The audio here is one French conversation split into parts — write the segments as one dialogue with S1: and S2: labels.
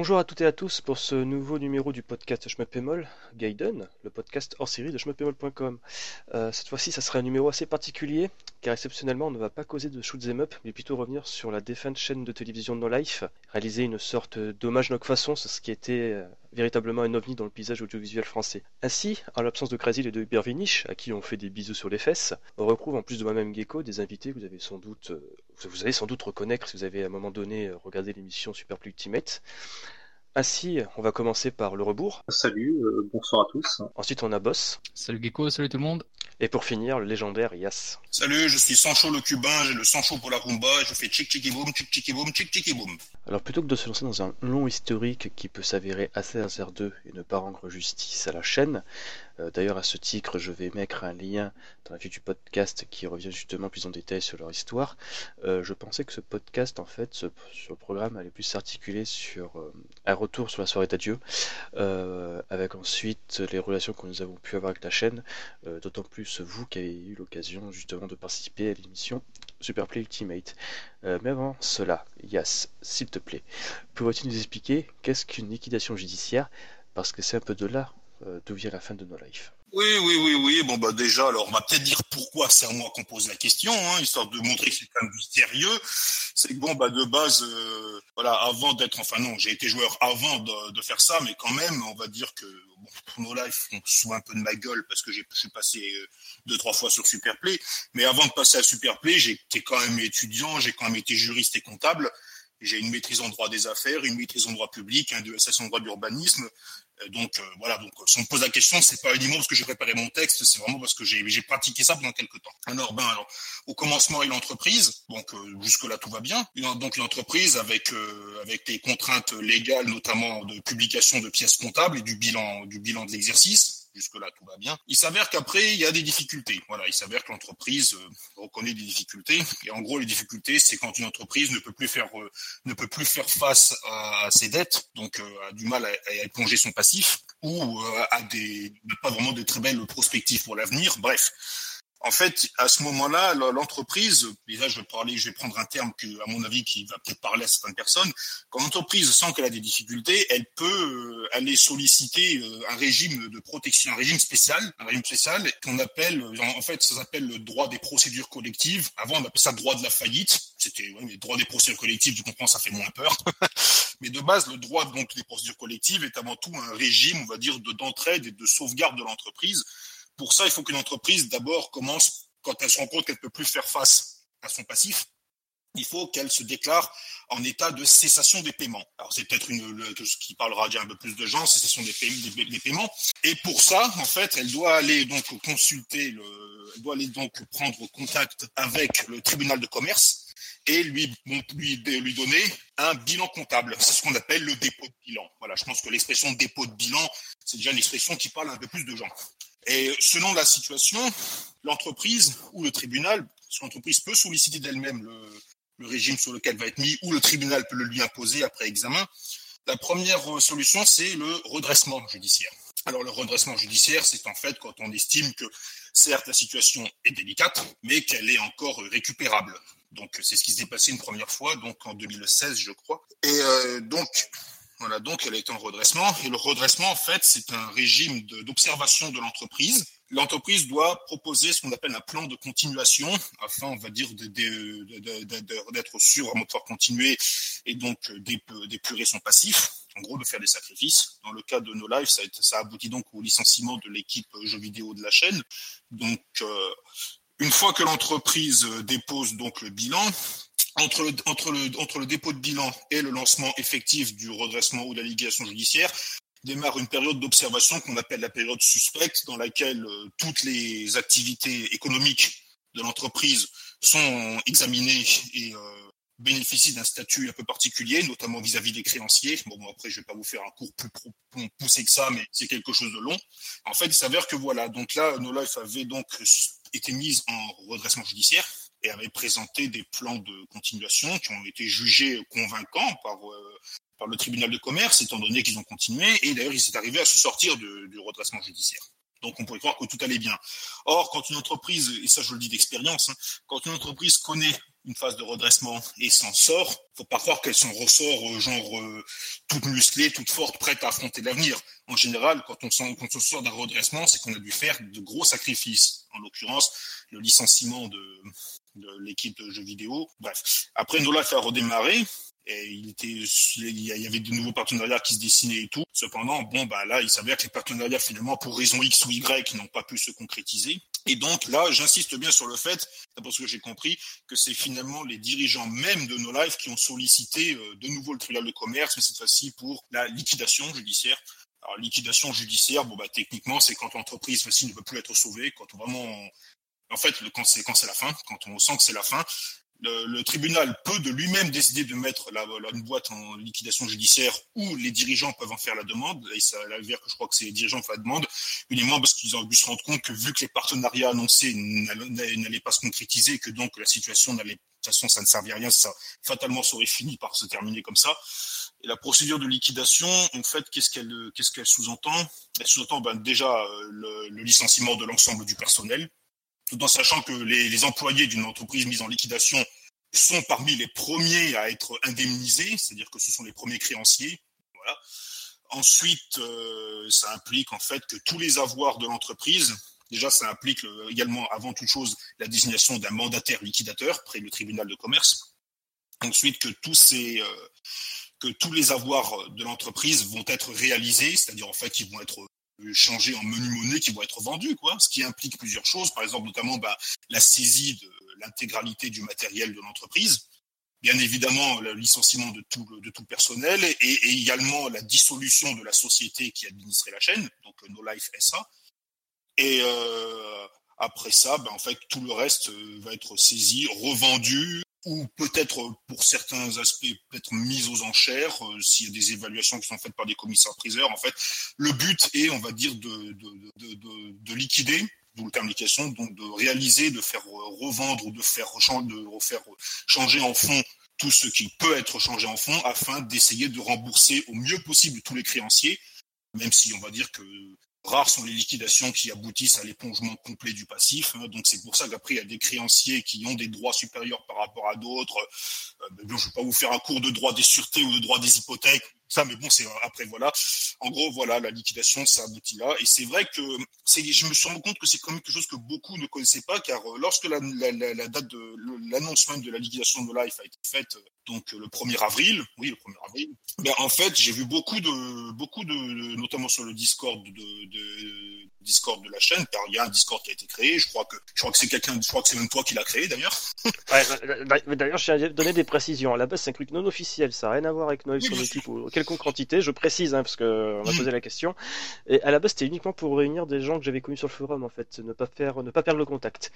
S1: Bonjour à toutes et à tous pour ce nouveau numéro du podcast Schmuppémol, Gaiden, le podcast hors série de schmuppémol.com. Euh, cette fois-ci, ça sera un numéro assez particulier, car exceptionnellement, on ne va pas causer de shoot'em up, mais plutôt revenir sur la défunte chaîne de télévision No Life, réaliser une sorte d'hommage notre façon ce qui était euh, véritablement un ovni dans le paysage audiovisuel français. Ainsi, en l'absence de Krasil et de Hubert à qui on fait des bisous sur les fesses, on retrouve en plus de moi-même Gecko des invités que vous avez sans doute, euh, vous allez sans doute reconnaître si vous avez à un moment donné regardé l'émission Super Ultimate. Ainsi, on va commencer par le rebours.
S2: Salut, euh, bonsoir à tous.
S1: Ensuite, on a Boss.
S3: Salut Gecko, salut tout le monde.
S1: Et pour finir, le légendaire Yas.
S4: Salut, je suis Sancho le cubain, j'ai le Sancho pour la rumba, et je fais tchik tchiki boum, tchik tchiki boum, tchik tchiki boum.
S1: Alors plutôt que de se lancer dans un long historique qui peut s'avérer assez hasardeux et ne pas rendre justice à la chaîne, euh, d'ailleurs à ce titre je vais mettre un lien dans la fiche du podcast qui revient justement plus en détail sur leur histoire, euh, je pensais que ce podcast en fait, ce, programme allait plus s'articuler sur euh, un retour sur la soirée d'adieu, avec ensuite les relations que nous avons pu avoir avec la chaîne, d'autant plus vous qui avez eu l'occasion justement de participer à l'émission Superplay Ultimate. mais avant cela, Yas, s'il te plaît, pourrais-tu nous expliquer qu'est-ce qu'une liquidation judiciaire? Parce que c'est un peu de là euh, d'où vient la fin de No Life.
S4: Oui, oui, oui, oui. Bon, bah déjà, alors on va peut-être dire pourquoi c'est à moi qu'on pose la question, hein, histoire de montrer que c'est quand même du sérieux. C'est que bon, bah de base, euh, voilà, avant d'être, enfin non, j'ai été joueur avant de, faire ça, mais quand même, on va dire que pour No Life, on se un peu de ma gueule parce que je suis passé euh, deux, trois fois sur Superplay. Mais avant de passer à Superplay, j'étais quand même étudiant, j'ai quand même été juriste et comptable. J'ai une maîtrise en droit des affaires, une maîtrise en droit public, un DSS en droit d'urbanisme. Euh, donc euh, voilà, donc si on me pose la question, c'est pas uniquement parce que j'ai préparé mon texte, c'est vraiment parce que j'ai pratiqué ça pendant quelques temps. Alors ben alors au commencement, a l'entreprise, donc euh, jusque là tout va bien. Donc l'entreprise avec avec les contraintes légales, notamment de publication de pièces comptables et du bilan du bilan de l'exercice Jusque-là, tout va bien. Il s'avère qu'après, il y a des difficultés. Voilà, il s'avère que l'entreprise euh, reconnaît des difficultés. Et en gros, les difficultés, c'est quand une entreprise ne peut plus faire, euh, ne peut plus faire face à, ses dettes, donc euh, a du mal à, à, éponger son passif, ou a des, pas vraiment de très belles perspectives pour l'avenir. Bref, en fait, à ce moment-là, l'entreprise, déjà je vais parler, je vais prendre un terme que, à mon avis, qui va peut-être parler à certaines personnes. Quand l'entreprise sent qu'elle a des difficultés, elle peut euh, aller solliciter euh, un régime de protection, un régime spécial, un régime spécial qu'on appelle, en fait, ça s'appelle le droit des procédures collectives. Avant, on appelait ça droit de la faillite. C'était, ouais, mais le droit des procédures collectives, tu comprends, ça fait moins peur. mais de base, le droit donc des procédures collectives est avant tout un régime, on va dire, de d'entraide et de sauvegarde de l'entreprise pour ça, il faut qu'une entreprise d'abord commence, quand elle se rend compte qu'elle ne peut plus faire face à son passif, il faut qu'elle se déclare en état de cessation des paiements. Alors c'est peut-être une ce qui parlera déjà un peu plus de gens, cessation des, paiements. Et pour ça, en fait, elle doit aller donc consulter le, elle doit aller donc prendre contact avec le tribunal de commerce et lui, lui, lui donner un bilan comptable. C'est ce qu'on appelle le dépôt de bilan. Voilà, je pense que l'expression dépôt de bilan, c'est déjà une expression qui parle un peu plus de gens. Et selon la situation, l'entreprise ou le tribunal, parce que l'entreprise peut solliciter d'elle-même le, régime sur lequel va être mis, ou le tribunal peut le lui imposer après examen. La première solution, c'est le redressement judiciaire. Alors le redressement judiciaire, c'est en fait quand on estime que certes la situation est délicate, mais qu'elle est encore récupérable. Donc c'est ce qui s'est passé une première fois, donc en 2016, je crois. Et euh, donc voilà, donc elle est en redressement. Et le redressement, en fait, c'est un régime d'observation de, l'entreprise. L'entreprise doit proposer ce qu'on appelle un plan de continuation, afin, on va dire, d'être sûr à pouvoir continuer et donc d'épurer son passif. En gros, de faire des sacrifices. Dans le cas de No Life, ça, aboutit donc au licenciement de l'équipe jeux vidéo de la chaîne. Donc, euh, une fois que l'entreprise dépose donc le bilan, entre le, dépôt de bilan et le lancement effectif du redressement ou de la liquidation judiciaire, démarre une période d'observation qu'on appelle la période suspecte, dans laquelle euh, toutes les activités économiques de l'entreprise sont examinées et euh, bénéficient d'un statut un peu particulier, notamment vis-à-vis des créanciers. Bon, après, je vais pas vous faire un cours plus poussé que ça, mais c'est quelque chose de long. En fait, il s'avère que voilà, donc là, No Life avait donc été mise en redressement judiciaire et avait présenté des plans de continuation qui ont été jugés convaincants par, euh, par le tribunal de commerce, étant donné qu'ils ont continué, et d'ailleurs ils sont arrivés à se sortir du redressement judiciaire. Donc on pourrait croire que tout allait bien. Or, quand une entreprise, et ça je le dis d'expérience, hein, quand une entreprise connaît une phase de redressement et s'en sort, faut pas croire qu'elle s'en ressort euh, genre euh, toute musclée, toute forte, prête à affronter l'avenir. En général, quand on, sent, quand on sort d'un redressement, c'est qu'on a dû faire de gros sacrifices. En l'occurrence, le licenciement de, de l'équipe de jeux vidéo. Bref, après Nola a redémarré, et il y avait de nouveaux partenariats qui se dessinaient et tout. Cependant, bon, bah là, il s'avère que les partenariats, finalement, pour raison X ou Y, n'ont pas pu se concrétiser. Et donc là, j'insiste bien sur le fait, parce que j'ai compris, que c'est finalement les dirigeants même de No Life qui ont sollicité euh, de nouveau le tribunal de commerce, mais cette fois-ci pour la liquidation judiciaire. Alors liquidation judiciaire, bon bah techniquement, c'est quand l'entreprise ne peut plus être sauvée, quand vraiment en fait, quand c'est quand c'est la fin, quand on sent que c'est la fin, le, tribunal peut de lui-même décider de mettre la, une boîte en liquidation judiciaire ou les dirigeants peuvent en faire la demande. Et ça l'avère que je crois que c'est les dirigeants qui font la demande, uniquement parce qu'ils ont dû se rendre compte que vu que les partenariats annoncés n'allaient pas se concrétiser, que donc la situation n'allait, de toute façon, ça ne servait à rien, ça fatalement serait fini par se terminer comme ça. Et la procédure de liquidation, en fait, qu'est-ce qu'elle qu'est-ce qu'elle sous-entend? Elle sous-entend ben, déjà euh, le, le licenciement de l'ensemble du personnel, tout en sachant que les, employés d'une entreprise mise en liquidation sont parmi les premiers à être indemnisés, c'est-à-dire que ce sont les premiers créanciers. Voilà. Ensuite, euh, ça implique en fait que tous les avoirs de l'entreprise, déjà ça implique euh, également avant toute chose la désignation d'un mandataire liquidateur près le tribunal de commerce. Ensuite, que tous ces euh, que tous les avoirs de l'entreprise vont être réalisés, c'est-à-dire en fait ils vont être changer en menu monnaie qui vont être vendus, quoi. Ce qui implique plusieurs choses, par exemple notamment bah, la saisie de l'intégralité du matériel de l'entreprise, bien évidemment le licenciement de tout le, de tout personnel et, également la dissolution de la société qui administrait la chaîne, donc No Life SA. Et euh, après ça, bah, en fait, tout le reste euh, va être saisi, revendu ou peut-être pour certains aspects peut-être mis aux enchères euh, s'il y a des évaluations qui sont faites par des commissaires priseurs. En fait le but est on va dire de de, de, de, liquider d'où le terme liquidation donc de réaliser de faire revendre ou de faire de refaire changer en fonds tout ce qui peut être changé en fonds afin d'essayer de rembourser au mieux possible tous les créanciers même si on va dire que Rares sont les liquidations qui aboutissent à l'épongement complet du passif. Hein. donc c'est pour ça qu'après il y a des créanciers qui ont des droits supérieurs par rapport à d'autres. Euh, je ne vais pas vous faire un cours de droit des sûretés ou de droit des hypothèques ça, mais bon, c'est après voilà. En gros, voilà, la liquidation, ça aboutit là. Et c'est vrai que c'est, je me suis rendu compte que c'est quand même quelque chose que beaucoup ne connaissaient pas, car euh, lorsque la, la, la, date de l'annonce même de la liquidation de Life a été faite, donc le 1er avril, oui, le 1er avril, ben en fait, j'ai vu beaucoup de, beaucoup de, notamment sur le Discord de, de Discord de la chaîne, car il y a un Discord qui a été créé. Je crois que, je crois que c'est quelqu'un, je crois que c'est même toi qui l'a créé d'ailleurs.
S1: ouais, d'ailleurs, je donné des précisions. À la base, c'est un truc non officiel, ça n'a rien à voir avec Noël, équipe ou quelconque entité. Je précise, hein, parce qu'on m'a mm. posé la question. Et à la base, c'était uniquement pour réunir des gens que j'avais connus sur le forum, en fait, ne pas faire, ne pas perdre le contact.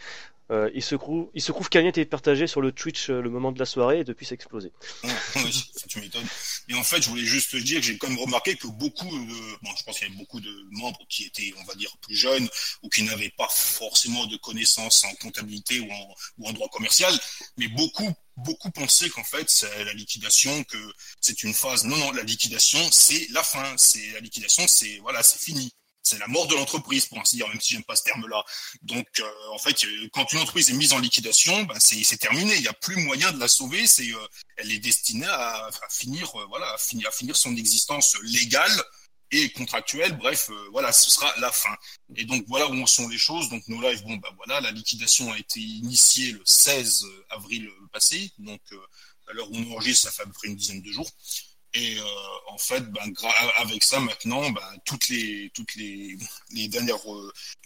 S1: Euh, il se trouve, il se trouve qu'Alien était partagé sur le Twitch euh, le moment de la soirée et depuis c'est explosé.
S4: oui, tu m'étonnes. Et en fait, je voulais juste te dire que j'ai quand même remarqué que beaucoup de, bon, je pense qu'il y avait beaucoup de membres qui étaient, on va dire, plus jeunes ou qui n'avaient pas forcément de connaissances en comptabilité ou en, ou en droit commercial, mais beaucoup beaucoup pensaient qu'en fait c'est la liquidation que c'est une phase. Non non la liquidation c'est la fin. C'est la liquidation c'est voilà c'est fini. C'est la mort de l'entreprise pour ainsi dire même si j'aime pas ce terme là donc euh, en fait quand une entreprise est mise en liquidation ben c'est terminé. Il n'y a plus moyen de la sauver. C'est euh, elle est destinée à, à finir euh, voilà à finir à finir son existence légale et contractuel. Bref, euh, voilà, ce sera la fin. Et donc voilà où sont les choses. Donc nos lives, bon bah voilà, la liquidation a été initiée le 16 avril passé. Donc euh, à l'heure où on enregistre, ça fait à peu près une dizaine de jours. Et euh, en fait, ben, avec ça maintenant, ben, toutes les toutes les, les dernières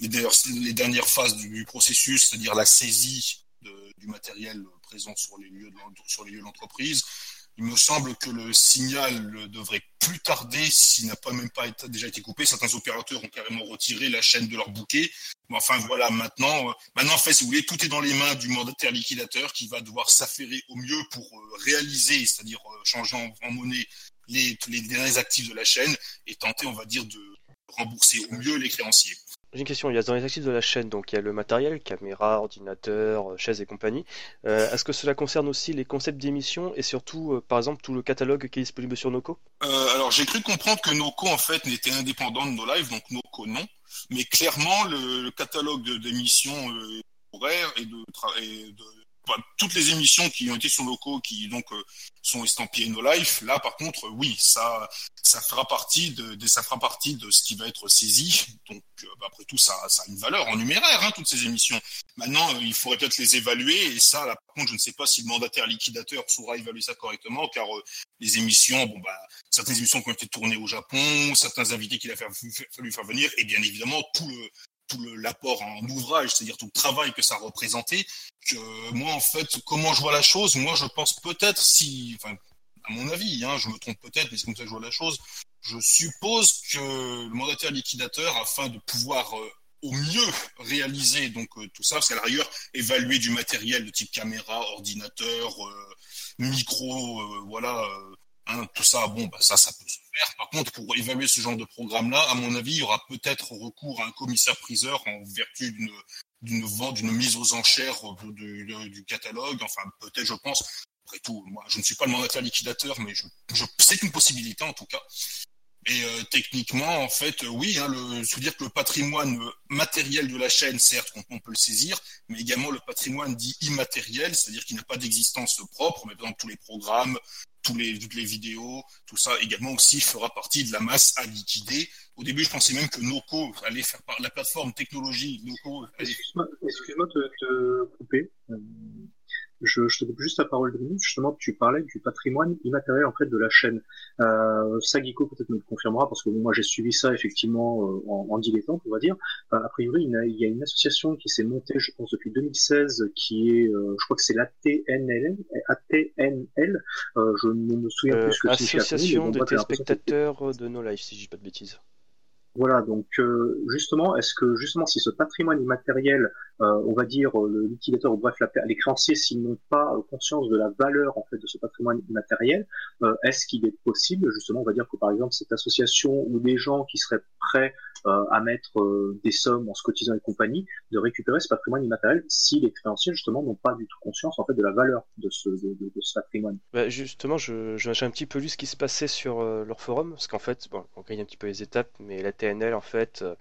S4: les dernières, les dernières phases du, processus, c'est-à-dire la saisie du matériel présent sur les lieux de l'entreprise, il me semble que le signal devrait plus tarder s'il n'a pas même pas déjà été coupé. Certains opérateurs ont carrément retiré la chaîne de leur bouquet. Mais enfin voilà, maintenant, euh, maintenant en fait, si vous voulez, tout est dans les mains du mandataire liquidateur qui va devoir s'affairer au mieux pour euh, réaliser, c'est-à-dire euh, changer en, monnaie les, les derniers actifs de la chaîne et tenter, on va dire, de rembourser au mieux les créanciers.
S1: J'ai une question. Il y a dans les actifs de la chaîne, donc il y a le matériel, caméra, ordinateur, euh, chaises et compagnie. Euh, est-ce que cela concerne aussi les concepts d'émission et surtout, euh, par exemple, tout le catalogue qui est disponible sur Noco?
S4: Alors j'ai cru comprendre que Noco en fait n'était indépendant de nos lives, donc Noco non. Mais clairement, le, catalogue d'émissions horaires et de, et de toutes les émissions qui ont été sur locaux, qui donc euh, sont estampillées No Life, là par contre, oui, ça, ça fera partie de, ça fera partie de ce qui va être saisi. Donc euh, bah, après tout, ça, ça a une valeur en numéraire, hein, toutes ces émissions. Maintenant, il faudrait peut-être les évaluer, et ça, là par contre, je ne sais pas si le mandataire liquidateur saura évaluer ça correctement, car les émissions, bon bah, certaines émissions qui ont été tournées au Japon, certains invités qu'il a fallu faire venir, et bien évidemment tout le tout l'apport en ouvrage, c'est-à-dire tout le travail que ça représentait, que moi en fait, comment je vois la chose, moi je pense peut-être si, enfin, à mon avis, hein, je me trompe peut-être, mais c'est comme ça que je vois la chose, je suppose que le mandataire liquidateur, afin de pouvoir euh, au mieux réaliser donc euh, tout ça, parce qu'à l'arrière, évaluer du matériel de type caméra, ordinateur, euh, micro, voilà, hein, tout ça, bon, bah, ça, ça peut se par contre, pour évaluer ce genre de programme-là, à mon avis, il y aura peut-être recours à un commissaire-priseur en vertu d'une d'une vente, d'une mise aux enchères du, catalogue. Enfin, peut-être, je pense. Après tout, moi, je ne suis pas le mandataire liquidateur, mais je, c'est une possibilité en tout cas. Et euh, techniquement, en fait, oui, hein, le, se dire que le patrimoine matériel de la chaîne, certes, on, peut le saisir, mais également le patrimoine dit immatériel, c'est-à-dire qu'il n'a pas d'existence propre, mais dans tous les programmes, tous les, toutes les vidéos, tout ça également aussi fera partie de la masse à liquider. Au début, je pensais même que Noco allait faire par la plateforme technologie Noco.
S2: Excuse-moi excuse de te couper. Je, je te coupe juste la parole de minutes. Justement, tu parlais du patrimoine immatériel en fait de la chaîne. Euh, Sagiko peut-être me le confirmera parce que moi j'ai suivi ça effectivement euh, en, en dilettante, on va dire. Euh, a priori, il y a une association qui s'est montée, je pense depuis 2016, qui est, euh, je crois que c'est l'ATNL, ATNL. Euh, je ne me souviens plus ce que
S1: c'est. Association des téléspectateurs de No Life, si je dis pas de bêtises.
S2: Voilà, donc euh, justement, est-ce que justement si ce patrimoine immatériel, euh, on va dire euh, le liquidateur ou bref les créanciers, s'ils n'ont pas conscience de la valeur en fait de ce patrimoine immatériel, est-ce qu'il est possible justement, on va dire que par exemple cette association ou des gens qui seraient prêts à mettre des sommes en se cotisant et compagnie, de récupérer ce patrimoine immatériel si les créanciers justement n'ont pas du tout conscience en fait de la valeur de ce, de, patrimoine.
S1: Bah, justement, je, j'ai un petit peu lu ce qui se passait sur leur forum, parce qu'en fait, bon, on gagne un petit peu les étapes, mais la TNL en fait, euh,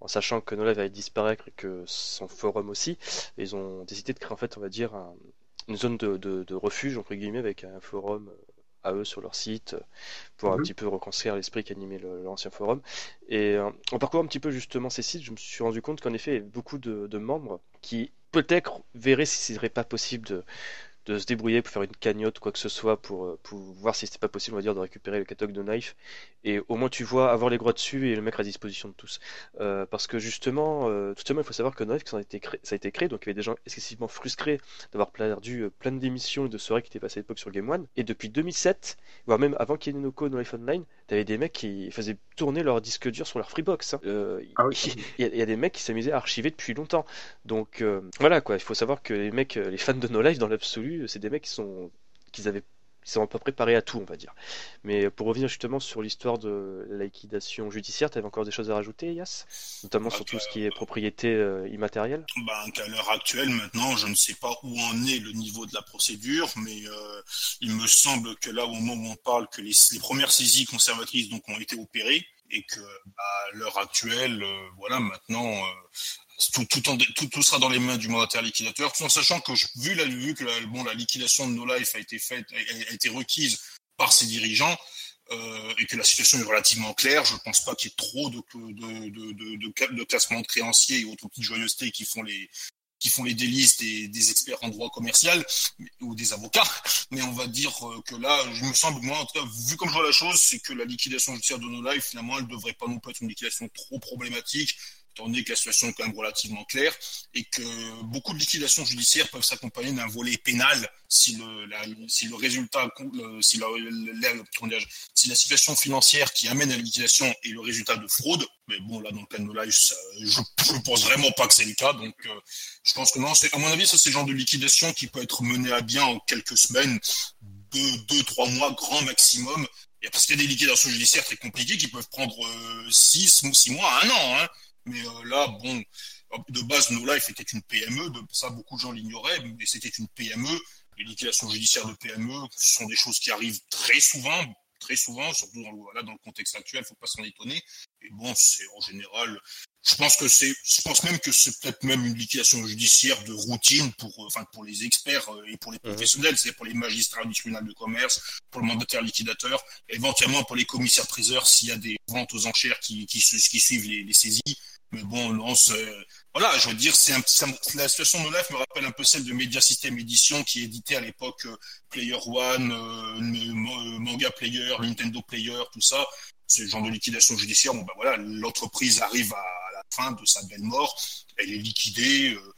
S1: en sachant que Nolave allait disparaître et que son forum aussi, ils ont décidé de créer en fait, on va dire, une zone de, refuge entre guillemets avec un forum euh, à eux sur leur site pour un mhm. petit peu reconstruire l'esprit qui animait l'ancien forum. Et euh, en parcourant un petit peu justement ces sites, je me suis rendu compte qu'en effet, il y avait beaucoup de, de membres qui peut-être verraient si ce serait pas possible de, de se débrouiller pour faire une cagnotte ou quoi que ce soit pour, euh, pour voir si c'était pas possible on va dire de récupérer le catalogue de Knife. Et au moins tu vois avoir les droits dessus et le mettre à disposition de tous. Euh, parce que justement euh, tout simplement il faut savoir que Knife ça a été créé, ça a été créé donc il y avait des gens excessivement frustrés d'avoir perdu plein d'émissions et de soirées qui étaient passées à l'époque sur Game One. Et depuis 2007 voire même avant qu'il y ait Noko No Life Online t'avais des mecs qui faisaient tourner leur disque dur sur leur Freebox hein. ah il, y a, des mecs qui s'amusaient à archiver depuis longtemps. Donc voilà quoi. Il faut savoir que les mecs les fans de No Life dans l'absolu c'est des mecs qui sont, qu'ils avaient ils sont pas préparés à tout, on va dire. Mais pour revenir justement sur l'histoire de la liquidation judiciaire, tu avais encore des choses à rajouter, Yas? Notamment sur tout ce qui est propriété euh, immatérielle?
S4: Bah, À l'heure actuelle, maintenant, je ne sais pas où en est le niveau de la procédure, mais euh, il me semble que là, au moment où on parle, que les, premières saisies conservatrices donc, ont été opérées et que bah, à l'heure actuelle, euh, voilà, maintenant, tout, sera dans les mains du mandataire liquidateur, tout en sachant que vu, la, que la, bon, la liquidation de No Life a été faite, a, été requise par ses dirigeants, euh, et que la situation est relativement claire, je ne pense pas qu'il y ait trop de, de, de, de, classements de créanciers et autres petites joyeusetés qui font les, qui font les délices des, des, experts en droit commercial ou des avocats. Mais on va dire euh, que là, je me semble, moi, en tout cas, vu comme je vois la chose, c'est que la liquidation judiciaire de No Life, finalement, elle ne devrait pas non plus être une liquidation trop problématique étant donné que la situation est quand même relativement claire et que beaucoup de liquidations judiciaires peuvent s'accompagner d'un volet pénal si le, la, si le résultat, si la, si la situation financière qui amène à la liquidation est le résultat de fraude. Mais bon, là, dans le cas de live, je, je pense vraiment pas que c'est le cas. Donc, euh, je pense que non, à mon avis, ça, c'est le genre de liquidation qui peut être mené à bien en quelques semaines, deux, deux, trois mois, grand maximum. Et parce qu'il y a des liquidations judiciaires très compliquées qui peuvent prendre euh, six, six mois, un an. Hein. Mais euh, là, bon, de base, No Life était une PME, de, ça beaucoup de gens l'ignoraient, mais c'était une PME. Les liquidations judiciaires de PME, ce sont des choses qui arrivent très souvent, très souvent, surtout dans le, dans le contexte actuel, faut pas s'en étonner. Et bon, c'est en général, je pense que c'est, je pense même que c'est peut-être même une liquidation judiciaire de routine pour, euh, enfin, pour les experts euh, et pour les mhm. professionnels, c'est pour les magistrats du tribunal de commerce, pour le mandataire liquidateur, éventuellement pour les commissaires priseurs s'il y a des ventes aux enchères qui, qui, qui suivent les, les saisies. Mais bon, non, voilà, je veux dire, c'est un, la situation de Life me rappelle un peu celle de Media System Edition qui éditait à l'époque euh, Player One, Manga Player, Nintendo Player, tout ça. Ce genre de liquidation judiciaire. Bon, ben voilà, l'entreprise arrive à fin de sa belle mort, elle est liquidée. Euh,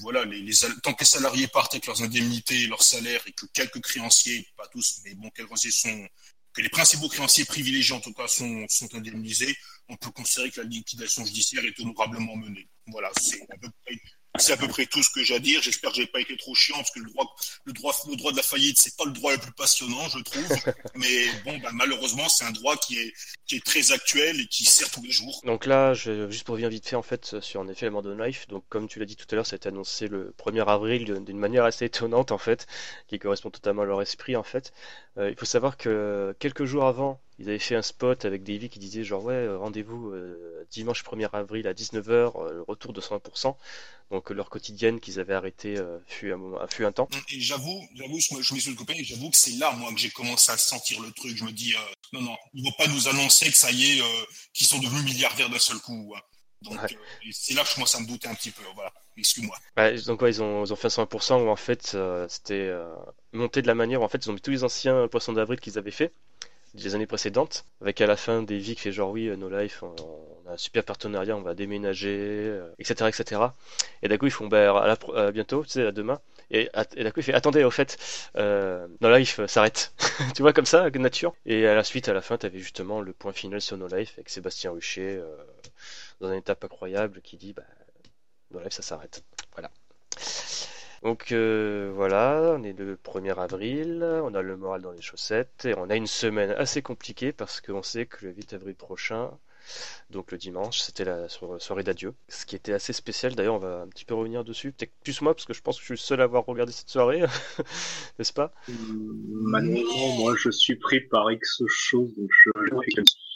S4: voilà, les, tant que les salariés partent avec leurs indemnités et leurs salaires et que quelques créanciers, pas tous, mais bon, quelques créanciers sont, que les principaux créanciers privilégiés en tout cas sont, sont indemnisés, on peut considérer que la liquidation judiciaire est honorablement menée. Voilà, c'est à peu près c'est à peu près tout ce que j'ai à dire. J'espère que j'ai pas été trop chiant parce que le droit, le droit, le droit de la faillite, c'est pas le droit le plus passionnant, je trouve. Mais bon, bah, malheureusement, c'est un droit qui est, qui est très actuel et qui sert tous les jours.
S1: Donc là, je, juste pour revenir vite fait en fait sur en effet Abandon Life. Donc comme tu l'as dit tout à l'heure, ça a été annoncé le 1er avril d'une manière assez étonnante en fait, qui correspond totalement à leur esprit en fait. Euh, il faut savoir que quelques jours avant, ils avaient fait un spot avec Davy qui disait genre ouais euh, rendez-vous euh, dimanche 1er avril à 19h, le retour de 100%. Donc leur quotidienne qu'ils avaient arrêté fut, un fut un temps.
S4: Et j'avoue, j'avoue, je, me suis le copain et j'avoue que c'est là moi que j'ai commencé à sentir le truc. Je me dis non non, ils vont pas nous annoncer que ça y est, qu'ils sont devenus milliardaires d'un seul coup. Hein. Donc c'est là que je commence à me douter un petit peu. Voilà excuse-moi.
S1: donc ouais, ils ont, ils ont fait 100% où en fait euh, c'était euh, monté de la manière où en fait ils ont mis tous les anciens poissons d'avril qu'ils avaient fait des années précédentes, avec à la fin des vies qui fait genre oui, euh, No Life, on, a un super partenariat, on va déménager, etc., etc. Et d'un coup ils font bah, à, la, bientôt, tu sais, à demain. Et, d'un coup il fait attendez au fait, No Life s'arrête, tu vois comme ça, nature. Et à la suite, à la fin, tu avais justement le point final sur No Life avec Sébastien Rucher dans une étape incroyable qui dit bah Bref, ça s'arrête. Voilà. Donc euh, voilà, on est le 1er avril, on a le moral dans les chaussettes et on a une semaine assez compliquée parce qu'on sait que le 8 avril prochain, donc le dimanche, c'était la soirée d'adieu. Ce qui était assez spécial, d'ailleurs on va un petit peu revenir dessus, peut-être plus moi parce que je pense que je suis le seul à avoir regardé cette soirée, n'est-ce pas?
S2: Malheureusement, moi je suis pris par X choses, donc je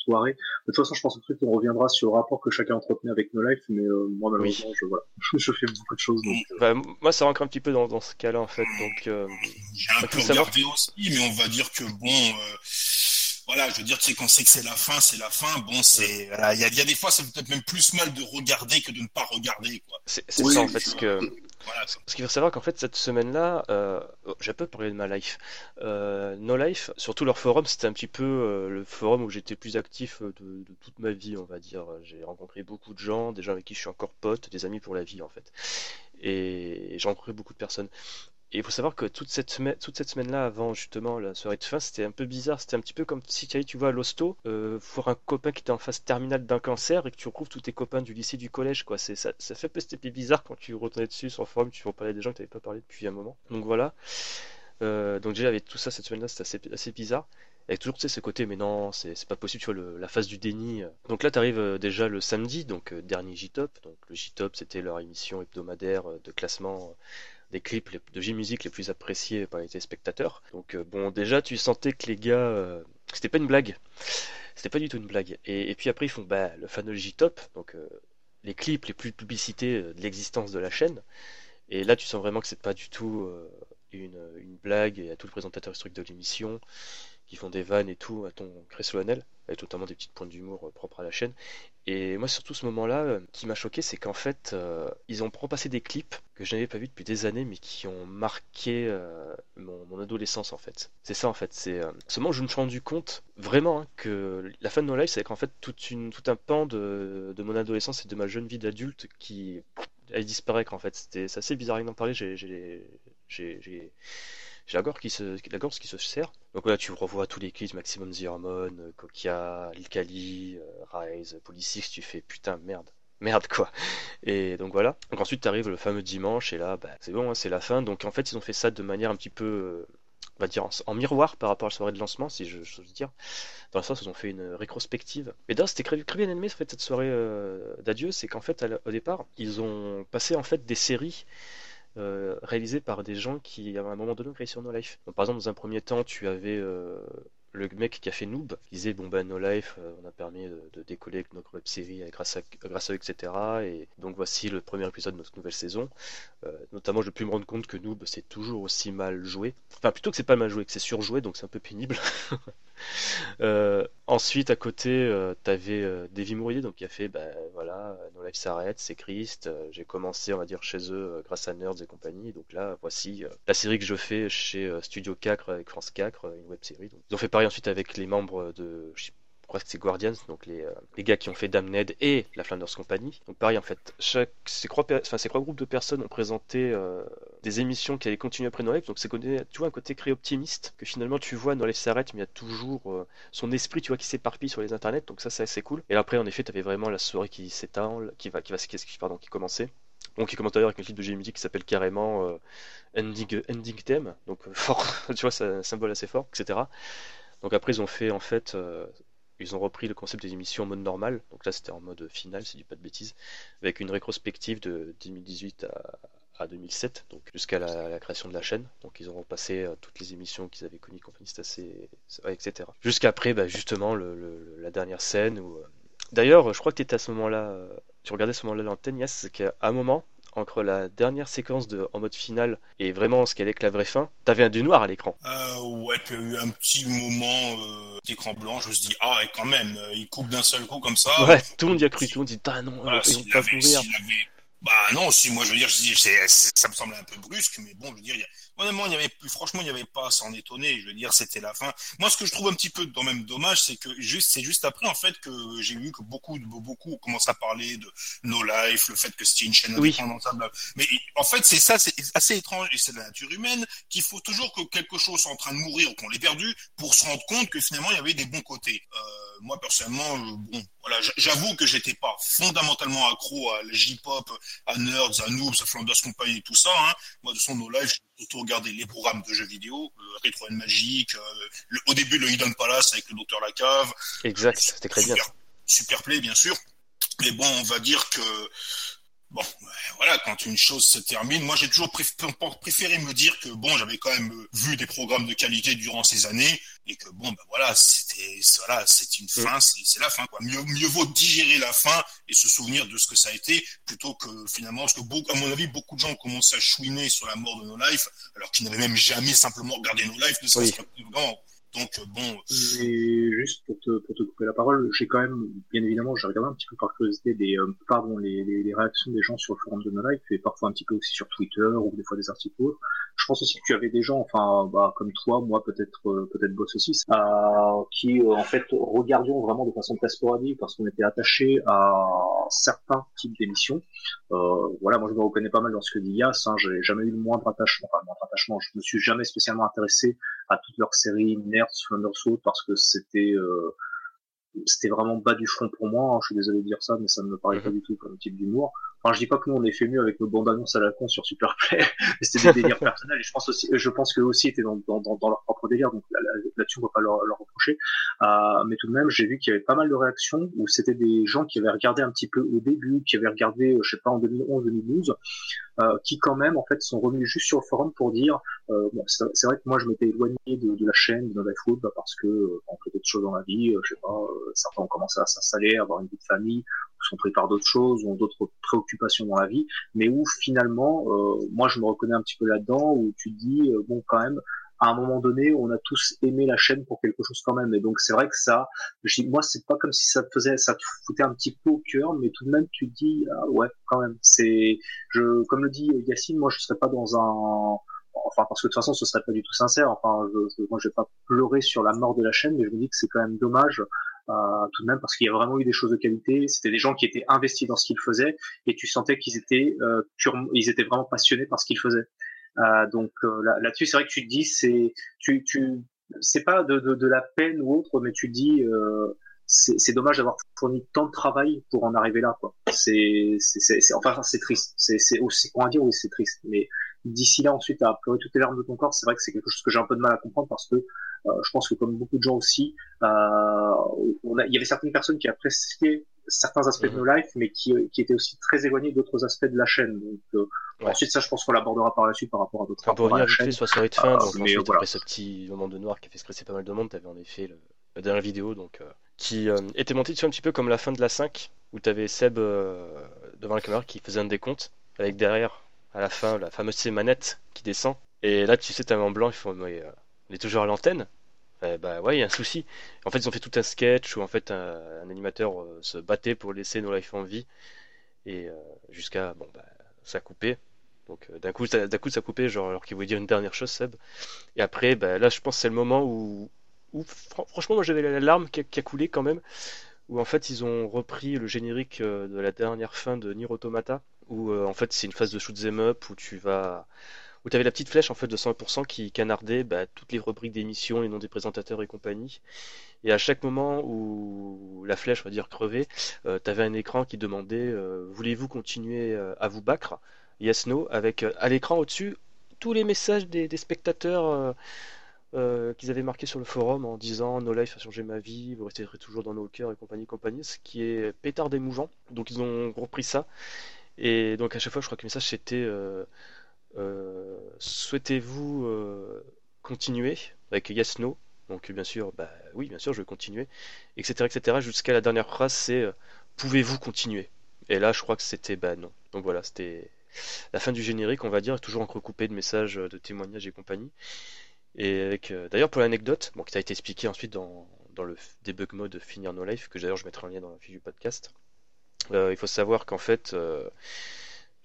S2: soirée. De toute façon, je pense que truc on reviendra sur le rapport que chacun entretenait avec No Life, mais euh, moi malheureusement, je, voilà, je fais beaucoup de choses. Donc,
S1: euh. bah, moi, ça rentre un petit peu dans, dans ce cas-là en fait. Donc,
S4: euh, j'ai un peu regardé aussi, mais on va dire que bon voilà, je veux dire, tu sais, qu'on sait que c'est la fin, c'est la fin. Bon, c'est, il y, a, y, a, des fois, ça fait peut-être même plus mal de regarder que de ne pas regarder, quoi.
S1: C'est ça, en fait, ce que, ce qu'il faut savoir qu'en fait cette semaine-là, euh, oh, j'ai peu parlé de ma life. Euh, no Life, surtout leur forum, c'était un petit peu euh, le forum où j'étais plus actif de, de, toute ma vie, on va dire. J'ai rencontré beaucoup de gens, des gens avec qui je suis encore pote, des amis pour la vie en fait. Et j'ai rencontré beaucoup de personnes. Et il faut savoir que toute cette, semaine, toute cette semaine-là, avant justement la soirée de fin, c'était un peu bizarre. C'était un petit peu comme si tu allais, tu vois, à l'hosto, euh, voir un copain qui était en phase terminale d'un cancer et que tu retrouves tous tes copains du lycée, du collège, quoi. C'est, ça, ça fait un peu bizarre quand tu retournais dessus sur le forum, tu vas parler des gens que tu n'avais pas parlé depuis un moment. Donc voilà. Euh, donc déjà, avec tout ça cette semaine-là, c'était assez, assez bizarre. Avec toujours tu sais, ce côté, mais non, c'est pas possible, tu vois, la phase du déni. Donc là, tu arrives euh, déjà le samedi, donc euh, dernier J-Top. Donc le J-Top, c'était leur émission hebdomadaire de classement des clips de J-Music les plus appréciés par les téléspectateurs. Donc euh, bon, déjà tu sentais que les gars, euh, c'était pas une blague, c'était pas du tout une blague. Et, puis après ils font bah, le fameux J-Top, donc euh, les clips les plus publicités de l'existence de la chaîne. Et là tu sens vraiment que c'est pas du tout une, une, blague. Y a tout le présentateur historique de l'émission qui font des vannes et tout à ton très solennel, avec notamment des petites points d'humour propres à la chaîne. Et moi, surtout ce moment-là, euh, qui m'a choqué, c'est qu'en fait, euh, ils ont repassé des clips que je n'avais pas vus depuis des années, mais qui ont marqué euh, mon, adolescence, en fait. C'est ça, en fait. C'est seulement je me suis rendu compte vraiment hein, que la fin de nos lives, c'est qu'en fait, tout un pan de, mon adolescence et de ma jeune vie d'adulte qui elle disparaît, qu'en fait. C'était assez bizarre d'en parler. J'ai j'ai la gorge qui se, la gorge qui se serre. Donc là, tu revois tous les quiz, Maximum Ziramon, Kokia, Ilkali, euh, Rise, Polysix, tu fais putain, merde. Merde quoi. Et donc voilà. Donc ensuite t'arrives le fameux dimanche et là bah, c'est bon, hein, c'est la fin. Donc en fait ils ont fait ça de manière un petit peu, euh, on va dire en, miroir par rapport à la soirée de lancement si je, veux dire. Dans le sens ils ont fait une rétrospective. Et d'ailleurs c'était très, bien animé fait, cette soirée euh, d'adieu, c'est qu'en fait au départ ils ont passé en fait des séries euh, réalisé par des gens qui, à un moment donné, ont créé sur No Life. par exemple, dans un premier temps, tu avais euh, le mec qui a fait Noob disait bon ben No Life, euh, on a permis de, décoller avec notre web série grâce à, grâce à eux, etc. Et donc voici le premier épisode de notre nouvelle saison. Notamment, je peux me rendre compte que Noob c'est toujours aussi mal joué. Enfin, plutôt que c'est pas mal joué, que c'est surjoué, donc c'est un peu pénible. Euh, ensuite, à côté, euh, t'avais euh, Davy Mourier, donc qui a fait, ben voilà, No Life s'arrête, c'est Christ. J'ai commencé, on va dire, chez eux grâce à Nerds et compagnie. Donc là, voici la série que je fais chez Studio 4 avec France 4, une web série. Ils ont fait pareil ensuite avec les membres de, crois que c'est Guardians, donc les, euh, les, gars qui ont fait Damned et la Flanders Company. Donc pareil en fait, chaque, ces, trois, enfin, ces trois groupes de personnes ont présenté euh, des émissions qui allaient continuer après Noël. Donc c'est tu vois un côté créé optimiste que finalement tu vois Noël s'arrête, mais il y a toujours euh, son esprit, tu vois, qui s'éparpille sur les internets. Donc ça c'est assez cool. Et après en effet, tu avais vraiment la soirée qui s'éteint, qui va, qui va, qui, pardon, qui commençait. Donc, qui commence d'ailleurs avec un clip de Jamie qui s'appelle carrément Ending, Ending Theme, donc fort, tu vois, c'est un symbole assez fort, etc. Donc après, ils ont fait en fait ils ont repris le concept des émissions en mode normal, donc là c'était en mode final, si je dis pas de bêtises, avec une rétrospective de 2018 à, 2007, donc jusqu'à la, création de la chaîne. Donc ils ont repassé euh, toutes les émissions qu'ils avaient connues, compagnie, etc. Jusqu'après, bah, justement, la dernière scène où. Euh, d'ailleurs, je crois que tu étais à ce moment-là, euh, tu regardais ce moment-là l'antenne, Yass, c'est qu'à un moment, entre la dernière séquence de, en mode final et vraiment ce qu'elle est que la vraie fin, t'avais un du noir à l'écran.
S4: Euh, ouais, tu as eu un petit moment euh, d'écran blanc, je me suis dit, ah, et quand même, euh, il coupe d'un seul coup comme ça.
S1: Ouais, tout le monde y a cru, tout le monde dit, ah non, voilà, ils vont pas mourir.
S4: Bah non, si moi je veux dire, je dis, ça me semble un peu brusque, mais bon, je veux dire, honnêtement, il y avait, franchement, il n'y avait pas à s'en étonner. Je veux dire, c'était la fin. Moi, ce que je trouve un petit peu quand même dommage, c'est que juste, c'est juste après, en fait, que j'ai vu que beaucoup, beaucoup commencent à parler de No Life, le fait que c'était une chaîne oui. indépendante. Mais en fait, c'est ça, c'est assez étrange et c'est la nature humaine qu'il faut toujours que quelque chose soit en train de mourir ou qu'on l'ait perdu pour se rendre compte que finalement, il y avait des bons côtés. Euh, moi, personnellement, euh, bon, voilà, j'avoue que j'étais pas fondamentalement accro à la J-pop, à Nerds, à Noobs, à Flanders Company, tout ça. Hein. Moi, de son No Life, j'ai regarder les programmes de jeux vidéo, euh, Retro and Magic, euh, au début le Hidden Palace avec le Docteur Lacave.
S1: Exact, c'était très bien.
S4: Super play, bien sûr. Mais bon, on va dire que Bon, voilà, quand une chose se termine, moi j'ai toujours préféré me dire que bon, j'avais quand même vu des programmes de qualité durant ces années et que bon, ben voilà, c'était voilà, c'est une mm. fin, c'est la fin quoi. Mieux, mieux vaut digérer la fin et se souvenir de ce que ça a été plutôt que finalement, parce que beaucoup, à mon avis, beaucoup de gens ont commencé à chouiner sur la mort de No Life alors qu'ils n'avaient même jamais simplement regardé No Life, de oui. Donc euh, bon.
S2: juste pour te, pour te couper la parole, j'ai quand même, bien évidemment, j'ai regardé un petit peu par curiosité des, euh, pardon, les, les, les, réactions des gens sur le forum de No Life et parfois un petit peu aussi sur Twitter ou des fois des articles. Je pense aussi que tu avais des gens, enfin, bah, comme toi, moi peut-être, euh, peut-être Boss aussi, euh, qui en fait regardions vraiment de façon très sporadique parce qu'on était attaché à certains types d'émissions. voilà, moi je me reconnais pas mal dans ce que dit Yass. Hein, j'ai jamais eu le moindre attachement, enfin, le moindre attachement. Je me suis jamais spécialement intéressé à toute leur série Parce que c'était euh, c'était vraiment bas du front pour moi. Hein. Je suis désolé de dire ça, mais ça ne me paraît pas mhm. du tout comme type d'humour. Enfin, je dis pas que nous on est fait mieux avec nos bandes annonces à la con sur Superplay, c'était des délires personnels. Et je pense aussi, je pense qu'eux aussi étaient dans, dans, dans, leur propre délire, donc là-dessus on va pas leur, leur reprocher. Euh, mais tout de même, j'ai vu qu'il y avait pas mal de réactions où c'était des gens qui avaient regardé un petit peu au début, qui avaient regardé, euh, je sais pas, en 2011-2012, euh, qui quand même en fait sont revenus juste sur le forum pour dire, euh, bon, c'est vrai que moi je m'étais éloigné de, de, la chaîne de Food bah, parce que euh, on fait d'autres choses dans la vie, je sais pas, certains ont commencé à s'installer, avoir une vie de famille, sont pris par d'autres choses, ont d'autres préoccupations dans la vie, mais où finalement, euh, moi je me reconnais un petit peu là-dedans, où tu dis, euh, bon quand même, à un moment donné, on a tous aimé la chaîne pour quelque chose quand même. Et donc c'est vrai que ça, je dis, moi c'est pas comme si ça te faisait, ça te foutait un petit peu au cœur, mais tout de même tu dis, ah, ouais, quand même. C'est, je, comme le dit Yacine, moi je serais pas dans un, enfin parce que de toute façon ce serait pas du tout sincère. Enfin, je, moi je vais pas pleurer sur la mort de la chaîne, mais je me dis que c'est quand même dommage tout de même parce qu'il y a vraiment eu des choses de qualité. C'était des gens qui étaient investis dans ce qu'ils faisaient et tu sentais qu'ils étaient euh, ils étaient vraiment passionnés par ce qu'ils faisaient. Euh, donc euh, là-dessus, c'est vrai que tu te dis, c'est tu, tu c'est pas de, de, de, la peine ou autre, mais tu dis euh, c'est dommage d'avoir fourni tant de travail pour en arriver là. Quoi. C'est, c'est, enfin, c'est triste. C'est, c'est va dire, oui, c'est triste. Mais d'ici là, ensuite, à pleurer toutes les larmes de ton corps, c'est vrai que c'est quelque chose que j'ai un peu de mal à comprendre parce que euh, je pense que comme beaucoup de gens aussi, euh, on a, il y avait certaines personnes qui appréciaient certains aspects de
S1: Mhm.
S2: No Life, mais qui, qui étaient aussi très éloignés d'autres aspects de la chaîne. Donc, euh,
S1: Ouais.
S2: ensuite, ça, je pense qu'on l'abordera par la suite par rapport à d'autres rapports à
S1: revenir
S2: la
S1: vite fait sur la soirée de fin,
S2: Ah,
S1: donc
S2: mais
S1: ensuite,
S2: voilà.
S1: après ce petit moment de noir qui a fait stresser pas mal de monde, t'avais en effet le, la dernière vidéo donc, euh, qui euh, était montée dessus un petit peu comme la fin de la 5, où t'avais Seb euh, devant la caméra qui faisait un décompte, avec derrière, à la fin, la fameuse manette qui descend. Et là, tu sais, t'avais en blanc, mais, euh, on est toujours à l'antenne Eh bah ouais, il y a un souci. En fait, ils ont fait tout un sketch où en fait un, animateur euh, se battait pour laisser No Life en vie, et euh, jusqu'à, bon bah, ça coupé. Donc euh, d'un coup, d'un coup, ça coupé, genre, alors qu'il voulait dire une dernière chose, Seb. Et après, bah, là, je pense que c'est le moment où, où fran- franchement, moi j'avais la larme qui a, coulé quand même, où en fait ils ont repris le générique euh, de la dernière fin de Nier Automata, où euh, en fait c'est une phase de shoot 'em up où tu vas, où tu avais la petite flèche en fait de 100% qui canardait bah, toutes les rubriques d'émissions, les noms des présentateurs et compagnie. Et à chaque moment où la flèche, on va dire, crevait, tu avais un écran qui demandait euh, Voulez-vous continuer euh, à vous battre? Yes, no, avec euh, à l'écran au-dessus tous les messages des, spectateurs euh, euh, qu'ils avaient marqués sur le forum en disant No Life a changé ma vie, vous resterez toujours dans nos cœurs et compagnie, compagnie, ce qui est pétard d'émouvant. Donc ils ont repris ça. Et donc à chaque fois, je crois que le message c'était euh, euh, Souhaitez-vous euh, continuer avec Yes, no donc bien sûr, bah oui, bien sûr, je vais continuer, etc., etc. Jusqu'à la dernière phrase, c'est euh, pouvez-vous continuer? Et là, je crois que c'était bah non. Donc voilà, c'était la fin du générique, on va dire, toujours entrecoupé de messages, euh, de témoignages et compagnie. Et avec, euh, d'ailleurs, pour l'anecdote, bon, qui t'a été expliqué ensuite dans, dans le debug mode Finir No Life, que d'ailleurs je mettrai un lien dans la fiche du podcast. euh, il faut savoir qu'en fait, euh,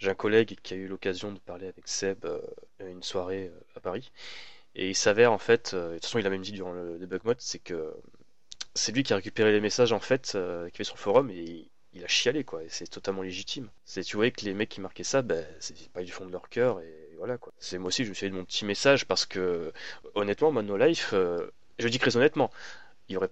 S1: j'ai un collègue qui a eu l'occasion de parler avec Seb euh, une soirée euh, à Paris. Et il s'avère en fait, euh, de toute façon il a même dit durant le debug mode, c'est que c'est lui qui a récupéré les messages en fait euh, qu'il y avait sur le forum et il, a chialé quoi. Et c'est totalement légitime. C'est tu voyais que les mecs qui marquaient ça, ben c'est pas du fond de leur cœur et voilà quoi. C'est moi aussi je me suis fait de mon petit message parce que honnêtement, moi No Life, je dis très honnêtement, il y aurait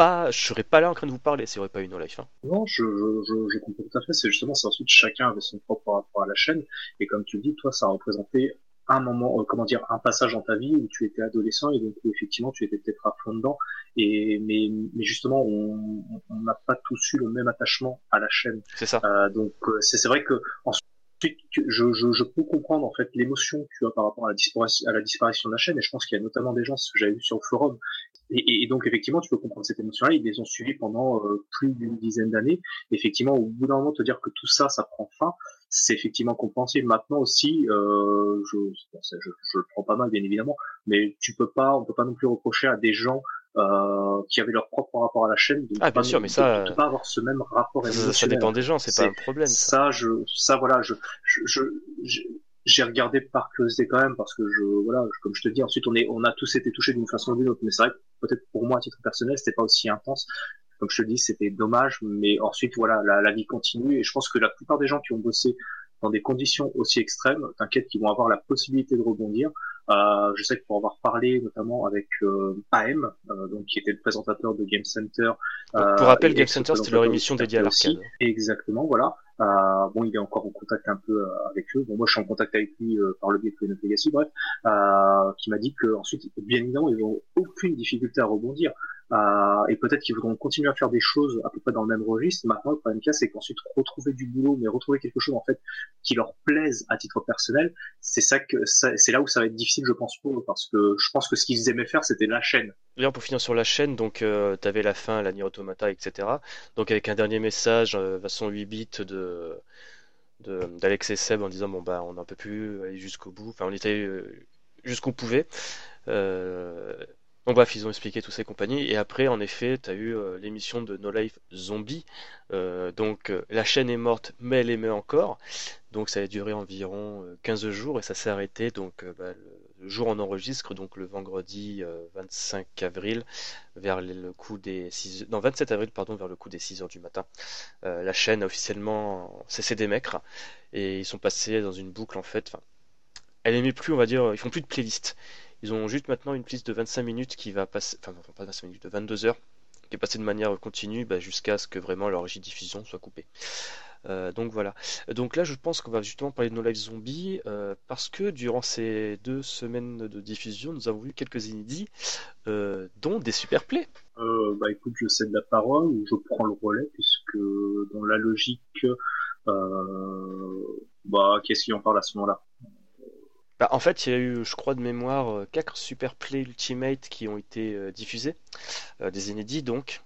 S1: pas, je serais pas là en train de vous parler s'il n'y aurait pas eu No Life. hein.
S2: Non, je, je, je, comprends tout à fait. C'est justement, c'est ensuite chacun avait son propre rapport à la chaîne. Et comme tu le dis, toi, ça a représenté un moment, euh, comment dire, un passage dans ta vie où tu étais adolescent et donc où effectivement tu étais peut-être à fond dedans. Et mais, mais justement, on n'a pas tous eu le même attachement à la chaîne.
S1: C'est ça.
S2: Euh, donc euh, c'est vrai que tu- je, je, je peux comprendre en fait l'émotion que tu as par rapport à la disparition de la chaîne. Et je pense qu'il y a notamment des gens ce que j'avais vu sur le forum. Et, donc effectivement tu peux comprendre cette émotion-là. Ils les ont suivis pendant euh, plus d'une dizaine d'années. Effectivement au bout d'un moment te dire que tout ça ça prend fin c'est effectivement compréhensible. Maintenant aussi euh, je, je je le prends pas mal bien évidemment. Mais tu peux pas on peut pas non plus reprocher à des gens euh, qui avaient leur propre rapport à la chaîne de ne
S1: Ah, bien
S2: pas,
S1: sûr, mais ça,
S2: de, de pas avoir ce même rapport
S1: Ça, dépend des gens, c'est pas un problème. Ça.
S2: ça, je, ça, voilà, je, je, je- je- j'ai regardé par curiosité quand même parce que je, voilà, je- comme je te dis, ensuite on est, on a tous été touchés d'une façon ou d'une autre, mais c'est vrai que peut-être pour moi à titre personnel, c'était pas aussi intense. Comme je te dis, c'était dommage, mais ensuite voilà, la, la vie continue et je pense que la plupart des gens qui ont bossé dans des conditions aussi extrêmes, t'inquiète qu'ils vont avoir la possibilité de rebondir. Euh, je sais que pour avoir parlé notamment avec euh, AM, euh, donc qui était le présentateur de Game Center.
S1: Donc,
S2: euh,
S1: pour rappel, Game Center, c'était leur émission dédiée à l'arcade.
S2: Exactement, voilà. Euh, bon, il est encore en contact un peu euh, avec eux. Bon, moi, je suis en contact avec lui euh, par le biais de Legacy, bref, euh, qui m'a dit que ensuite, bien évidemment, ils n'ont aucune difficulté à rebondir. Euh, et peut-être qu'ils voudront continuer à faire des choses à peu près dans le même registre. Maintenant, le problème qu'il y c'est qu'ensuite retrouver du boulot, mais retrouver quelque chose en fait qui leur plaise à titre personnel, c'est ça que c'est là où ça va être difficile, je pense pour eux, parce que je pense que ce qu'ils aimaient faire, c'était la chaîne.
S1: D'ailleurs, pour finir sur la chaîne, donc euh, t'avais la fin, la Nier Automata, etc. Donc avec un dernier message, euh, façon 8 bits de- d'Alex et Seb en disant bon bah on n'en peut plus aller jusqu'au bout. Enfin on était euh, jusqu'où on pouvait. Euh, donc bref, ils ont expliqué tous ces compagnies. Et après, en effet, t'as eu euh, l'émission de No Life Zombie. Euh, donc euh, la chaîne est morte, mais elle aimait encore. Donc ça a duré environ euh, 15 jours et ça s'est arrêté donc bah, le, jour on enregistre, donc le vendredi euh, 25 avril, vers le, coup des 6 non 27 avril pardon, vers le coup des 6 heures du matin. La chaîne a officiellement cessé d'émettre et ils sont passés dans une boucle en fait. Enfin, elle aimait plus, on va dire, ils font plus de playlist. Ils ont juste maintenant une playlist de 25 minutes qui va passer, enfin non, pas 25 minutes, de 22 heures, qui est passée de manière continue bah, jusqu'à ce que vraiment leur diffusion soit coupée. donc voilà. Donc là, je pense qu'on va justement parler de No Life Zombie parce que durant ces deux semaines de diffusion, nous avons vu quelques inédits, dont des super plays.
S2: bah écoute, je cède la parole ou je prends le relais puisque dans la logique, bah qu'est-ce qui en parle à ce moment-là?
S1: Bah, en fait, il y a eu, je crois de mémoire, 4 Super Play Ultimate qui ont été diffusés, des inédits donc.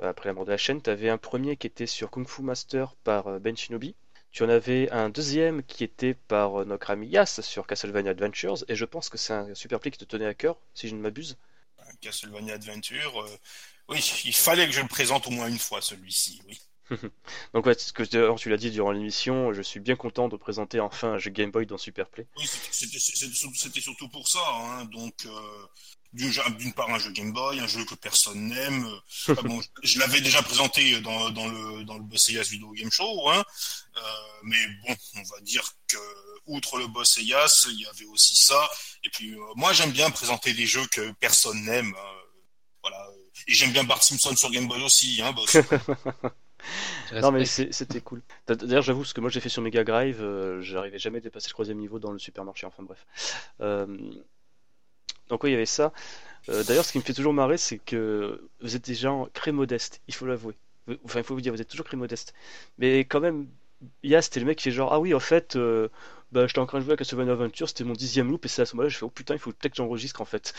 S1: Euh, après la mort de la chaîne, tu avais un premier qui était sur Kung Fu Master par euh, Ben Shinobi. Tu en avais un deuxième qui était par euh, notre ami Yas sur Castlevania Adventures, et je pense que c'est un super play qui te tenait à cœur, si je ne m'abuse.
S4: Castlevania Adventure, oui, il fallait que je le présente au moins une fois celui-ci, oui.
S1: Donc ouais, ce que tu l'as dit durant l'émission, je suis bien content de présenter enfin un jeu Game Boy dans Super Play.
S4: Oui, c'était surtout pour ça. Hein. Donc d'une part un jeu Game Boy, un jeu que personne n'aime. Ah je, l'avais déjà présenté dans, dans le dans le Boss Video Game Show, hein. Euh, mais bon, on va dire que outre le Boss il y avait aussi ça. Et puis euh, moi j'aime bien présenter des jeux que personne n'aime. Euh, voilà. Et j'aime bien Bart Simpson sur Game Boy aussi, hein, boss.
S1: non mais c'était cool. D'ailleurs j'avoue ce que moi j'ai fait sur Mega Drive, j'arrivais jamais à dépasser le troisième niveau dans le supermarché. Enfin bref. Donc oui, il y avait ça. Euh, d'ailleurs, ce qui me fait toujours marrer, c'est que vous êtes des gens très modestes, il faut l'avouer. Enfin, il faut vous dire, vous êtes toujours très modestes. Mais quand même, Yas, c'était le mec qui fait genre, ah oui, en fait, euh, bah, j'étais en train de jouer à Castlevania Adventure, c'était mon dixième loop, et c'est à ce moment-là, je fais, oh putain, il faut peut-être que j'enregistre en fait.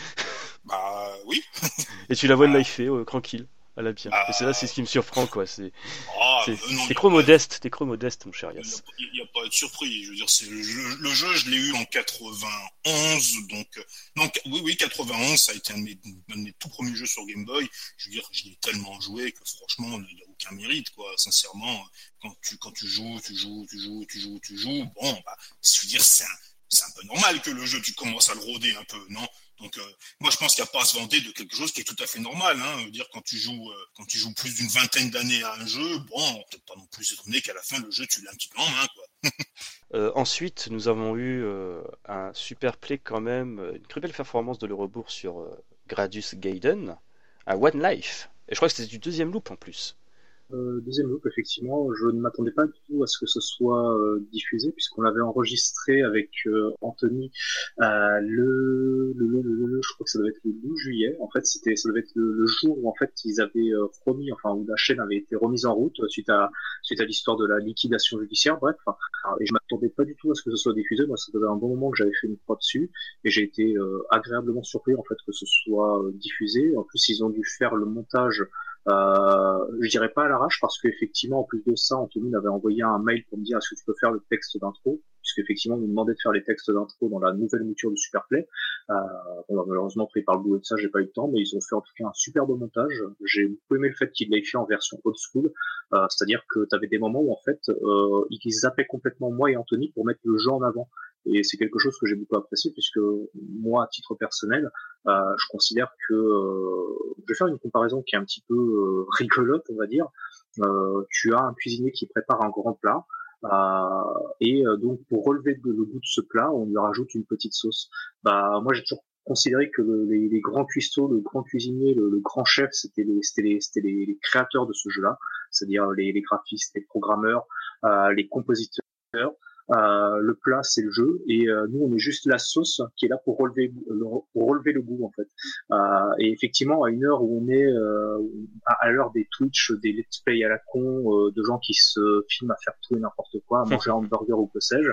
S4: Bah oui.
S1: et tu la vois de life, euh, tranquille à la bien. et c'est là, c'est ce qui me surprend, quoi. C'est, ah, t'es trop modeste, t'es trop modeste, mon cher Yass.
S4: Il n'y a, pas à être surpris. Je veux dire, c'est le jeu, je l'ai eu en 91, donc, donc, oui, oui, 91, ça a été un de, mes, tout premiers jeux sur Game Boy. Je veux dire, je l'ai tellement joué que franchement, il n'y a aucun mérite, quoi. Sincèrement, quand tu, quand tu joues, tu joues, tu joues, tu joues, tu joues, bon, bah, je veux dire, c'est un, un peu normal que le jeu, tu commences à le rôder un peu, non? Donc, euh, moi, je pense qu'il n'y a pas à se vanter de quelque chose qui est tout à fait normal. Hein. dire quand tu joues, euh, quand tu joues plus d'une vingtaine d'années à un jeu, bon, peut pas non plus étonné qu'à la fin le jeu tu l'as un petit peu en main, quoi.
S1: euh, ensuite, nous avons eu un super play quand même, une très belle performance de le rebours sur Gradius Gaiden, un One Life. Et je crois que c'était du deuxième loop en plus.
S2: Euh, deuxième loop, effectivement, je ne m'attendais pas du tout à ce que ce soit euh, diffusé, puisqu'on l'avait enregistré avec euh, Anthony le, le, le, le, je crois que ça devait être le 12 juillet. En fait, c'était, ça devait être le, jour où en fait ils avaient remis, enfin où la chaîne avait été remise en route suite à suite à l'histoire de la liquidation judiciaire. Bref, et je m'attendais pas du tout à ce que ce soit diffusé. Moi, ça devait un bon moment que j'avais fait une croix dessus, et j'ai été agréablement surpris en fait que ce soit diffusé. En plus, ils ont dû faire le montage euh, je dirais pas à l'arrache parce qu'effectivement, en plus de ça, Anthony m'avait envoyé un mail pour me dire est-ce que tu peux faire le texte d'intro? Puisqu'effectivement, me demandait de faire les textes d'intro dans la nouvelle mouture de Superplay. Euh, malheureusement, pris par le bout de ça, j'ai pas eu le temps, mais ils ont fait en tout cas un superbe montage. J'ai beaucoup aimé le fait qu'ils l'aient fait en version old school, euh, c'est-à-dire que tu avais des moments où en fait, euh, ils zappaient complètement moi et Anthony pour mettre le jeu en avant. Et c'est quelque chose que j'ai beaucoup apprécié puisque moi, à titre personnel, euh, je considère que euh, je vais faire une comparaison qui est un petit peu euh, rigolote, on va dire. tu as un cuisinier qui prépare un grand plat. Et donc pour relever le goût de ce plat, on lui rajoute une petite sauce. Bah moi j'ai toujours considéré que les, grands cuistots, le grand cuisinier, le, grand chef, c'était les, les, les, les, créateurs de ce jeu-là, c'est-à-dire les, graphistes, les programmeurs, les compositeurs. Euh, le plat c'est le jeu et euh, nous on est juste la sauce qui est là pour relever le, pour relever le goût en fait. Euh, et effectivement à une heure où on est euh, à, l'heure des Twitch, des let's play à la con, de gens qui se filment à faire tout et n'importe quoi, à manger un hamburger ou que sais-je.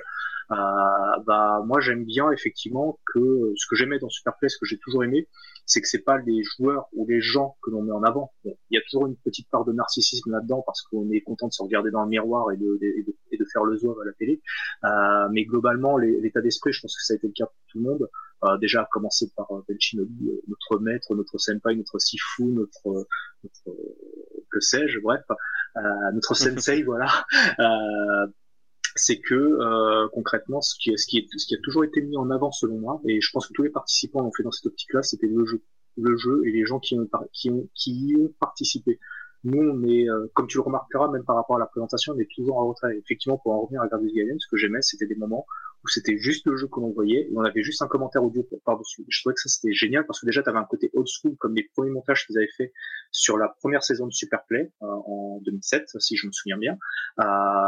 S2: bah moi j'aime bien effectivement que ce que j'aimais dans Superplay, ce que j'ai toujours aimé, c'est que c'est pas les joueurs ou les gens que l'on met en avant. il y a toujours une petite part de narcissisme là-dedans parce qu'on est content de se regarder dans le miroir et de, et de, faire le zouave à la télé. Euh, mais globalement, l'état d'esprit, je pense que ça a été le cas pour tout le monde. Euh, déjà à commencer par euh, Ben Shinobi, euh, notre maître, notre senpai, notre sifu, notre, notre que sais-je, bref, notre sensei, voilà c'est que euh, concrètement, ce qui, ce, qui est, ce qui a toujours été mis en avant selon moi, et je pense que tous les participants l'ont fait dans cette optique-là, c'était le jeu, le jeu et les gens qui ont, qui ont, qui y ont participé. Nous, on est, euh, comme tu le remarqueras, même par rapport à la présentation, on est toujours en retrait. Effectivement, pour en revenir à Gardius Gaiden, ce que j'aimais, c'était des moments c'était juste le jeu que l'on voyait et on avait juste un commentaire audio par-dessus. Je trouvais que ça c'était génial parce que déjà tu avais un côté old school comme les premiers montages qu'ils avaient fait sur la première saison de Superplay euh, en 2007 si je me souviens bien euh,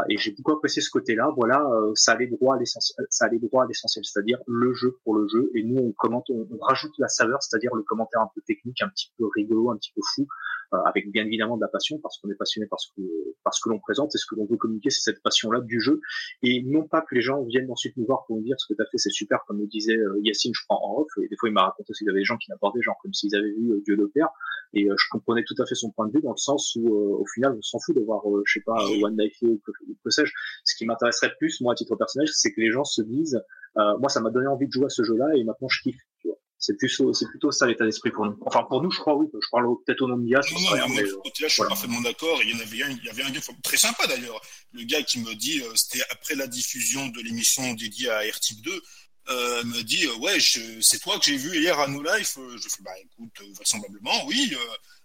S2: et j'ai beaucoup apprécié ce côté-là. Voilà, euh, ça allait droit à l'essentiel, ça allait droit à l'essentiel, c'est-à-dire le jeu pour le jeu et nous on commente, on, rajoute la saveur, c'est-à-dire le commentaire un peu technique, un petit peu rigolo, un petit peu fou euh, avec bien évidemment de la passion parce qu'on est passionné par ce que parce que l'on présente et ce que l'on veut communiquer, c'est cette passion-là du jeu et non pas que les gens viennent ensuite nous voir pour nous dire ce que tu as fait c'est super comme le disait euh, Yacine je crois en off et des fois il m'a raconté qu'il y avait des gens qui n'abordaient genre comme s'ils avaient vu euh, Dieu le Père et je comprenais tout à fait son point de vue dans le sens où au final on s'en fout de voir je sais pas One Life ou que, que sais-je. Ce qui m'intéresserait plus moi à titre personnel c'est que les gens se disent moi ça m'a donné envie de jouer à ce jeu-là et maintenant je kiffe tu vois c'est plutôt, c'est plutôt ça l'état d'esprit pour nous. Enfin, pour nous, je crois, oui. Je parle peut-être au nom de Mia.
S4: Non, non, rien, mais, moi, côté là, je suis parfaitement d'accord. Il y en avait un, il y avait un gars très sympa d'ailleurs. Le gars qui me dit, euh, c'était après la diffusion de l'émission dédiée à R-Type 2, euh, me dit, euh, ouais, c'est toi que j'ai vu hier à New Life. Je fais, bah écoute, vraisemblablement, oui.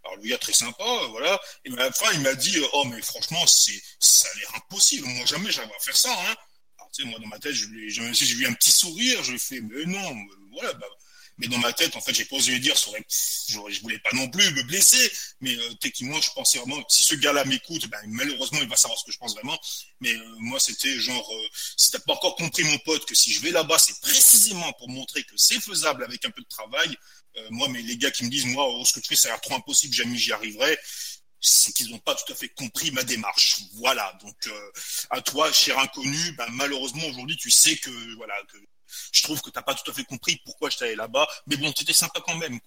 S4: alors le gars très sympa, voilà. Et à la fin, il m'a dit, oh mais franchement, c'est, ça a l'air impossible. Moi, jamais j'arrive à faire ça. Hein. Alors, tu sais, moi dans ma tête, je, je, j'ai vu un petit sourire. Je fais, mais non, voilà. Bah, mais dans ma tête, en fait, j'ai pas osé lui dire, je voulais pas non plus me blesser, mais euh, techniquement, je pensais vraiment, si ce gars-là m'écoute, ben, malheureusement, il va savoir ce que je pense vraiment. Mais euh, moi, c'était genre, euh, si t'as pas encore compris, mon pote, que si je vais là-bas, c'est précisément pour montrer que c'est faisable avec un peu de travail. Euh, moi, mais les gars qui me disent, moi, oh, ce que tu fais, ça a l'air trop impossible, jamais j'y arriverai c'est qu'ils n'ont pas tout à fait compris ma démarche. Voilà. Donc à toi, cher inconnu, ben, malheureusement aujourd'hui, tu sais que voilà que je trouve que t'as pas tout à fait compris pourquoi je allé là-bas, mais bon, c'était sympa quand même.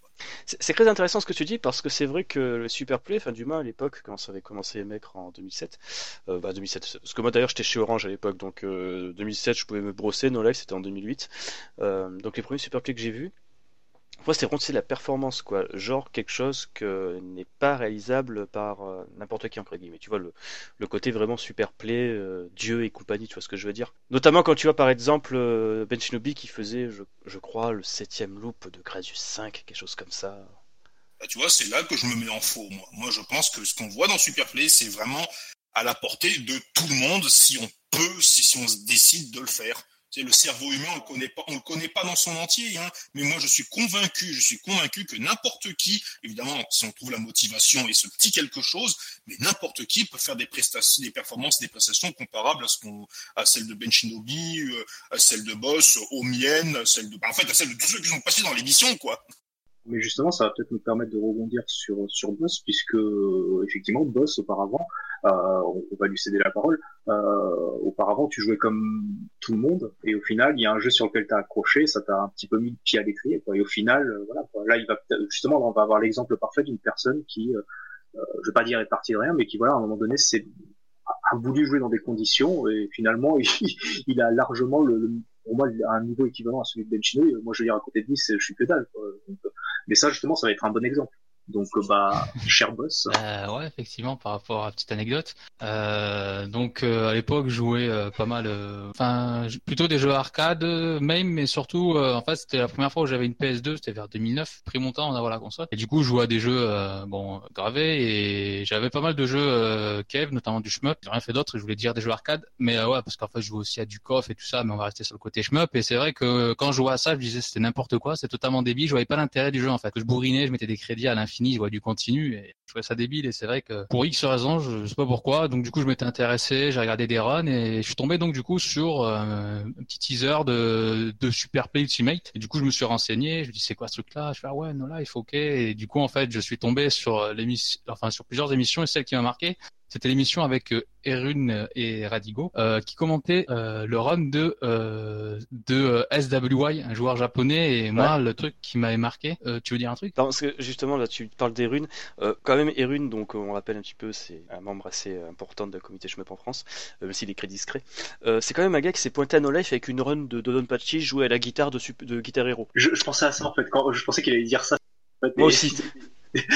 S1: C'est très intéressant ce que tu dis parce que c'est vrai que le Superplay, enfin du moins à l'époque quand ça avait commencé à émettre en 2007, euh, bah 2007, parce que moi d'ailleurs j'étais chez Orange à l'époque, donc 2007 euh, je pouvais me brosser, No Life c'était en 2008, euh, donc les premiers Superplay que j'ai vus, moi, c'est vraiment la performance, quoi. Genre quelque chose que n'est pas réalisable par euh, n'importe qui, entre guillemets. Tu vois, le, le côté vraiment super play, euh, Dieu et compagnie, tu vois ce que je veux dire. Notamment quand tu vois, par exemple, euh, Ben Shinobi qui faisait, je, je crois, le septième loop de Gradius 5, quelque chose comme ça.
S4: Bah, tu vois, c'est là que je me mets en faux, moi. Moi, je pense que ce qu'on voit dans Superplay, c'est vraiment à la portée de tout le monde si on peut, si, si on se décide de le faire le cerveau humain, on le connaît pas, on le connaît pas dans son entier. Hein, mais moi, je suis convaincu, je suis convaincu que n'importe qui, évidemment, si on trouve la motivation et ce petit quelque chose, mais n'importe qui peut faire des prestations, des performances, des prestations comparables à ce qu'on, à celles de Ben Shinobi, euh, à celles de Boss, aux miennes, à celles de, bah, en fait, à celles de tous ceux qui sont passés dans l'émission, quoi.
S2: Mais justement, ça va peut-être nous permettre de rebondir sur sur Boss, puisque effectivement, Boss auparavant, euh, on, va lui céder la parole. Euh, auparavant, tu jouais comme tout le monde, et au final, il y a un jeu sur lequel tu as accroché, ça t'a un petit peu mis le pied à l'étrier. Et au final, euh, voilà, là, il va justement, on va avoir l'exemple parfait d'une personne qui, euh, euh, je vais pas dire est partie de rien, mais qui, voilà, à un moment donné, c'est a voulu jouer dans des conditions, et finalement, il, il a largement le, le pour moi, un niveau équivalent à celui de Benchino. Moi, je veux dire, à côté de lui, je suis que dalle. Quoi. Mais ça, justement, ça va être un bon exemple. Donc euh, bah cher boss.
S3: Euh, ouais effectivement par rapport à petite anecdote. Euh, donc euh, à l'époque je jouais euh, pas mal, enfin plutôt des jeux arcade même mais surtout en fait c'était la première fois où j'avais une PS2 c'était vers 2009 pris mon temps d'avoir la console et du coup je jouais à des jeux bon gravés et j'avais pas mal de jeux Kev notamment du shmup. J'ai rien fait d'autre je voulais dire des jeux arcade mais ouais parce qu'en fait je jouais aussi à du KOF et tout ça mais on va rester sur le côté shmup et c'est vrai que quand je jouais à ça je disais c'était n'importe quoi c'est totalement débile je voyais pas l'intérêt du jeu en fait je bourrinais je mettais des crédits à l'infini je vois du continu et je trouvais ça débile. Et c'est vrai que pour X raisons, je, sais pas pourquoi, donc du coup je m'étais intéressé, j'ai regardé des runs et je suis tombé donc du coup sur euh, un petit teaser de, de Super Play Ultimate. Et du coup je me suis renseigné, je me dis c'est quoi ce truc là, je fais ah ouais non là il faut ok. Et du coup en fait je suis tombé sur l'émission, enfin sur plusieurs émissions et celle qui m'a marqué c'était l'émission avec euh, Erun et Radigo euh, qui commentaient euh, le run de de SWY, un joueur japonais. Et moi, le truc qui m'avait marqué, tu veux dire un truc?
S1: Parce que justement là, tu parles d'Erun. quand même, Erun, donc on rappelle un petit peu, c'est un membre assez important de la communauté Shmup en France, même s'il est très discret. c'est quand même un gars qui s'est pointé à No Life avec une run de Dodonpachi joué à la guitare de, de Guitar Hero.
S2: Je, je, pensais à ça en fait. Quand, je pensais qu'il allait dire ça.
S1: Moi aussi.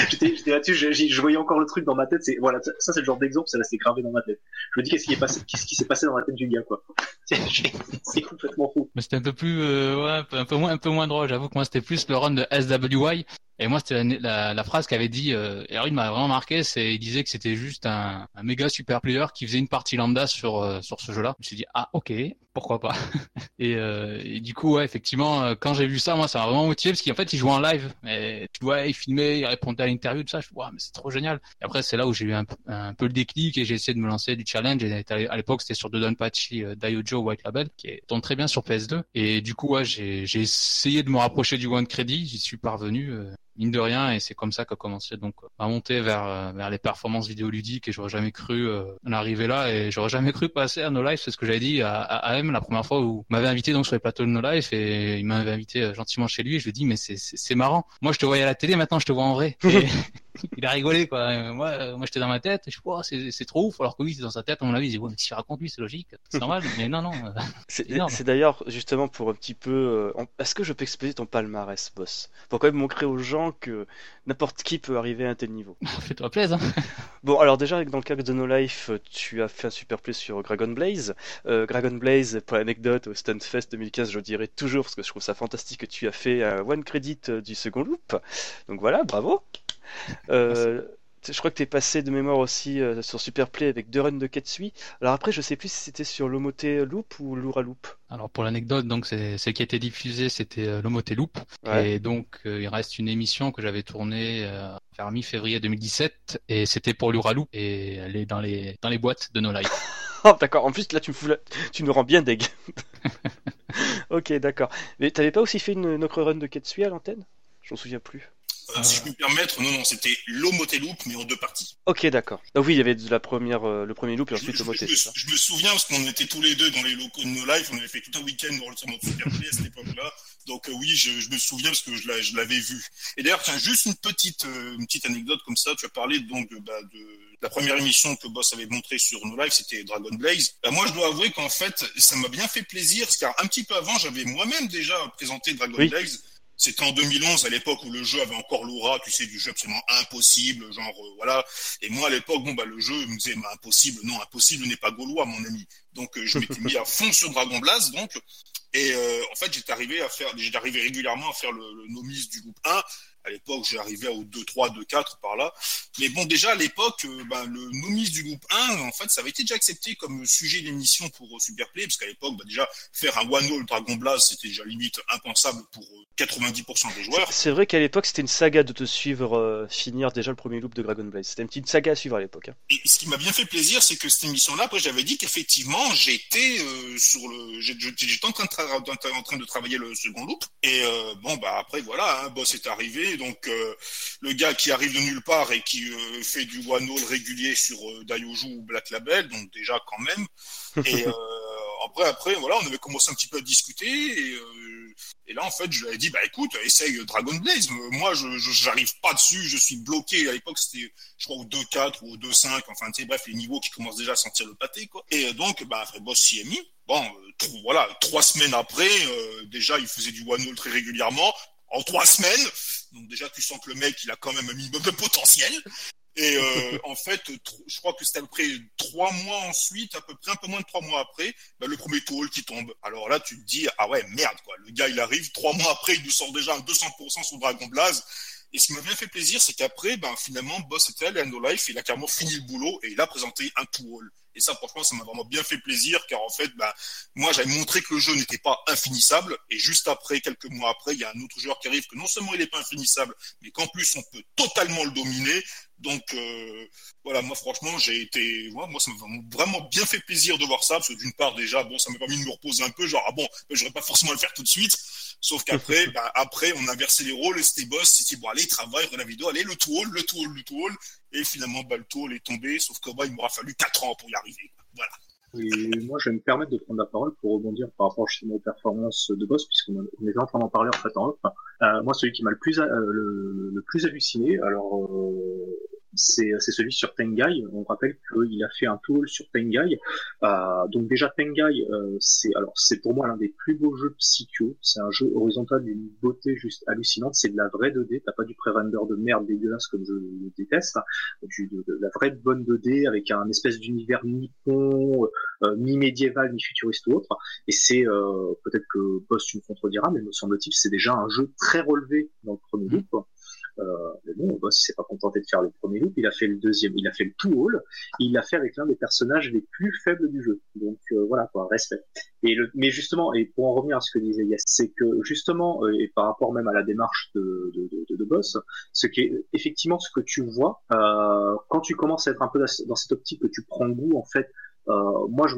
S2: J'étais là-dessus, je, je, voyais encore le truc dans ma tête. C'est voilà, ça, c'est le genre d'exemple, ça resté gravé dans ma tête. Je me dis qu'est-ce qui est passé, qu'est-ce qui s'est passé dans la tête du gars quoi. c'est complètement fou.
S3: Mais c'était un peu plus, euh, ouais, un peu moins, un peu moins drôle. J'avoue que moi c'était plus le run de SWY Et moi, c'était la, la, la, phrase qu'avait dit, euh, il m'a vraiment marqué, c'est, il disait que c'était juste un, un, méga super player qui faisait une partie lambda sur, euh, sur ce jeu-là. Je me suis dit, ah, ok, pourquoi pas? et, euh, et, du coup, ouais, effectivement, euh, quand j'ai vu ça, moi, ça m'a vraiment motivé parce qu'en fait, il jouait en live. Et tu vois, il filmait, il répondait à l'interview, tout ça. Je me mais c'est trop génial. Et après, c'est là où j'ai eu un, peu le déclic et j'ai essayé de me lancer du challenge. Et à l'époque, c'était sur Dodonpachi euh, Daiojo White Label, qui tombe très bien sur PS2. Et du coup, ouais, j'ai essayé de me rapprocher du One Credit. J'y suis parvenu. Euh, mine de rien et c'est comme ça qu'a commencé donc à monter vers euh, vers les performances vidéoludiques et j'aurais jamais cru euh, en arriver là et j'aurais jamais cru passer à No Life c'est ce que j'avais dit à, à AM la première fois où m'avait invité donc sur les plateaux de No Life et il m'avait invité euh, gentiment chez lui et je lui ai dit mais c'est c'est marrant. Moi je te voyais à la télé maintenant je te vois en vrai il a rigolé quoi moi moi j'étais dans ma tête je vois c'est c'est trop ouf alors que lui c'est dans sa tête à mon avis il dit ouais mais si raconte lui c'est logique c'est normal mais non non
S1: c'est d'ailleurs justement pour un petit peu est-ce que je peux exposer ton palmarès boss? Pour quand même montrer aux gens que n'importe qui peut arriver à un tel niveau.
S3: Fais-toi plaisir.
S1: Bon, alors déjà, dans le cas de No Life, tu as fait un super play sur Dragon Blaze. Euh, Dragon Blaze, pour l'anecdote, au Stunfest 2015, je dirais toujours, parce que je trouve ça fantastique que tu as fait un one credit du second loop. Donc voilà, bravo. Euh, je crois que tu es passé de mémoire aussi euh, sur Superplay avec deux runs de Ketsui. Alors après, je sais plus si c'était sur l'Omote Loop ou Lura Loop.
S3: Alors pour l'anecdote, donc c'est ce qui a été diffusé, c'était euh, l'Omote Loop. Et donc euh, il reste une émission que j'avais tournée euh, vers mi-février 2017 et c'était pour Lura Loop et elle est dans les dans les boîtes de No Life.
S1: oh, d'accord. En plus là, tu me fous tu me rends bien deg. ok, d'accord. Mais t'avais pas aussi fait une, une autre run de Ketsui à l'antenne? Je m'en souviens plus.
S4: Euh, si je peux me permettre, non, non, c'était l'Omoté Loop, mais en deux parties.
S1: Ok, d'accord. Ah oui, il y avait de la première, euh, le premier loop et ensuite
S4: l'Omoté. Je, je, je, me souviens parce qu'on était tous les deux dans les locaux de No Life, on avait fait tout un week-end dans le Super Play à cette époque-là. Donc euh, oui, je, je, me souviens parce que je l'avais vu. Et d'ailleurs, tiens, juste une petite, euh, une petite anecdote comme ça. Tu as parlé donc bah, de la première émission que Boss avait montrée sur No Life, c'était Dragon Blaze. Bah, moi, je dois avouer qu'en fait, ça m'a bien fait plaisir, car un petit peu avant, j'avais moi-même déjà présenté Dragon oui. Blaze c'était en 2011, à l'époque où le jeu avait encore l'aura, tu sais, du jeu absolument impossible, genre euh, voilà. Et moi, à l'époque, bon bah le jeu me disait, bah, impossible, non, impossible n'est pas gaulois, mon ami. Donc euh, je m'étais mis à fond sur Dragon Blast, donc. Et euh, en fait, j'étais arrivé à faire, j'étais arrivé régulièrement à faire le, le nomis du groupe 1. À l'époque, j'arrivais au 2, 3, 2, 4 par là. Mais bon, déjà à l'époque, euh, ben, le nomis du groupe 1, en fait, ça avait été déjà accepté comme sujet d'émission pour Superplay, parce qu'à l'époque, ben, déjà, faire un one-all Dragon Blast, c'était déjà limite impensable pour 90% des joueurs.
S1: C'est vrai qu'à l'époque, c'était une saga de te suivre euh, finir déjà le premier loop de Dragon Blaze. C'était une petite saga à suivre à l'époque. Hein.
S4: Et ce qui m'a bien fait plaisir, c'est que cette émission-là, après, j'avais dit qu'effectivement, j'étais euh, sur le, j'étais en train de, en train de travailler le second loop. Et euh, bon, bah après, voilà, hein, boss est arrivé. Donc, euh, le gars qui arrive de nulle part et qui euh, fait du one-all régulier sur euh, ou Black Label, donc déjà quand même. Et après, après, voilà, on avait commencé un petit peu à discuter et, euh, et là, en fait, je lui avais dit, bah écoute, essaye Dragon Blaze. Moi, je j'arrive pas dessus, je suis bloqué. À l'époque, c'était, je crois, au 2-4 ou au 2-5. Enfin, tu sais, bref, les niveaux qui commencent déjà à sentir le pâté, quoi. Et donc, bah, après, boss s'y est mis. Bon, euh, voilà, trois semaines après, euh, déjà, il faisait du one très régulièrement. En trois semaines, donc déjà, tu sens que le mec, il a quand même un minimum de potentiel. Et euh, en fait, je crois que c'était à peu près trois mois ensuite, à peu près un peu moins de trois mois après, bah, le premier tool qui tombe. Alors là, tu te dis, ah ouais, merde, quoi. Le gars, il arrive, trois mois après, il nous sort déjà un 200% sur Dragon Blaze. Et ce qui m'a bien fait plaisir, c'est qu'après, ben, finalement, Boss était à No Life, il a carrément fini le boulot et il a présenté un tool. Et ça, franchement, ça m'a vraiment bien fait plaisir, car en fait, bah, moi, j'avais montré que le jeu n'était pas infinissable. Et juste après, quelques mois après, il y a un autre joueur qui arrive que non seulement il n'est pas infinissable, mais qu'en plus, on peut totalement le dominer. Donc, euh, voilà, moi, franchement, j'ai été, moi, ça m'a vraiment bien fait plaisir de voir ça, parce que d'une part, déjà, bon, ça m'a permis de me reposer un peu, genre, ah bon, j'aurais pas forcément à le faire tout de suite. Sauf qu'après, bah, après, on a inversé les rôles c'était boss, c'était bon, allez, travaille, la vidéo, allez, le tool, le tool, le tool. Et finalement, bah, le tool est tombé, sauf que, bah, il m'aura fallu 4 ans pour y arriver. Voilà.
S2: Et moi, je vais me permettre de prendre la parole pour rebondir par rapport justement aux performances de boss, puisqu'on est en train d'en parler en fait en off. Euh, moi, celui qui m'a le plus, euh, le, le, plus halluciné, alors, euh, c'est celui sur Tengai. On rappelle qu'il a fait un tool sur Tengai. Euh, donc déjà Tengai, euh, c'est alors c'est pour moi l'un des plus beaux jeux psycho. C'est un jeu horizontal d'une beauté juste hallucinante. C'est de la vraie 2D. T'as pas du pré-render de merde dégueulasse comme je le déteste. Du, de, de, la vraie bonne 2D avec un espèce d'univers nippon, euh, mi-médiéval, mi-futuriste ou autre. Et c'est euh, peut-être que Boss tu me contrediras, mais me semble-t-il c'est déjà un jeu très relevé dans le premier loop. Euh, mais bon, le boss il s'est pas contenté de faire le premier loop, il a fait le deuxième, il a fait le tout haul, il l'a fait avec l'un des personnages les plus faibles du jeu. Donc euh, voilà, quoi, respect. Et le, mais justement, et pour en revenir à ce que disait Yes, c'est que justement, euh, et par rapport même à la démarche de, de, de, de boss, ce qui est effectivement ce que tu vois euh, quand tu commences à être un peu dans cette optique que tu prends goût en fait euh, moi, je,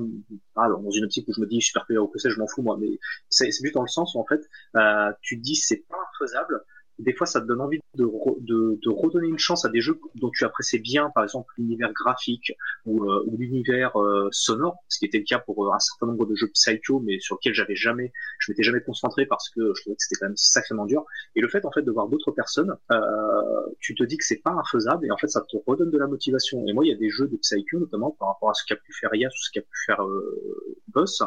S2: ah, dans une optique où je me dis super player ou que c'est, je m'en fous moi, mais c'est, juste dans le sens où en fait, euh, tu dis c'est pas faisable, des fois ça te donne envie de, de, de, redonner une chance à des jeux dont tu apprécies bien, par exemple l'univers graphique ou, euh, ou l'univers euh, sonore, ce qui était le cas pour euh, un certain nombre de jeux Psycho, mais sur lesquels j'avais jamais, je m'étais jamais concentré parce que je trouvais que c'était quand même sacrément dur. Et le fait en fait de voir d'autres personnes, euh, tu te dis que c'est pas infaisable et en fait ça te redonne de la motivation. Et moi il y a des jeux de Psycho notamment par rapport à ce qu'a pu faire Yas ou ce qu'a pu faire Boss,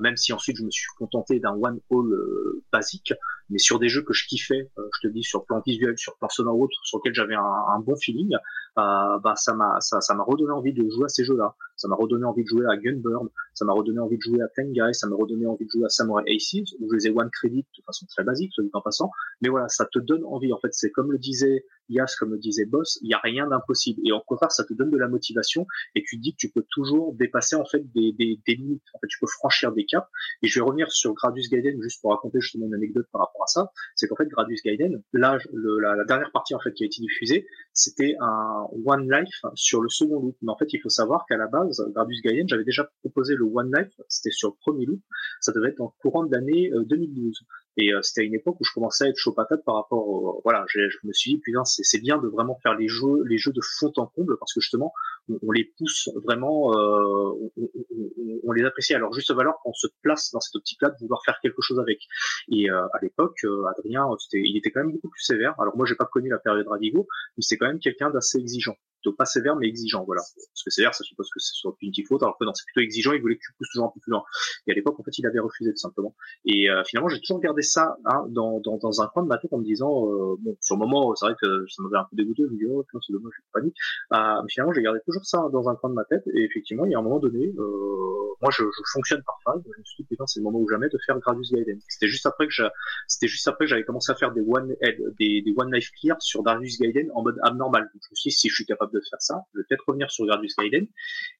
S2: même si ensuite je me suis contenté d'un one all basique, mais sur des jeux que je kiffais je te dis sur plan visuel, sur Persona ou autre, sur lequel j'avais un, un, bon feeling, euh, bah ça m'a ça m'a redonné envie de jouer à ces jeux-là. Ça m'a redonné envie de jouer à Gunbird, ça m'a redonné envie de jouer à Tengai, ça m'a redonné envie de jouer à Samurai Aces, où je les ai one credit de façon très basique, soit dit en passant. Mais voilà, ça te donne envie. En fait, c'est comme le disait Yas, comme le disait Boss, il y a rien d'impossible. Et en contraire, ça te donne de la motivation et tu dis que tu peux toujours dépasser en fait des, des, des limites. En fait, tu peux franchir des caps. Et je vais revenir sur Gradius Gaiden juste pour raconter justement une anecdote par rapport à ça. C'est qu'en fait, Gradius Gaiden, là, le, la, la, dernière partie en fait qui a été diffusée, c'était un One Life sur le second loop. Mais en fait, il faut savoir qu'à la base, Gradius Gaiden, j'avais déjà proposé le One Life, c'était sur le premier loop. Ça devait être en courant de l'année 2012. Et euh, c'était à une époque où je commençais à être chaud patate par rapport, au, voilà, je, me suis dit putain c'est bien de vraiment faire les jeux, les jeux de fond en comble parce que justement on, les pousse vraiment, euh, on, les apprécie leur juste valeur quand on se place dans cette optique-là de vouloir faire quelque chose avec. Et euh, à l'époque, euh, Adrien, il était quand même beaucoup plus sévère. Alors moi j'ai pas connu la période Radigo, mais c'est quand même quelqu'un d'assez exigeant pas sévère mais exigeant voilà. Parce que sévère ça suppose que ce soit punitif faute alors que non c'est plutôt exigeant il voulait que tu pousses toujours un peu plus loin. Et à l'époque en fait il avait refusé tout simplement. Et euh, finalement j'ai toujours gardé ça hein, dans, dans, dans, un coin de ma tête en me disant euh, bon sur le moment c'est vrai que ça m'avait un peu dégoûté je me dis oh c'est dommage j'ai pas dit euh, mais finalement j'ai gardé toujours ça dans un coin de ma tête. Et effectivement il y a un moment donné euh, moi je, je, fonctionne par phase. Je me suis dit putain c'est le moment ou jamais de faire Gradius Gaiden. C'était juste après que j'avais commencé à faire des one des, des one life clear sur Gradius Gaiden en mode abnormal donc je me suis dit si je suis capable de faire ça je vais peut-être revenir sur Gradius Gaiden.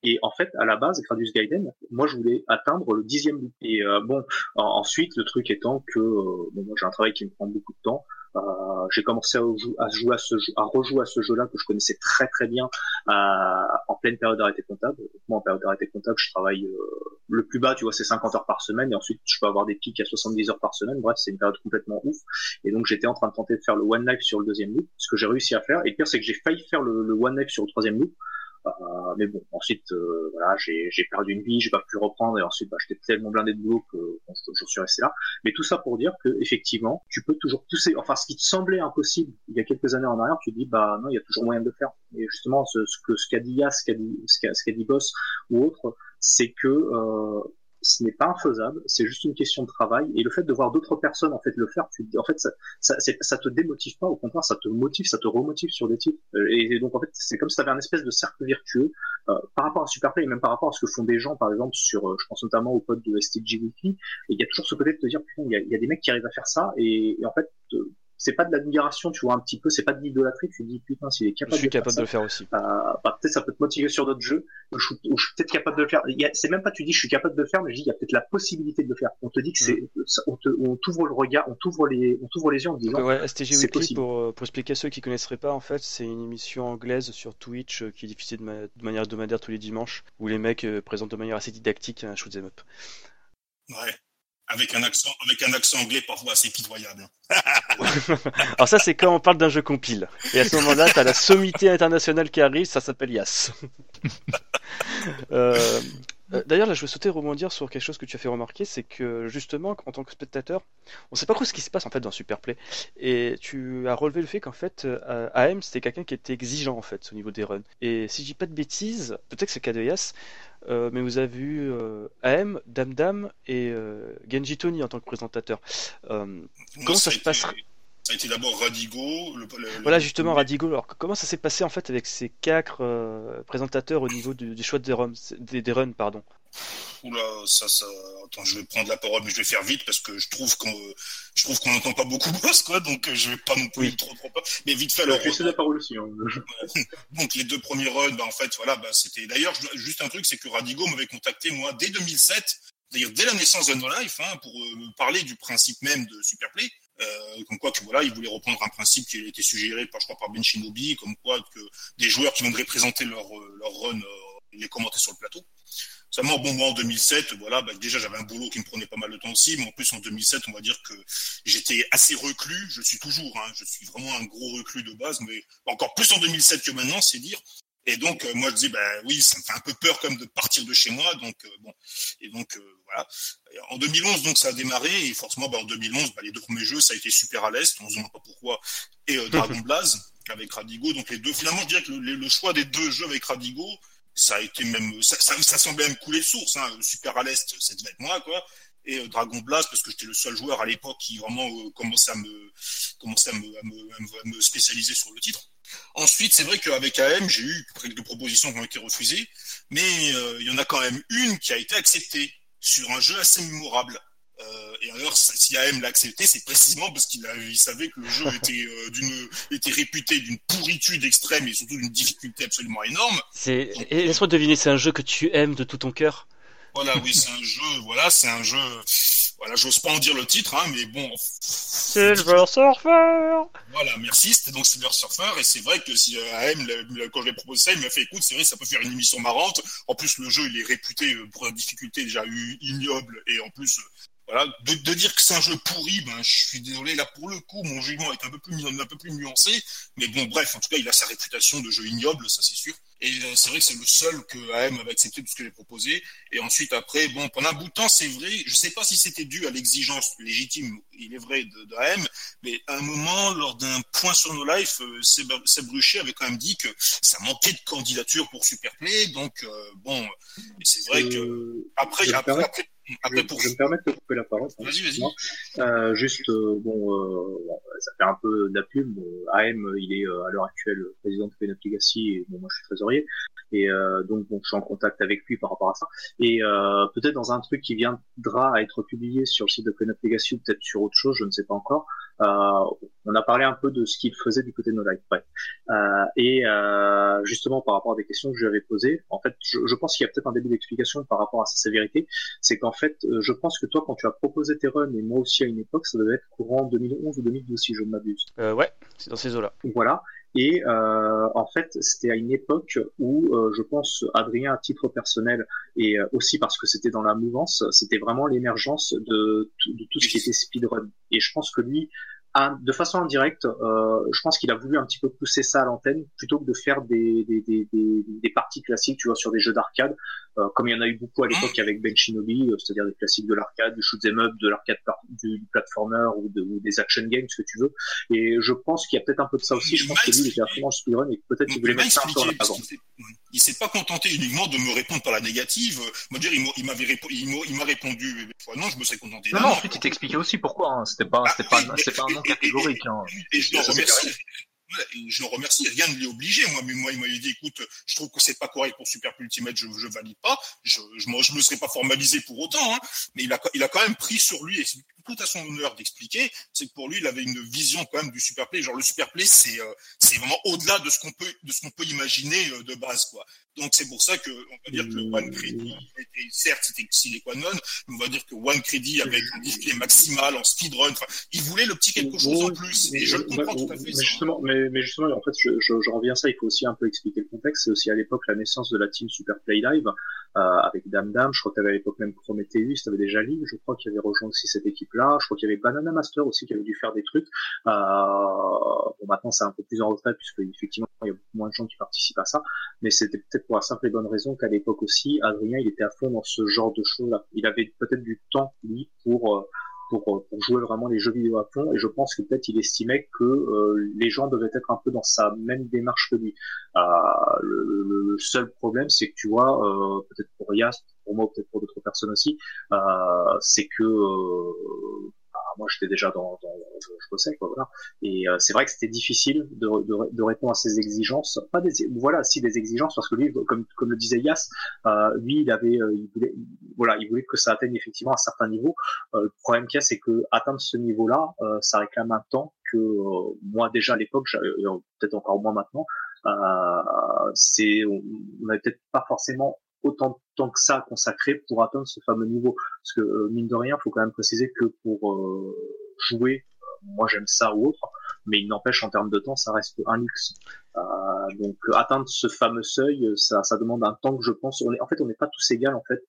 S2: Et en fait à la base Gradius Gaiden moi je voulais atteindre le dixième et euh, bon ensuite le truc étant que euh, bon, moi j'ai un travail qui me prend beaucoup de temps euh, j'ai commencé à, jouer à ce jeu, à rejouer à ce jeu-là que je connaissais très très bien euh, en pleine période d'arrêté comptable. Moi, en période d'arrêté comptable, je travaille euh, le plus bas, tu vois, c'est 50 heures par semaine, et ensuite je peux avoir des pics à 70 heures par semaine. Bref, c'est une période complètement ouf. Et donc j'étais en train de tenter de faire le one life sur le deuxième loop, ce que j'ai réussi à faire. Et le pire, c'est que j'ai failli faire le, le one life sur le troisième loop. Euh, mais bon, ensuite, euh, voilà, j'ai perdu une vie, j'ai pas pu reprendre, et ensuite, bah, j'étais tellement blindé de boulot que je, suis resté là. Mais tout ça pour dire que effectivement, tu peux toujours pousser. Enfin, ce qui te semblait impossible il y a quelques années en arrière, tu te dis, bah non, il y a toujours moyen de le faire. Et justement, ce, ce que ce qu'a dit Yas, ce qu'a dit, ce qu'a dit Boss ou autre, c'est que euh, ce n'est pas infaisable, c'est juste une question de travail. Et le fait de voir d'autres personnes en fait le faire, tu, en fait, ça, ça, ça, te démotive pas, au contraire, ça te motive, ça te remotive sur des titres. Euh, et, donc en fait, c'est comme si tu avais un espèce de cercle vertueux euh, par rapport à Superplay et même par rapport à ce que font des gens, par exemple sur, euh, je pense notamment au pote de STG Weekly. Et il y a toujours ce côté de te dire, putain, il y a, y a, des mecs qui arrivent à faire ça, et, et en fait c'est pas de l'admiration, tu vois, un petit peu, c'est pas de l'idolâtrie, tu te dis, putain, s'il est capable,
S1: je suis
S2: de,
S1: capable
S2: faire
S1: de le faire aussi.
S2: Euh, bah, peut-être ça peut te motiver sur d'autres jeux, où je, où je suis peut-être capable de le faire. C'est même pas, tu dis, je suis capable de le faire, mais je dis, il y a peut-être la possibilité de le faire. On te dit que c'est, mm. on, t'ouvre le regard, on t'ouvre les, on t'ouvre les yeux en disant,
S1: ouais, STG Weekly, pour, pour expliquer à ceux qui connaisseraient pas, en fait, c'est une émission anglaise sur Twitch euh, qui est diffusée de, de, manière hebdomadaire tous les dimanches, où les mecs euh, présentent de manière assez didactique un shoot 'em up.
S4: Ouais avec un accent, avec un accent anglais parfois assez pitoyable.
S1: Alors ça, c'est quand on parle d'un jeu compile. Et à ce moment-là, t'as la sommité internationale qui arrive, ça s'appelle Yas. euh, D'ailleurs, là, je veux sauter rebondir sur quelque chose que tu as fait remarquer, c'est que justement, en tant que spectateur, on sait pas trop ce qui se passe en fait dans Superplay. Et tu as relevé le fait qu'en fait, euh, AM c'était quelqu'un qui était exigeant en fait au niveau des runs. Et si je dis pas de bêtises, peut-être que c'est le cas de Yas, euh, mais vous avez vu euh, AM, Dam Dam et euh, Genji Tony en tant que présentateur. Euh, comment ça, ça se passe
S4: ça a été d'abord Radigo. Le, le,
S1: voilà, justement. Radigo. Alors, comment ça s'est passé en fait avec ces quatre euh, présentateurs au niveau du, du choix des, runs, des, des runs pardon?
S4: Oula, ça, ça. Attends, je vais prendre la parole, mais je vais faire vite parce que je trouve qu'on, je trouve qu'on n'entend pas beaucoup Boss, quoi. Donc, je vais pas non plus trop, trop pas. Mais vite fait, alors.
S2: la parole aussi. Hein.
S4: donc, les deux premiers runs, bah, en fait, voilà, bah, c'était. D'ailleurs, juste un truc, c'est que Radigo m'avait contacté moi dès 2007, c'est-à-dire dès la naissance de No Life, hein, pour me parler du principe même de Superplay. Euh, comme quoi que voilà, il voulait reprendre un principe qui a été suggéré par je crois par Ben Shinobi, comme quoi que des joueurs qui voudraient présenter leur leur run, euh, les commenter sur le plateau. Seulement, bon, moi, en 2007, voilà, bah, déjà, j'avais un boulot qui me prenait pas mal de temps aussi, mais en plus, en 2007, on va dire que j'étais assez reclus. Je suis toujours, hein, je suis vraiment un gros reclus de base, mais encore plus en 2007 que maintenant, c'est dire. Et donc, euh, moi, je dis, bah oui, ça me fait un peu peur comme de partir de chez moi. Donc, euh, bon. Et donc, euh, voilà. En 2011, donc, ça a démarré. Et forcément, bah, en 2011, bah, les deux premiers jeux, ça a été super à l'Est. On se demande pas pourquoi. Et Dragon Blaze avec Radigo. Donc, les deux, finalement, je dirais que le, le choix des deux jeux avec Radigo, ça a été même, ça, ça, ça semblait même couler de source. Hein. Super à l'Est, ça devait être moi, quoi. Et Dragon Blast, parce que j'étais le seul joueur à l'époque qui vraiment commençait à me, commençait à me, à me, à me spécialiser sur le titre. Ensuite, c'est vrai qu'avec AM, j'ai eu quelques propositions qui ont été refusées, mais euh, il y en a quand même une qui a été acceptée sur un jeu assez mémorable. Euh, et alors, si AM l'a accepté, c'est précisément parce qu'il il savait que le jeu était euh, d'une était réputé d'une pourritude extrême et surtout d'une difficulté absolument énorme.
S1: C'est laisse-moi deviner, c'est un jeu que tu aimes de tout ton cœur?
S4: Voilà, oui, c'est un jeu. Voilà, c'est un jeu voilà, j'ose pas en dire le titre, hein, mais bon.
S1: Silver Surfer.
S4: Voilà, merci. C'était donc Silver Surfer, et c'est vrai que si euh, AM, quand je l'ai proposé ça, il m'a fait écoute, c'est vrai, ça peut faire une émission marrante. En plus, le jeu, il est réputé pour la difficulté déjà ignoble, et en plus, voilà, de, de, dire que c'est un jeu pourri, ben, je suis désolé, là, pour le coup, mon jugement est un peu plus, un peu plus nuancé, mais bon, bref, en tout cas, il a sa réputation de jeu ignoble, ça c'est sûr. Et euh, c'est vrai que c'est le seul que AM avait accepté tout ce que j'ai proposé. Et ensuite, après, bon, pendant un bout de temps, c'est vrai, je sais pas si c'était dû à l'exigence légitime, il est vrai, de, de, AM, mais à un moment, lors d'un point sur nos lives, euh, Seb, Bruchet avait quand même dit que ça manquait de candidature pour Superplay. Donc, euh, bon, c'est vrai que après, après, après
S2: après, pour... je, vais me permettre de couper la parole.
S4: Vas-y, vas-y.
S2: Euh, juste, euh, bon, euh, ça fait un peu de la pub. AM, il est euh, à l'heure actuelle président de Legacy et bon, moi je suis trésorier. Et euh, donc, bon, je suis en contact avec lui par rapport à ça. Et peut-être dans un truc qui viendra à être publié sur le site de Legacy ou peut-être sur autre chose, je ne sais pas encore. on a parlé un peu de ce qu'il faisait du côté de No Life. Ouais. et justement, par rapport à des questions que je lui avais posées, en fait, je, je pense qu'il y a peut-être un début d'explication par rapport à sa sévérité. C'est qu'en fait, euh, je pense que toi, quand tu as proposé tes runs, et moi aussi à une époque, ça devait être courant 2011 ou 2012, si je ne m'abuse.
S1: Euh, ouais, c'est dans ces eaux-là.
S2: Voilà. Et euh, en fait, c'était à une époque où euh, je pense Adrien, à titre personnel, et euh, aussi parce que c'était dans la mouvance, c'était vraiment l'émergence de, de, tout ce qui était speedrun. Et je pense que lui, de façon indirecte, euh, je pense qu'il a voulu un petit peu pousser ça à l'antenne plutôt que de faire des, des, des, des, des parties classiques, tu vois, sur des jeux d'arcade, euh, comme il y en a eu beaucoup à l'époque avec Ben Shinobi, euh, c'est-à-dire des classiques de l'arcade, du shoot 'em up, de l'arcade du, du, platformer ou, de, ou, des action games, ce que tu veux. Et je pense qu'il y a peut-être un peu de ça aussi. Je pense que lui, il était à fond dans speedrun et peut-être qu'il voulait mettre ça un peu en avant.
S4: Il s'est pas contenté uniquement de me répondre par la négative. Moi, dire, il m'a répondu. Non, je me serais contenté.
S5: Non, non, ensuite il t'expliquait aussi pourquoi. Hein. C'était pas, un nom catégorique. Hein.
S4: Et je le remercie je le remercie, rien ne l'est obligé. Moi, mais moi, il m'a dit, écoute, je trouve que c'est pas correct pour Super Ultimate, je, je valide pas. Je, je, je me serais pas formalisé pour autant, hein. mais il a, quand même pris sur lui, tout à son honneur d'expliquer, c'est que pour lui, il avait une vision quand même du Superplay. Genre le Superplay, c'est, euh, c'est vraiment au-delà de ce qu'on peut, de ce qu'on peut imaginer euh, de base, quoi. Donc c'est pour ça que on va dire que le One Credit était, certes c'était sine non, mais on va dire que One Credit avec un display maximal en speedrun, enfin, il voulait le petit quelque chose en plus. Et je le comprends tout à fait.
S2: Mais justement, mais, mais, justement, en fait, je, je, je, reviens à ça. Il faut aussi un peu expliquer le contexte. C'est aussi à l'époque la naissance de la team Super Play Live euh, avec Dame Dame. Je crois qu'il y avait à l'époque même Prometheus, tu avais déjà Live. Je crois qu'il avait rejoint aussi cette équipe-là. Je crois qu'il y avait Banana Master aussi qui avait dû faire des trucs. Euh, bon, maintenant c'est un peu plus en retrait puisque effectivement il y a beaucoup moins de gens qui participent à ça. Mais c'était peut-être pour la simple et bonne raison qu'à l'époque aussi, Adrien, il était à fond dans ce genre de choses-là. Il avait peut-être du temps, lui, pour, euh, pour, pour, jouer vraiment les jeux vidéo à fond, et je pense que peut-être il estimait que euh, les gens devaient être un peu dans sa même démarche que lui. Euh, le, le, seul problème, c'est que tu vois, euh, peut-être pour Yas, pour moi, peut-être pour d'autres personnes aussi, euh, c'est que bah, moi j'étais déjà dans, dans je bossais, quoi, voilà. Et euh, c'est vrai que c'était difficile de, de, de, répondre à ces exigences. Pas des, voilà, si des exigences, parce que lui, comme, comme le disait Yas, euh, lui, il avait, euh, il voulait, voilà, il voulait que ça atteigne effectivement un certain niveau. Euh, le problème qu'il y a, c'est que atteindre ce niveau-là, ça réclame un temps que moi déjà à l'époque, peut-être encore moins maintenant, c'est, on n'avait peut-être pas forcément autant de que ça consacré pour atteindre ce fameux niveau. Parce que euh, mine de rien, faut quand même préciser que pour euh, jouer, euh, moi j'aime ça ou autre, mais il n'empêche en termes de temps, ça reste un luxe. donc atteindre ce fameux seuil, ça, ça demande un temps que je pense. En fait, on n'est pas tous égaux en fait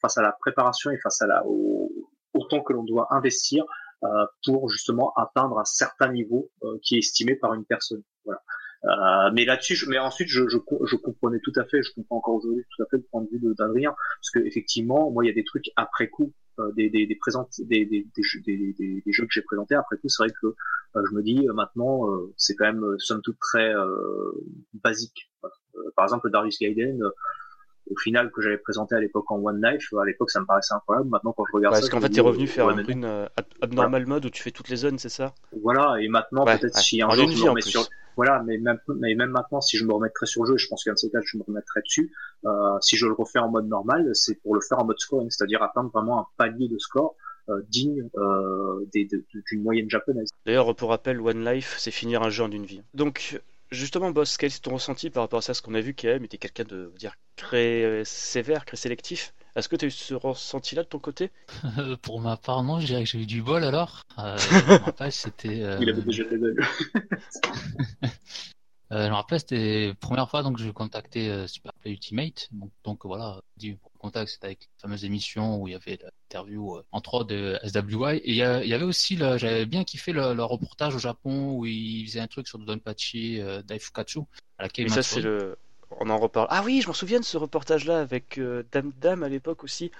S2: face à la préparation et face à la au, au temps que l'on doit investir pour justement atteindre un certain niveau qui est estimé par une personne. Voilà. Euh, mais là-dessus, mais ensuite, je, je, je, comprenais tout à fait, je comprends encore aujourd'hui tout à fait le point de vue d'Adrien, parce que effectivement, moi, il y a des trucs après coup, euh, des, des, des, des, des, des, jeux, des, des, jeux que j'ai présentés après coup. C'est vrai que euh, je me dis maintenant, c'est quand même somme toute très basique. par exemple, Darius Gaiden au final que j'avais présenté à l'époque en One Knife, à l'époque ça me paraissait incroyable. Maintenant quand je regarde
S1: ouais,
S2: ça,
S1: parce qu'en fait t'es revenu faire une, une abnormal mode où tu fais toutes les zones, c'est ça?
S2: Voilà, et maintenant peut-être si un jour je me remets sur voilà, mais même, mais même maintenant, si je me remettrais sur le jeu, je pense qu'un de ces cas, je me remettrais dessus. Euh, si je le refais en mode normal, c'est pour le faire en mode scoring, c'est-à-dire atteindre vraiment un palier de score euh, digne euh, d'une moyenne japonaise.
S1: D'ailleurs, pour rappel, One Life, c'est finir un jeu en une vie. Donc, justement, Boss, quel est ton ressenti par rapport à ça? Ce qu'on a vu, KM était quelqu'un de dire très sévère, très sélectif? Est-ce que tu as eu ce ressenti-là de ton côté?
S3: Pour ma part, non, je dirais que j'ai eu du bol alors. Euh, c'était.
S2: Euh... Il avait déjà des
S3: euh, je me rappelle, c'était la première fois donc je contactais euh, Superplay Ultimate. Donc, donc voilà, du contact, c'était avec la fameuse émission où il y avait l'interview euh, entre de SWI. Et il y, avait aussi, j'avais bien kiffé le, le, reportage au Japon où il faisait un truc sur Donpachi euh, Daifukatsu.
S1: À laquelle ça, c'est le on en reparle. Ah oui, je m'en souviens de ce reportage-là avec euh, Dame Dame à l'époque aussi,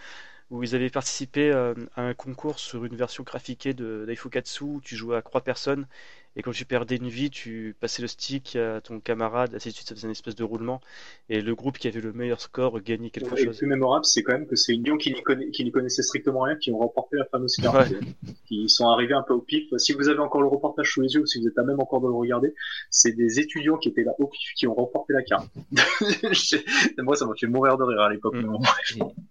S1: où ils avaient participé euh, à un concours sur une version graphiquée de Daifukatsu où tu jouais à trois personnes et quand tu perdais une vie, tu passais le stick à ton camarade, ainsi de suite, ça faisait une espèce de roulement. Et le groupe qui avait le meilleur score gagnait quelque chose.
S2: Le plus mémorable, c'est quand même que c'est une Lyon qui n'y connaissait strictement rien qui ont remporté la fameuse carte. Qui sont arrivés un peu au pif. Si vous avez encore le reportage sous les yeux ou si vous êtes à même encore de le regarder, c'est des étudiants qui étaient là au pif qui ont remporté la carte. Moi, ça m'a fait mourir de rire à l'époque. Mm.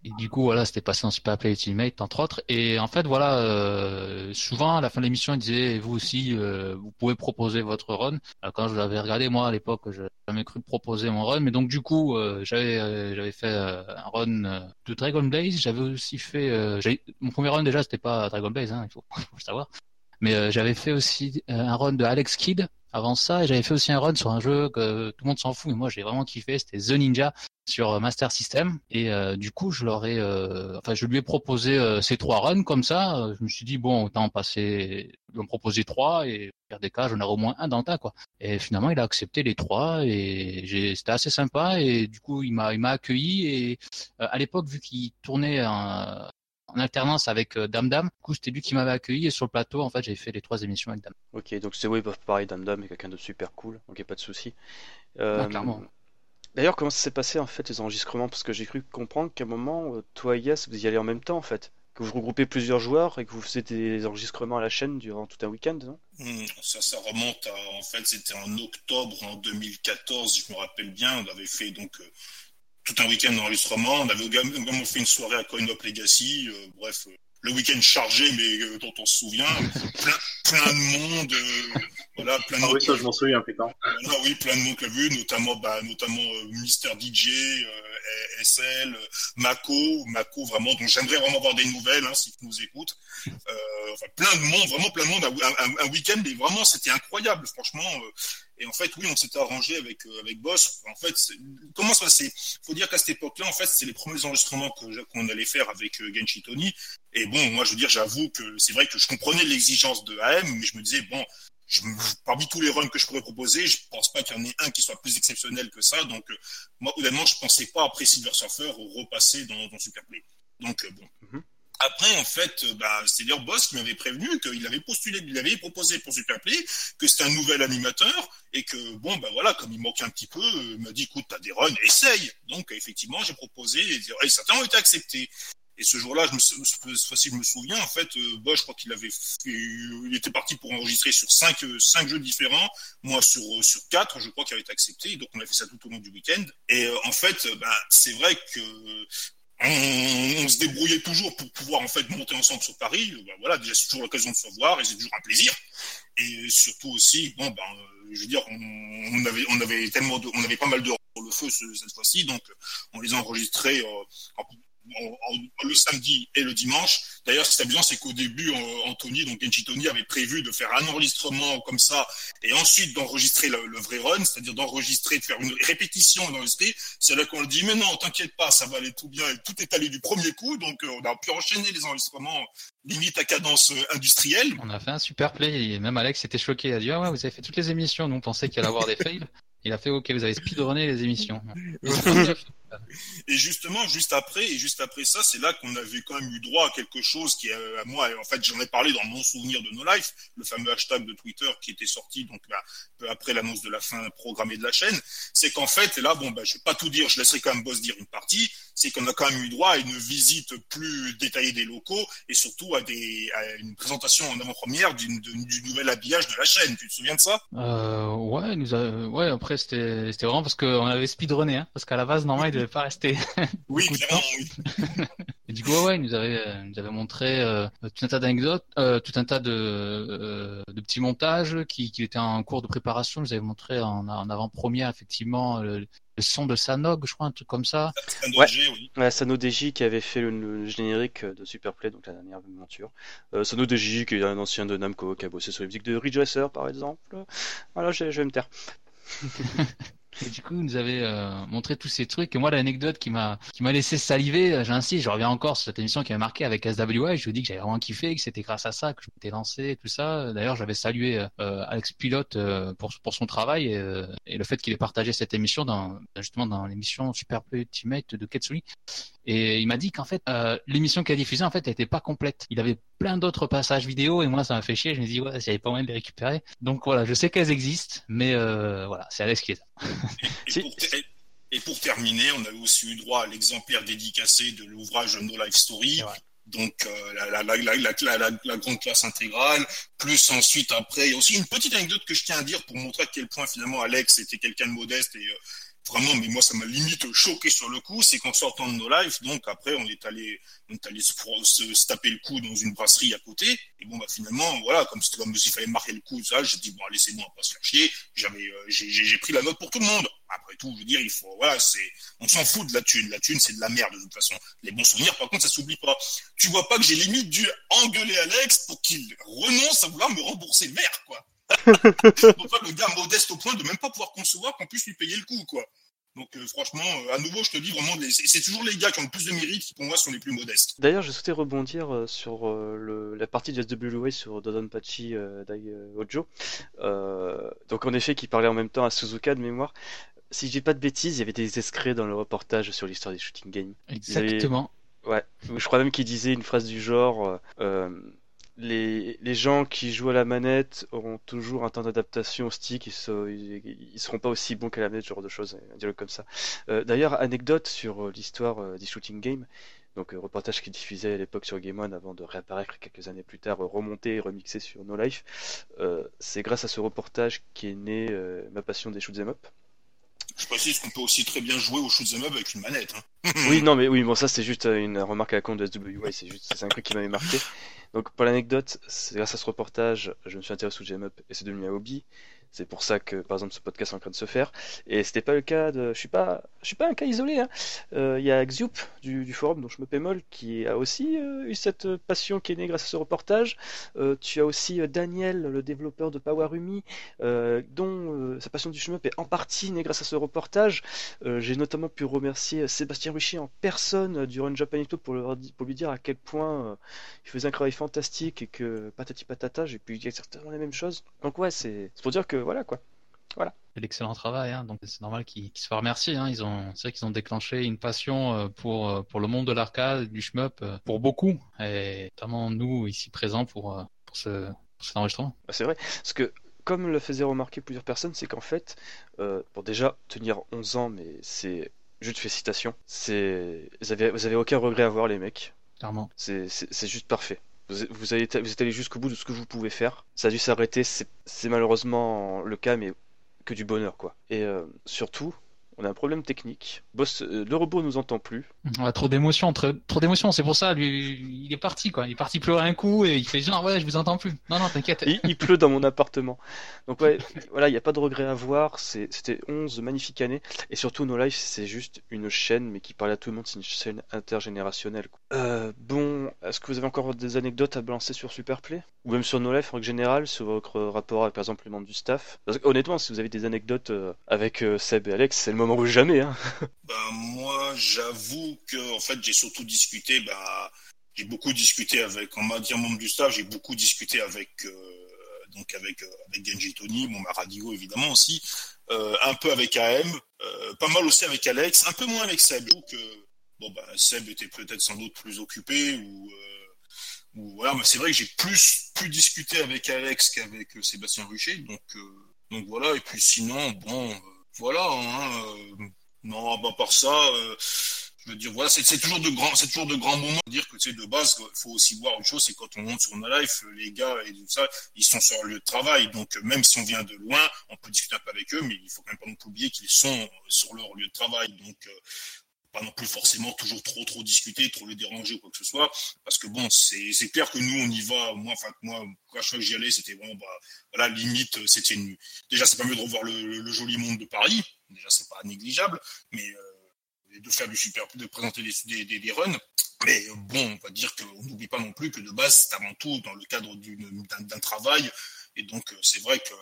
S3: Et, du coup, voilà, c'était passé en Super Play Ultimate, entre autres. Et en fait, voilà, euh, souvent, à la fin de l'émission, ils disaient, vous aussi, euh, vous pouvez proposer votre run. Euh, quand je l'avais regardé, moi, à l'époque, je jamais cru proposer mon run. Mais donc, du coup, euh, j'avais euh, j'avais fait un run de Dragon Blaze. J'avais aussi fait... mon premier run, déjà, c'était pas Dragon Blaze, hein, il faut, faut le savoir. Mais j'avais fait aussi un run de Alex Kidd avant ça, j'avais fait aussi un run sur un jeu que tout le monde s'en fout, mais moi j'ai vraiment kiffé, c'était The Ninja sur Master System. Et euh, du coup, je leur euh, enfin, je lui ai proposé euh, ces trois runs comme ça. Je me suis dit bon, autant passer, lui en proposer trois et faire des cas, j'en aurai au moins un dans tas quoi. Et finalement, il a accepté les trois et c'était assez sympa. Et du coup, il m'a, il m'a accueilli. Et à l'époque, vu qu'il tournait en, en alternance avec Dame Dame. Du coup, c'était lui qui m'avait accueilli et sur le plateau, en fait, j'ai fait les trois émissions avec Dame.
S1: Ok, donc c'est oui, pareil, Dame Dame est quelqu'un de super cool, donc il n'y a pas de souci.
S3: Euh, clairement.
S1: D'ailleurs, comment ça s'est passé en fait les enregistrements? Parce que j'ai cru comprendre qu'à un moment, euh, toi et Yass, vous y allez en même temps en fait. Que vous regroupez plusieurs joueurs et que vous faisiez des enregistrements à la chaîne durant tout un week-end, non?
S4: Hmm, Ça, ça remonte à. En fait, c'était en octobre en 2014, je me rappelle bien. On avait fait donc euh, tout un week-end d'enregistrement. On avait également fait une soirée à CoinUp Legacy. Euh, bref, le week-end chargé, mais dont on se souvient. plein, plein de monde. Voilà, plein de
S2: ah oui, ça, je m'en souviens, putain.
S4: Voilà, oui, plein de noms que vu, notamment, bah, notamment euh, Mister DJ, euh, SL, Mako, Mako vraiment. Donc j'aimerais vraiment avoir des nouvelles, hein, si tu nous écoutes. Euh, enfin, plein de monde, vraiment plein de monde. Un, un, un week-end, mais vraiment, c'était incroyable, franchement. Et en fait, oui, on s'était arrangé avec euh, avec Boss. En fait, comment ça Il Faut dire qu'à cette époque-là, en fait, c'est les premiers enregistrements qu'on allait faire avec euh, Genshi Tony. Et bon, moi, je veux dire, j'avoue que c'est vrai que je comprenais l'exigence de AM, mais je me disais bon, je, parmi tous les runs que je pourrais proposer, je pense pas qu'il y en ait un qui soit plus exceptionnel que ça. Donc, euh, moi, honnêtement, je pensais pas après Silver Surfer repasser dans, dans Superplay. Donc, euh, bon. Mm-hmm. Après, en fait, euh, bah, c'est leur boss qui m'avait prévenu qu'il avait postulé, il avait proposé pour Superplay, que c'était un nouvel animateur, et que, bon, bah voilà, comme il manquait un petit peu, il m'a dit, écoute, t'as des runs, essaye. Donc, effectivement, j'ai proposé, et, certains ont été acceptés. Et ce jour-là, je me, cette fois-ci, je me souviens, en fait, euh, je crois qu'il avait, il était parti pour enregistrer sur cinq, euh, cinq jeux différents. Moi, sur euh, sur quatre, je crois qu'il avait été accepté. Donc, on a fait ça tout au long du week-end. Et en fait, bah, c'est vrai que on, se débrouillait toujours pour pouvoir en fait monter ensemble sur Paris. Bah, voilà, déjà c'est toujours l'occasion de se voir et c'est toujours un plaisir. Et surtout aussi, bon ben, je veux dire, on, avait on avait tellement de, on avait pas mal de le feu cette fois-ci, donc on les a enregistrés en, le samedi et le dimanche. D'ailleurs, ce qui est amusant, c'est qu'au début, Anthony, donc Genji Tony, avait prévu de faire un enregistrement comme ça et ensuite d'enregistrer le, vrai run, c'est-à-dire d'enregistrer, de faire une répétition dans l'esprit. C'est là qu'on dit, mais non, t'inquiète pas, ça va aller tout bien et tout est allé du premier coup. Donc, euh, on a pu enchaîner les enregistrements limite à cadence euh, industrielle.
S3: On a fait un super play et même Alex était choqué. Il a dit, ah ouais, vous avez fait toutes les émissions. Nous, on pensait qu'il allait avoir des fails. Il a fait OK, vous avez speedrunné les émissions.
S4: et justement, juste après, et juste après ça, c'est là qu'on avait quand même eu droit à quelque chose qui, euh, à moi, en fait, j'en ai parlé dans mon souvenir de No Life, le fameux hashtag de Twitter qui était sorti donc là, peu après l'annonce de la fin programmée de la chaîne. C'est qu'en fait, là, bon, ben, je vais pas tout dire, je laisserai quand même Boss dire une partie. C'est qu'on a quand même eu droit à une visite plus détaillée des locaux et surtout à une présentation en avant-première du nouvel habillage de la chaîne. Tu te souviens de ça?
S3: Euh, Ouais, nous a... ouais. Après c'était vraiment parce qu'on avait speedrunné, hein, parce qu'à la base, normalement, il devait pas rester.
S4: oui, clairement, oui.
S3: Et du coup, ouais, il nous avait, euh, nous avait montré euh, tout un tas d'anecdotes, euh, tout un tas de, euh, de petits montages qui, qui étaient en cours de préparation. Il nous avait montré en, en avant-première, effectivement, le, le son de Sanog, je crois, un truc comme ça.
S1: Ouais, oui. Sano DJ qui avait fait le, générique de Superplay, donc la dernière aventure. Euh, Sano DJ qui est un ancien de Namco, qui a bossé sur les musiques de Ridge Racer, par exemple. Voilà, je, je vais me taire.
S3: Et du coup, vous nous avez euh, montré tous ces trucs. Et moi, l'anecdote qui m'a qui m'a laissé saliver, euh, j'insiste, je reviens encore sur cette émission qui m'a marqué avec SWI. Je vous dis que j'avais vraiment kiffé, que c'était grâce à ça que je m'étais lancé, et tout ça. D'ailleurs, j'avais salué euh, Alex Pilote pour pour son travail et, et le fait qu'il ait partagé cette émission dans justement dans l'émission Super Ultimate de Ketsui. Et il m'a dit qu'en fait, euh, l'émission qu'il a diffusée, en fait, n'était pas complète. Il avait plein d'autres passages vidéo et moi, ça m'a fait chier. Je me dis, ouais, avait pas moyen de les récupérer. Donc voilà, je sais qu'elles existent, mais euh, voilà, c'est Alex qui est là.
S4: Et, pour terminer, on avait aussi eu droit à l'exemplaire dédicacé de l'ouvrage No Life Story. Donc euh, la, la, la, la, grande classe intégrale, plus ensuite après, il y a aussi une petite anecdote que je tiens à dire pour montrer à quel point finalement Alex était quelqu'un de modeste et vraiment, mais moi, ça m'a limite choqué sur le coup, c'est qu'en sortant de nos lives, donc après, on est allé, on est allé se, taper le coup dans une brasserie à côté. Et bon, bah, finalement, voilà, comme c'était comme s'il fallait marquer le coup, ça, j'ai dit, bon, laissez-moi pas se faire chier. J'avais, euh, j'ai pris la note pour tout le monde. Après tout, je veux dire, il faut, voilà, c'est, on s'en fout de la thune. La thune, c'est de la merde, de toute façon. Les bons souvenirs, par contre, ça s'oublie pas. Tu vois pas que j'ai limite dû engueuler Alex pour qu'il renonce à vouloir me rembourser le verre, quoi. le gars modeste au point de même pas pouvoir concevoir qu'on puisse lui payer le coup, quoi. Donc euh, franchement, euh, à nouveau, je te dis vraiment, c'est toujours les gars qui ont le plus de mérite qui pour moi sont les plus modestes.
S1: D'ailleurs, je souhaitais rebondir euh, sur le, la partie de SWA sur Dodonpachi Dai Ojo. donc en effet, qui parlait en même temps à Suzuka de mémoire. Si je dis pas de bêtises, il y avait des escrets dans le reportage sur l'histoire des shooting games.
S3: Exactement.
S1: Ouais, je crois même qu'il disait une phrase du genre les, gens qui jouent à la manette auront toujours un temps d'adaptation au stick, ils, seront pas aussi bons qu'à la manette, ce genre de choses, un dialogue comme ça. Euh, d'ailleurs, anecdote sur euh, l'histoire euh, des shooting games, donc reportage qui diffusait à l'époque sur Game One avant de réapparaître quelques années plus tard, remonté et remixé sur No Life. c'est grâce à ce reportage qui est né ma passion des shoot'em up.
S4: Je précise qu'on peut aussi très bien jouer au shoot'em up avec une manette. Hein.
S1: oui, non, mais oui, bon, ça c'est juste une remarque à la con de SWI, c'est juste, un truc qui m'avait marqué. Donc pour l'anecdote, c'est grâce à ce reportage, je me suis intéressé au GM Up et c'est devenu un hobby. C'est pour ça que, par exemple, ce podcast est en train de se faire. Et c'était pas le cas de. Je suis pas, je suis pas un cas isolé. Hein. Euh, il y a Xiup du, forum dont je me pémole qui a aussi euh, eu cette passion qui est née grâce à ce reportage. Euh, tu as aussi Daniel, le développeur de Powerumi, dont sa passion du shmup est en partie née grâce à ce reportage. J'ai notamment pu remercier Sébastien Ruchy en personne du Run Japanito pour, pour lui dire à quel point il faisait un travail fantastique et que patati patata, j'ai pu dire exactement les mêmes choses. Donc ouais, c'est pour dire que voilà quoi. Voilà.
S3: C'est l'excellent travail, hein. donc c'est normal qu'ils se soient remerciés. Hein. Ils ont, c'est vrai qu'ils ont déclenché une passion euh, pour euh, pour le monde de l'arcade, du shmup, euh, pour beaucoup, et notamment nous ici présents pour pour ce pour cet enregistrement.
S1: Bah, c'est vrai, parce que comme le faisaient remarquer plusieurs personnes, c'est qu'en fait, pour déjà tenir 11 ans, mais c'est juste félicitations. C'est vous avez vous avez aucun regret à voir les mecs.
S3: clairement.
S1: C'est juste parfait. Vous, vous, êtes allé jusqu'au bout de ce que vous pouvez faire. Ça a dû s'arrêter, c'est c'est malheureusement le cas, mais que du bonheur, quoi. Et euh, surtout, on a un problème technique. Boss, euh, le robot nous entend plus.
S3: On a trop d'émotions, trop, trop d'émotions. C'est pour ça, lui, il est parti, quoi. Il est parti pleurer un coup et il fait genre, ouais, je vous entends plus. Non, non, t'inquiète.
S1: Il, il pleut dans mon appartement. Donc ouais, voilà, il n'y a pas de regret à voir. C'était 11 magnifiques années. Et surtout, No Life, c'est juste une chaîne, mais qui parle à tout le monde. C'est une chaîne intergénérationnelle. quoi. Euh, bon, est-ce que vous avez encore des anecdotes à balancer sur Superplay? Ou même sur No Life en règle générale, sur votre rapport avec, par exemple, les membres du staff? Parce que, Honnêtement, si vous avez des anecdotes euh, avec euh, Seb et Alex, c'est le moment jamais. Hein.
S4: Ben, moi, j'avoue que, en fait, j'ai surtout discuté, bah, j'ai beaucoup discuté avec, on m'a dit un membre du staff, j'ai beaucoup discuté avec, euh, donc avec, euh, avec Genji Tony, bon, ma radio évidemment aussi, euh, un peu avec AM, euh, pas mal aussi avec Alex, un peu moins avec Seb. Que, bon, bah, Seb était peut-être sans doute plus occupé ou, ou voilà, mais c'est vrai que j'ai plus, plus discuté avec Alex qu'avec Sébastien Rucher, donc, donc voilà, et puis sinon, bon, voilà, hein, euh, non, bah, par ça, euh, je veux dire, voilà, c'est c'est toujours de grands, c'est toujours de grands moments. Dire que sais, de base, faut aussi voir une chose, c'est quand on monte sur No Life, les gars et tout ça, ils sont sur le lieu de travail. Donc, même si on vient de loin, on peut discuter un peu avec eux, mais il faut quand même pas oublier qu'ils sont sur leur lieu de travail. Donc, euh, pas non plus forcément toujours trop trop discuter, trop les déranger ou quoi que ce soit, parce que bon, c'est clair que nous on y va. Moi, enfin moi, quand je j'y allais, c'était bon, bah voilà, limite, euh, c'était une... déjà c'est pas mieux de revoir le, joli monde de Paris, déjà c'est pas négligeable, mais euh, de faire du super, de présenter des, des, des, des runs. Mais euh, bon, on va dire qu'on n'oublie pas non plus que de base, c'est avant tout dans le cadre d'un travail. Et donc, euh, c'est vrai que,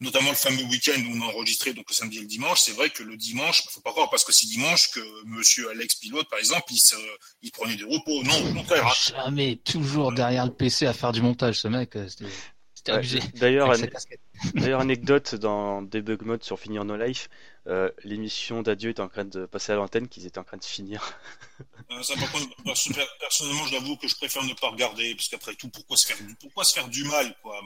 S4: notamment le fameux week-end où on a enregistré, donc le samedi et le dimanche, c'est vrai que le dimanche, faut pas croire parce que c'est dimanche que monsieur Alex Pilote, par exemple, il, se, il prenait des repos. Non, au contraire. hein.
S3: Jamais, toujours derrière le PC à faire du montage, ce mec. euh, C'était
S1: Ouais, an- d'ailleurs, anecdote dans Debug Mode sur Finir No Life, euh, l'émission d'adieu est en train de passer à l'antenne, qu'ils étaient en train de finir.
S4: Euh, personnellement, je l'avoue que je préfère ne pas regarder, parce qu'après tout, pourquoi se faire du, pourquoi se faire du mal, quoi?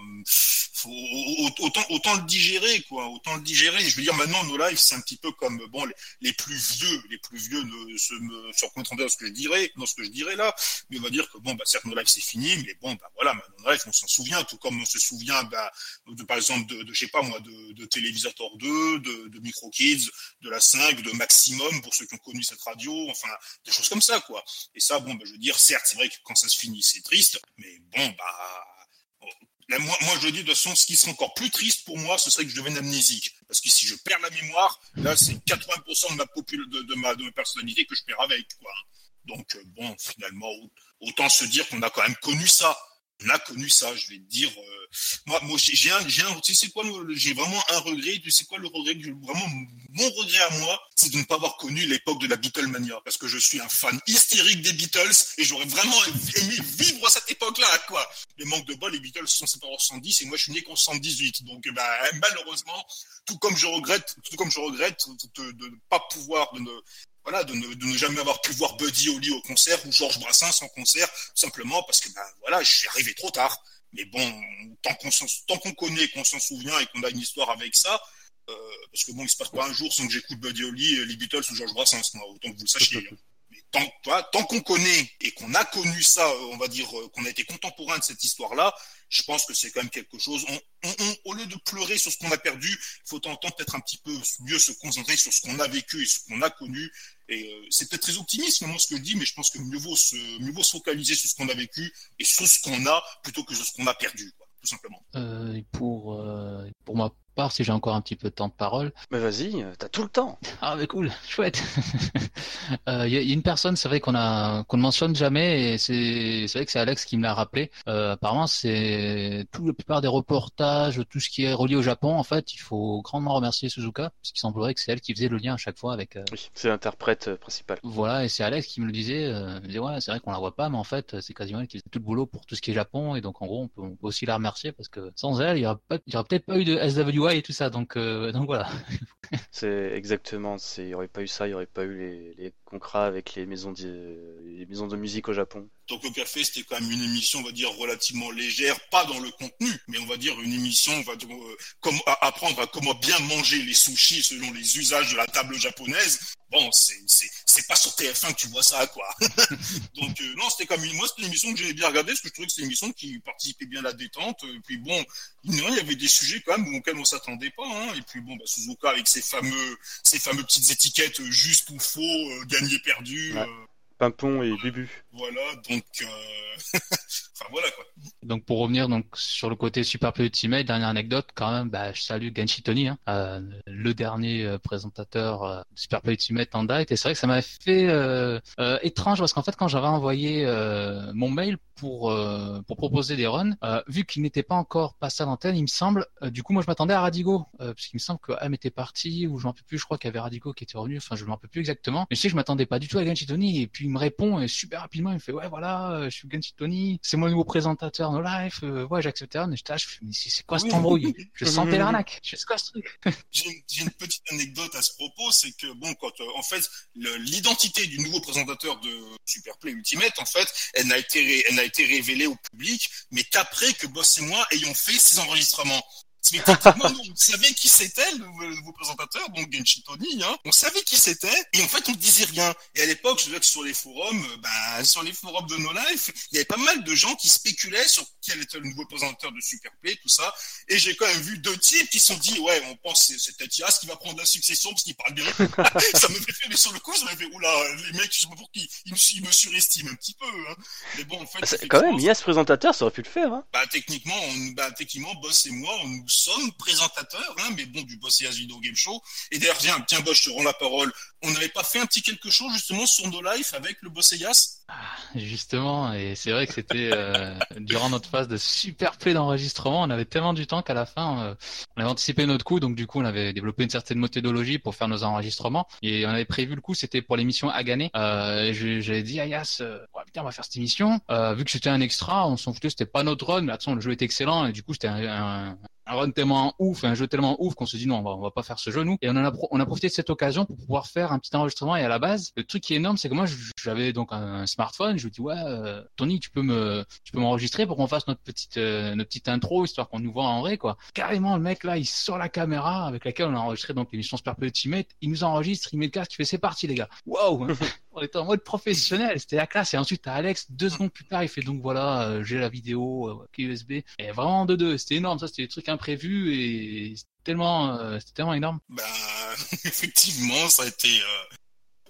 S4: Autant, autant le digérer, quoi. Autant le digérer. Je veux dire, maintenant, nos lives, c'est un petit peu comme bon, les, les plus vieux, les plus vieux ne se me se dans ce que je dirais, dans ce que je dirais là. Mais on va dire que bon, bah certes, nos lives c'est fini, mais bon, bah voilà, maintenant, lives, on s'en souvient, tout comme on se souvient, bah, de, par exemple, de, de je sais pas moi, de, de Télévisateur 2, de, de Micro De la 5, de Maximum pour ceux qui ont connu cette radio, enfin des choses comme ça, quoi. Et ça, bon, bah, je veux dire, certes, c'est vrai que quand ça se finit, c'est triste, mais bon, bah, moi, je dis de façon, ce qui serait encore plus triste pour moi, ce serait que je devienne amnésique. Parce que si je perds la mémoire, là, c'est 80% de ma, de, de, ma, de ma personnalité que je perds avec, quoi. Donc, euh, bon, finalement, autant se dire qu'on a quand même connu ça. On a connu ça, je vais te dire. euh, moi, moi j'ai un, j'ai un, tu sais quoi, j'ai vraiment un regret. Tu sais quoi, le regret, vraiment mon regret à moi, c'est de ne pas avoir connu l'époque de la Beatlemania, parce que je suis un fan hystérique des Beatles et j'aurais vraiment aimé vivre cette époque-là, quoi. Les manques de bol, les Beatles sont séparés en 110 et moi je suis né qu'en 118, donc bah, malheureusement, tout comme je regrette, tout comme je regrette de ne pas pouvoir, de ne voilà, de ne, jamais avoir pu voir Buddy Holly au concert ou Georges Brassens en concert, simplement parce que ben voilà, je suis arrivé trop tard. Mais bon, tant qu'on connaît, qu'on s'en souvient et qu'on a une histoire avec ça, euh, parce que bon, il se passe pas un jour sans que j'écoute Buddy Holly, les Beatles ou Georges Brassens, moi, autant que vous le sachiez. Tant, toi, tant qu'on connaît et qu'on a connu ça, euh, on va dire euh, qu'on a été contemporain de cette histoire-là, je pense que c'est quand même quelque chose. On, on- on- au lieu de pleurer sur ce qu'on a perdu, il faut tenter peut-être un petit peu mieux se concentrer sur ce qu'on a vécu et ce qu'on a connu. Et euh, c'est peut-être très optimiste finalement ce que je dis, mais je pense que mieux vaut se, mieux vaut se focaliser sur ce qu'on a vécu et sur ce qu'on a plutôt que sur ce qu'on a perdu, quoi, tout simplement.
S3: Euh, pour, euh, pour ma part, si j'ai encore un petit peu de temps de parole.
S1: Mais vas-y, euh, t'as tout le temps.
S3: Ah, mais cool, chouette. Euh, Il y, a- il y a une personne, c'est vrai qu'on a qu'on ne mentionne jamais, et c'est vrai que c'est Alex qui me l'a rappelé. Euh, apparemment, c'est tout la plupart des reportages, tout ce qui est relié au Japon. En fait, il faut grandement remercier Suzuka, puisqu'il semblerait que c'est elle qui faisait le lien à chaque fois avec. euh,
S1: Oui, c'est l'interprète euh, principal.
S3: Voilà, et c'est Alex qui me le disait. Euh, il me disait ouais, c'est vrai qu'on la voit pas, mais en fait, c'est quasiment elle qui faisait tout le boulot pour tout ce qui est Japon, et donc en gros, on peut, on peut aussi la remercier parce que sans elle, il y aurait aurait peut-être pas eu de Et tout ça. Donc euh, donc voilà.
S1: C'est exactement, c'est, il y aurait pas eu ça, il y aurait pas eu les, les contrats avec les maisons de, les maisons de musique au Japon.
S4: Donc le café, c'était quand même une émission, on va dire, relativement légère, pas dans le contenu, mais on va dire une émission, on va dire, euh, comme, à- apprendre à comment bien manger les sushis selon les usages de la table japonaise. Bon, c'est c'est c'est pas sur TF1 que tu vois ça, quoi. Donc euh, non, c'était comme une, moi, c'était une émission que j'aimais bien regarder parce que je trouvais que c'était une émission qui participait bien à la détente. Et puis bon, il y avait des sujets quand même auxquels on s'attendait pas. Hein. Et puis bon, bah, Suzuka avec ses fameux ses fameux petites étiquettes euh, juste ou faux, euh, gagné perdu.
S1: Ouais.
S4: euh,
S1: Pimpon et Bubu.
S4: Voilà, donc euh... enfin voilà quoi.
S3: Donc pour revenir donc sur le côté Super Ultimate, dernière anecdote quand même, bah, je salue Genshi Tony, hein, euh, le dernier euh, présentateur euh, Super Ultimate en date. Et c'est vrai que ça m'a fait étrange parce qu'en fait quand j'avais envoyé mon mail pour pour proposer des runs, vu qu'il n'était pas encore passé à l'antenne, il me semble, du coup moi je m'attendais à Radigo, parce qu'il me semble que Am était parti ou je m'en peux plus, je crois qu'il y avait Radigo qui était revenu, enfin je m'en peux plus exactement. Mais je sais que je m'attendais pas du tout à Genshi Tony et puis il me répond super rapidement il me fait ouais voilà, euh, je suis Genshi Tony, c'est moi le nouveau présentateur No Life, euh, ouais j'accepte et j'étais là, je fais mais c'est quoi cette embrouille? Je sentais l'arnaque, je quoi ce truc?
S4: J'ai une, petite anecdote à ce propos, c'est que bon, quand euh, en fait l'identité du nouveau présentateur de Superplay Ultimate, en fait, elle n'a été elle n'a été révélée au public, mais qu'après que Boss et moi ayons fait ces enregistrements. Mais techniquement, on savait qui c'était le nouveau, présentateur, donc Genshi Tony, hein. On savait qui c'était, et en fait, on ne disait rien. Et à l'époque, je veux que sur les forums, euh, ben, sur les forums de No Life, il y avait pas mal de gens qui spéculaient sur quel était le nouveau présentateur de Superplay, tout ça. Et j'ai quand même vu deux types qui se sont dit, ouais, on pense que c'est peut-être Yas qui va prendre la succession parce qu'il parle bien. ça me fait fait, mais sur le coup, ça m'a fait, oula, les mecs, je sais pas pour qui, ils me, ils me surestiment un petit peu, hein. Mais bon, en fait.
S1: Ah, Quand même, Yas présentateur, ça aurait pu le faire. Hein.
S4: bah, techniquement, on, bah, techniquement, Boss et moi, on- nous sommes présentateurs, hein, mais bon, du Boss et As Video Game Show. Et d'ailleurs, tiens, tiens, Boss, je te rends la parole. On n'avait pas fait un petit quelque chose, justement, sur No Life avec le Boss
S3: Justement, et c'est vrai que c'était euh, durant notre phase de super play d'enregistrement, on avait tellement du temps qu'à la fin, euh, on avait anticipé notre coup, donc du coup, on avait développé une certaine méthodologie pour faire nos enregistrements, et on avait prévu le coup, c'était pour l'émission à gagner. Euh, j'avais dit à Yas, putain, on va faire cette émission. Vu que c'était un extra, on s'en foutait, c'était pas notre run, mais attention, le jeu était excellent, et du coup, c'était un, un, un run tellement ouf, un jeu tellement ouf qu'on se dit non, on va, va pas faire ce jeu nous. Et on a, on a profité de cette occasion pour pouvoir faire un petit enregistrement. Et à la base, le truc qui est énorme, c'est que moi, j'avais donc un, smartphone. Je lui dis ouais, euh, Tony, tu peux me, tu peux m'enregistrer pour qu'on fasse notre petite, euh, notre petite intro histoire qu'on nous voit en vrai quoi. Carrément, le mec là, il sort la caméra avec laquelle on a enregistré donc l'émission Super Ultimate. Il nous enregistre, il met le casque, il fait c'est parti les gars. Waouh on était en mode professionnel, c'était la classe. Et ensuite, t'as Alex, deux secondes plus tard, il fait donc voilà, euh, j'ai la vidéo, USB. Et vraiment de deux, c'était énorme. Ça, c'était des trucs imprévus et c'était tellement, c'était tellement énorme.
S4: Bah, effectivement, ça a été,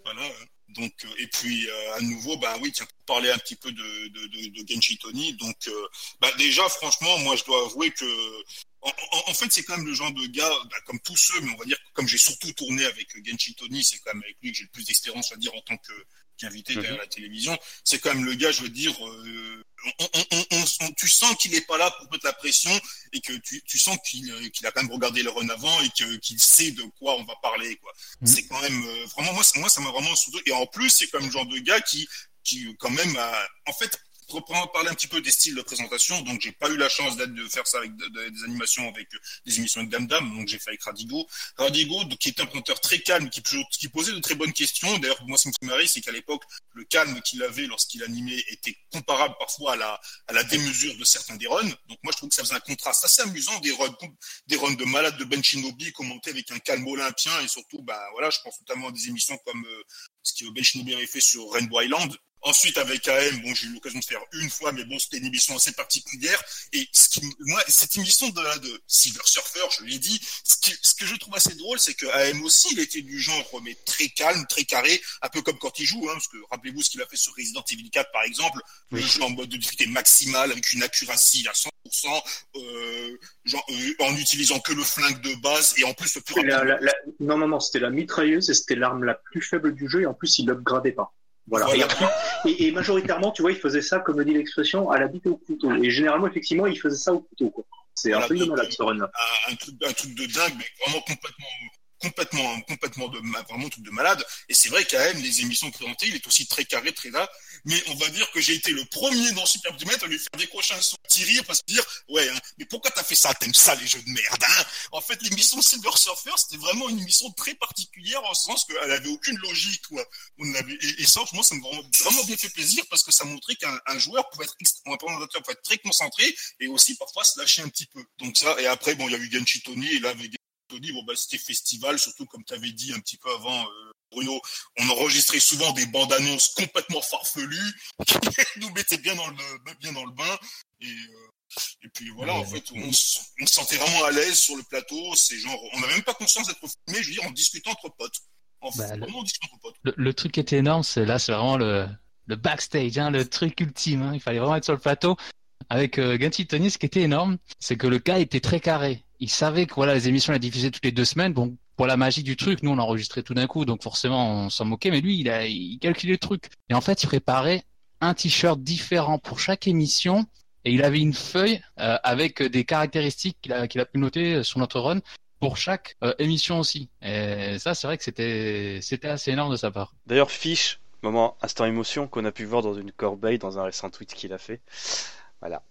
S4: voilà. Donc, euh, et puis, euh, à nouveau, bah oui, tiens, pour parler un petit peu de, de, de, de Genshi Tony. Donc, euh, bah, déjà, franchement, moi, je dois avouer que, en, en, fait, c'est quand même le genre de gars, bah, comme tous ceux, mais on va dire comme j'ai surtout tourné avec Genshi Tony, c'est quand même avec lui que j'ai le plus d'expérience, va dire, en tant que qu'invité
S1: Mhm.
S4: derrière la télévision. C'est quand même le gars, je veux dire, euh, on, on, on, tu sens qu'il est pas là pour mettre la pression et que tu, tu sens qu'il euh, qu'il a quand même regardé le run avant et qu'il sait de quoi on va parler, quoi.
S3: Mhm.
S4: C'est quand même, euh, vraiment, moi, ça- moi, ça m'a vraiment et en plus, c'est comme le genre de gars qui, qui, quand même, a, en fait, pour parler un petit peu des styles de présentation, donc j'ai pas eu la chance d'être- de faire ça avec de- de- des animations avec euh, des émissions avec Dame Dame, donc j'ai fait avec Radigo. Radigo, qui est un présentateur très calme, qui, qui posait de très bonnes questions. D'ailleurs, moi, ce qui marrait, c'est qu'à l'époque, le calme qu'il avait lorsqu'il animait était comparable parfois à la, à la démesure de certains des runs. Donc moi, je trouve que ça faisait un contraste assez amusant des runs, des runs de malades de Ben Shinobi commentés avec un calme olympien et surtout, bah voilà, je pense notamment à des émissions comme euh, ce que Ben Shinobi avait fait sur Rainbow Island. Ensuite, avec AM, bon, j'ai eu l'occasion de faire une fois, mais bon, c'était une émission assez particulière. Et ce qui, moi, cette émission de, de Silver Surfer, je l'ai dit, ce, qui, ce que je trouve assez drôle, c'est que AM aussi, il était du genre, mais très calme, très carré, un peu comme quand il joue, hein, parce que rappelez-vous ce qu'il a fait sur Resident Evil 4, par exemple,
S1: Oui.
S4: le jeu en mode de difficulté maximale, avec une accuracy à 100%, euh, genre, euh, en utilisant que le flingue de base, et en plus le plus
S2: C'était la-
S4: rapide.
S2: la- la- Non, non, non, c'était la mitrailleuse et c'était l'arme la plus faible du jeu et en plus il l'upgradait pas. Voilà.
S4: Voilà.
S2: Et, majoritairement, tu vois, il faisait ça, comme le dit l'expression, à la bite et au couteau. Et généralement, effectivement, il faisait ça au couteau. quoi. C'est un truc de malade ce run.
S4: un, un truc, un truc de dingue, mais vraiment complètement, complètement, complètement de, vraiment truc de malade. Et c'est vrai qu'à même les émissions présentées, il est aussi très carré, très là. Mais on va dire que j'ai été le premier dans Super Ultimate à lui faire décrocher un son petit parce que dire, ouais, hein, mais pourquoi t'as fait ça? T'aimes ça, les jeux de merde, hein? En fait, l'émission Silver Surfer, c'était vraiment une émission très particulière en ce sens qu'elle avait aucune logique, quoi. On avait, et, et ça, moi, ça m'a vraiment, vraiment bien fait plaisir parce que ça montrait qu'un un joueur pouvait être, un être très concentré et aussi parfois se lâcher un petit peu. Donc ça, et après, bon, il y a eu Genshi Tony, et là, avec Tony, bon, bah, c'était festival, surtout comme tu avais dit un petit peu avant, euh, Bruno, on enregistrait souvent des bandes annonces complètement farfelues qui nous mettaient bien dans le bien dans le bain et euh, et puis voilà, en fait, on, se sentait vraiment à l'aise sur le plateau. C'est genre, on n'a même pas conscience d'être filmé, je veux dire, en discutant entre potes. En
S3: Bah,
S4: fait,
S3: le-
S4: vraiment en discutant entre potes.
S3: Le, le truc qui était énorme, c'est là, c'est vraiment le, le backstage, hein, le truc ultime. hein. Il fallait vraiment être sur le plateau. Avec euh, Genshi Tony, ce qui était énorme, c'est que le gars était très carré. Il savait que voilà, les émissions les diffusaient toutes les deux semaines. Bon, pour la magie du truc, nous on enregistrait tout d'un coup, donc forcément on s'en moquait. Mais lui, il a, il calculait le truc. Et en fait, il préparait un t-shirt différent pour chaque émission. Et il avait une feuille euh, avec des caractéristiques qu'il a, qu'il a pu noter sur notre run pour chaque euh, émission aussi. Et ça, c'est vrai que c'était, c'était assez énorme de sa part.
S1: D'ailleurs, Fish, moment instant émotion qu'on a pu voir dans une corbeille dans un récent tweet qu'il a fait.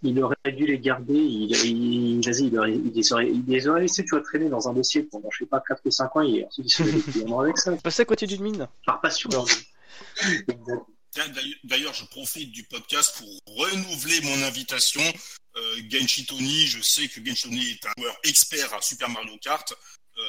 S2: Il aurait dû les garder. Il, il, vas-y, il, aurait- il les aurait, il les aurait laissés, tu vois, traîner dans un dossier pendant, je sais pas, 4 ou 5 ans. Et ensuite, il se avec ça.
S1: À côté d'une mine.
S2: Par passion.
S4: D'ailleurs- je profite du podcast pour renouveler mon invitation. Euh, Genshi Tony, je sais que Genshi Tony est un joueur expert à Super Mario Kart. Euh,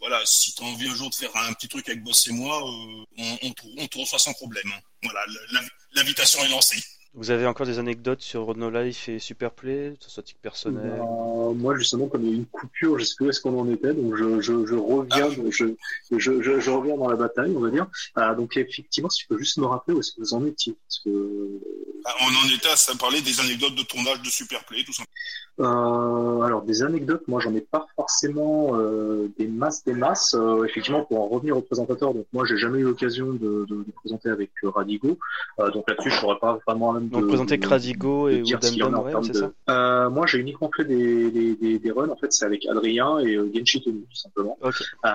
S4: voilà, si tu as envie un jour de faire un petit truc avec Boss et moi, euh, on, on, te, on te reçoit sans problème. Voilà, l'inv- l'invitation est lancée.
S1: Vous avez encore des anecdotes sur No Life et Superplay, que ce soit titre personnel
S2: Euh, moi, justement, comme il y a eu une coupure, je sais plus où est-ce qu'on en était, donc je, je, je reviens, je, je, je, reviens dans la bataille, on va dire. Euh, donc, effectivement, si tu peux juste me rappeler où est-ce que vous en étiez, parce que
S4: Ah, On en était à ça parler des anecdotes de tournage de Superplay, tout simplement.
S2: Euh, alors des anecdotes, moi j'en ai pas forcément euh, des masses, des masses. Euh, effectivement, pour en revenir au présentateur, donc moi j'ai jamais eu l'occasion de, de, de présenter avec euh, Radigo, Euh, donc là-dessus je saurais pas vraiment même
S1: Donc
S2: de,
S1: présenter Cradigo
S2: de
S1: et
S2: dire s'il y en a
S1: Woodham
S2: en
S1: ouais,
S2: termes
S1: c'est ça
S2: Euh, moi j'ai uniquement fait des, des, des, des runs, en fait c'est avec Adrien et euh, Genshi Tony tout simplement.
S1: Ok.
S2: Euh,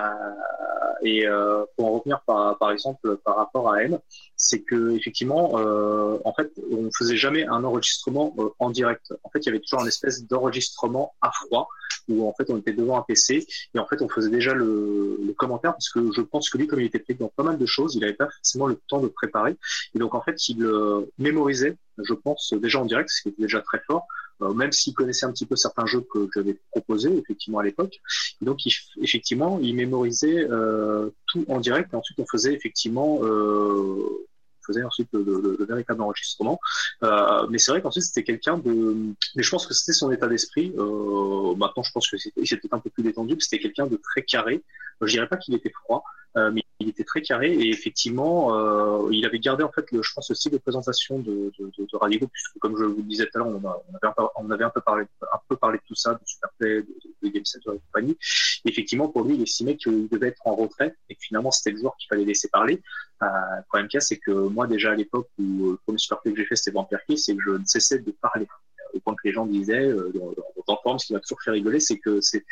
S2: et euh, pour en revenir par, par exemple par rapport à M, c'est que effectivement, euh, en fait, on faisait jamais un enregistrement euh, en direct. En fait, il y avait toujours une espèce d'enregistrement à froid où en fait on était devant un PC et en fait on faisait déjà le, le commentaire parce que je pense que lui, comme il était pris dans pas mal de choses, il n'avait pas forcément le temps de préparer et donc en fait il euh, mémorisait, je pense déjà en direct, ce qui était déjà très fort. Euh, même s'il connaissait un petit peu certains jeux que j'avais proposés effectivement à l'époque, donc, effectivement, il mémorisait euh, tout en direct. Et ensuite, on faisait effectivement, euh, faisait ensuite le, le- le véritable enregistrement. Euh, mais c'est vrai qu'ensuite, c'était quelqu'un de. Mais je pense que c'était son état d'esprit. Euh, maintenant, je pense que c'était un peu plus détendu. C'était quelqu'un de très carré. Je dirais pas qu'il était froid, euh, mais il était très carré et effectivement, euh, il avait gardé en fait, le, je pense, style de présentation de, de, de, de Radigo, puisque comme je vous le disais tout à l'heure, on, on avait, un peu, on avait un peu parlé, un peu parlé de tout ça, de Superplay, de, Game Center et compagnie. Et effectivement, pour lui, il estimait qu'il devait être en retrait et que finalement, c'était le joueur qu'il fallait laisser parler. Euh, le problème qu'il c'est que moi, déjà à l'époque où euh, le premier Superplay que j'ai fait, c'était Vampire Kiss, c'est que je ne cessais de parler. Au point que les gens disaient, euh, dans, dans, dans forum, ce qui m'a toujours fait rigoler, c'est que c'est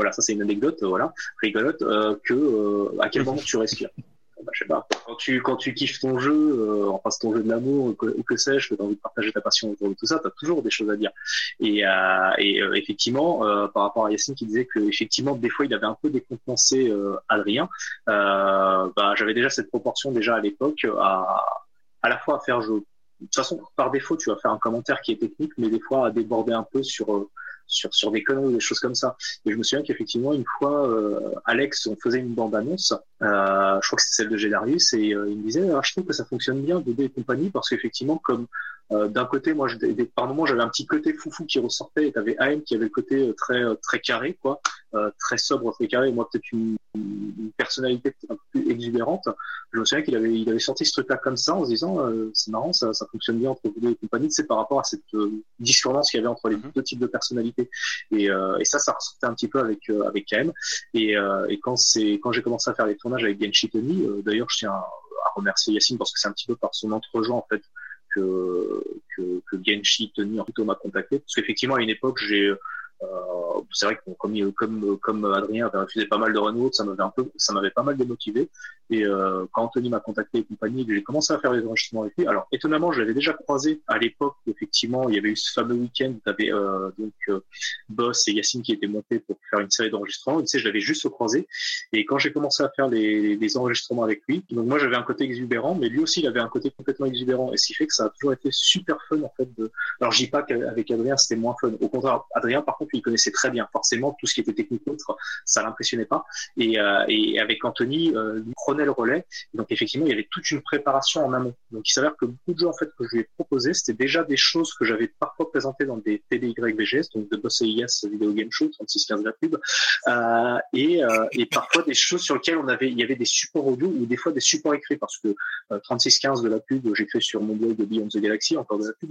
S2: voilà, ça c'est une anecdote, euh, voilà, rigolote, euh, que euh, à quel moment tu respires? Bah, je sais pas. Quand tu quand tu kiffes ton jeu, enfin ton jeu de l'amour ou que, sais-je, que tu as envie de partager ta passion autour de tout ça, tu as toujours des choses à dire. Et, effectivement, par rapport à Yacine qui disait que effectivement des fois il avait un peu décompensé Adrien, bah, j'avais déjà cette proportion déjà à l'époque à à la fois à faire jeu. De toute façon, par défaut, tu vas faire un commentaire qui est technique, mais des fois à déborder un peu sur sur, sur des conneries ou des choses comme ça. Et je me souviens qu'effectivement, une fois, euh, Alex, on faisait une bande-annonce, euh, je crois que c'était celle de Gédarius, et euh, il me disait, ah, je trouve que ça fonctionne bien, Dédé et compagnie, parce qu'effectivement, comme euh, d'un côté, moi, je, des- par moment, j'avais un petit côté foufou qui ressortait, et t'avais AM qui avait le côté euh, très euh, très carré, quoi, euh, très sobre, très carré, et moi, peut-être une, une personnalité un peu plus exubérante. Je me souviens qu'il avait, il avait sorti ce truc-là comme ça, en se disant, euh, c'est marrant, ça, ça fonctionne bien entre vous deux et compagnie, c'est par rapport à cette euh, discordance qu'il y avait entre les
S1: Mhm.
S2: deux types de personnalités. Et, euh, et ça, ça ressortait un petit peu avec euh, avec KM. Et, euh, et quand c'est quand j'ai commencé à faire les tournages avec Genshi Tony, euh, d'ailleurs, je tiens à, à remercier Yacine parce que c'est un petit peu par son entrejeu en fait que que, Genshi Tony en plutôt m'a contacté. Parce qu'effectivement à une époque j'ai euh, c'est vrai que comme, comme, comme Adrien avait refusé pas mal de renouveau, ça m'avait un peu, ça m'avait pas mal démotivé. Et euh, quand Anthony m'a contacté et compagnie, j'ai commencé à faire les enregistrements avec lui. Alors étonnamment, je l'avais déjà croisé à l'époque. Effectivement, il y avait eu ce fameux week-end où tu avais euh, donc euh, Boss et Yacine qui étaient montés pour faire une série d'enregistrements. Tu sais, je l'avais juste croisé. Et quand j'ai commencé à faire les, les enregistrements avec lui, donc moi j'avais un côté exubérant, mais lui aussi il avait un côté complètement exubérant. Et ce qui fait que ça a toujours été super fun en fait. De... Alors je dis pas qu'avec Adrien c'était moins fun. Au contraire, Adrien par contre il connaissait très bien. Forcément, tout ce qui était technique autre, ça l'impressionnait pas. Et, euh, et avec Anthony, euh, il prenait le relais. Donc effectivement, il y avait toute une préparation en amont. Donc il s'avère que beaucoup de jeux en fait que je lui ai proposé, c'était déjà des choses que j'avais parfois présentées dans des TDYVGS, donc de Boss AIS Video Game Show 3615 la pub, euh, et, euh, et parfois des choses sur lesquelles on avait, il y avait des supports audio ou des fois des supports écrits parce que 3615 de la pub, j'ai fait sur mon blog Beyond the Galaxy, encore de la pub,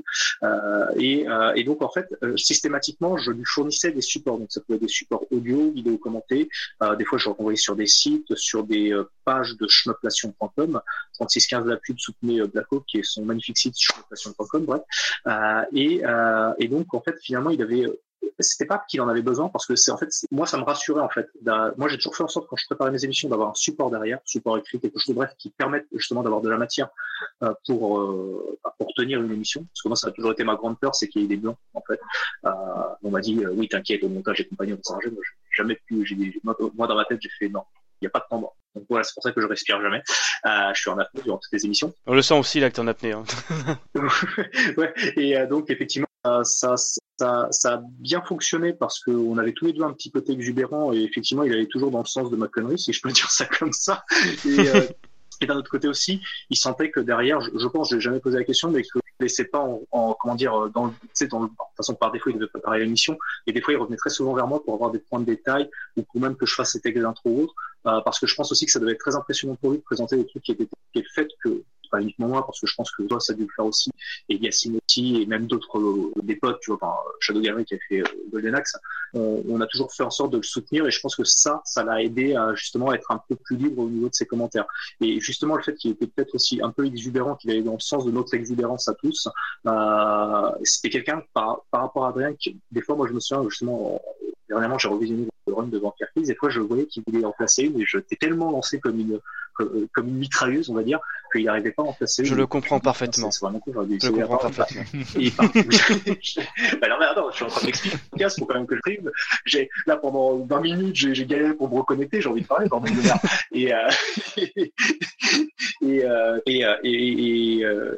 S2: et, donc en fait systématiquement je lui fournissais des supports, donc ça pouvait être des supports audio, vidéo commentés, des fois je renvoyais sur des sites, sur des pages de schmuplation.com. 3615 la pub soutenait Blacko, qui est son magnifique site schmuplation.com, bref. Euh, et, euh, et donc, en fait, finalement, il avait c'était pas qu'il en avait besoin parce que c'est en fait moi ça me rassurait en fait moi j'ai toujours fait en sorte quand je préparais mes émissions d'avoir un support derrière support écrit quelque chose de bref qui permette justement d'avoir de la matière euh, pour euh, bah, pour tenir une émission parce que moi ça a toujours été ma grande peur c'est qu'il y ait des blancs en fait euh, on m'a dit oui t'inquiète au montage et compagnie on s'arrange moi j'ai jamais pu j'ai moi dans ma tête j'ai fait non il n'y a pas de temps donc voilà, c'est pour ça que je respire jamais. Euh, je suis en apnée durant toutes les émissions.
S1: On le sent aussi là que tu en apnée. Hein.
S2: ouais, et euh, donc effectivement, ça, ça, ça a bien fonctionné parce qu'on avait tous les deux un petit côté exubérant et effectivement, il allait toujours dans le sens de ma connerie, si je peux dire ça comme ça. Et, euh, et d'un autre côté aussi, il sentait que derrière, je, je pense, je n'ai jamais posé la question, mais que je ne laissais pas en, en, comment dire, dans le, tu sais, dans le, de toute façon, par défaut, il devait préparer l'émission, et des fois, il revenait très souvent vers moi pour avoir des points de détail, ou pour même que je fasse cet textes d'intro ou autre, euh, parce que je pense aussi que ça devait être très impressionnant pour lui de présenter des trucs qui étaient, qui est le fait que pas uniquement moi, parce que je pense que toi, ça a dû le faire aussi, et Yacine et même d'autres, euh, des potes, tu vois, Shadow Gallery qui a fait euh, Golden Axe, on, a toujours fait en sorte de le soutenir, et je pense que ça, ça l'a aidé à justement être un peu plus libre au niveau de ses commentaires. Et justement, le fait qu'il était peut-être aussi un peu exubérant, qu'il allait dans le sens de notre exubérance à tous, euh, c'était quelqu'un par, par rapport à Adrien, qui, des fois, moi, je me souviens, justement, dernièrement, j'ai revisionné le run de Vampire Kids, et fois, je voyais qu'il voulait en placer une, et je t'ai tellement lancé comme une, comme une mitrailleuse, on va dire, qu'il n'arrivait pas à en placer.
S1: Je le comprends parfaitement.
S2: C'est vraiment cool.
S1: Je le comprends parfaitement.
S2: Et bah non, mais attends, je suis en train d'expliquer il faut quand même que je prive. J'ai, là, pendant 20 minutes, j'ai, galéré pour me reconnecter, j'ai envie de parler, de merde. Et, euh... et, euh... et, euh... et, et, euh...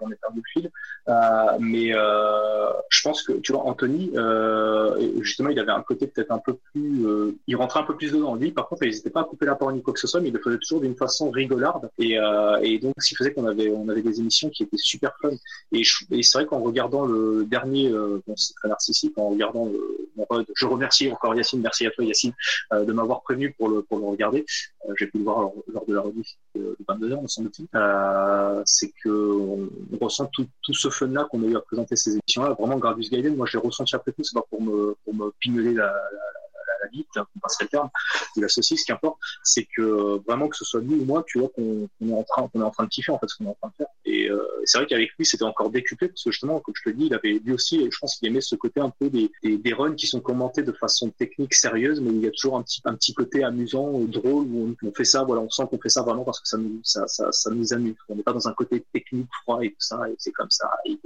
S2: j'en ai perdu le fil. Euh, mais euh, je pense que, tu vois, Anthony, euh, justement, il avait un côté peut-être un peu plus, euh, il rentrait un peu plus dedans. Lui, par contre, il n'hésitait pas à couper la parole ni quoi que ce soit, mais il le faisait toujours façon rigolarde. Et, euh, et donc, ce qui faisait qu'on avait, on avait des émissions qui étaient super fun. Et, c'est vrai qu'en regardant le dernier, euh, bon, c'est très narcissique, en regardant mon rod, je remercie encore Yacine, merci à toi Yacine, euh, de m'avoir prévenu pour le, pour le regarder. Euh, J'ai pu le voir lors, de la rediff de 22 heures, me semble-t-il. C'est que on, ressent tout, tout ce fun-là qu'on a eu à présenter ces émissions-là. Vraiment, Gradius Gaiden, moi, je l'ai ressenti après tout, c'est pas pour me, pour me pignoler la, la, bite, hein, on passerait le terme, ou la saucisse, qu'importe. C'est que vraiment que ce soit lui ou moi, tu vois, qu'on qu est en train, qu'on est en train de kiffer en fait ce qu'on est en train de faire. Et euh, c'est vrai qu'avec lui, c'était encore décuplé parce que justement, comme je te dis, il avait lui aussi, je pense qu'il aimait ce côté un peu des, runs qui sont commentés de façon technique sérieuse, mais il y a toujours un petit, un petit côté amusant, drôle où on, fait ça, voilà, on sent qu'on fait ça vraiment parce que ça nous, ça, ça, nous amuse. On n'est pas dans un côté technique froid et tout ça, et c'est comme ça. Il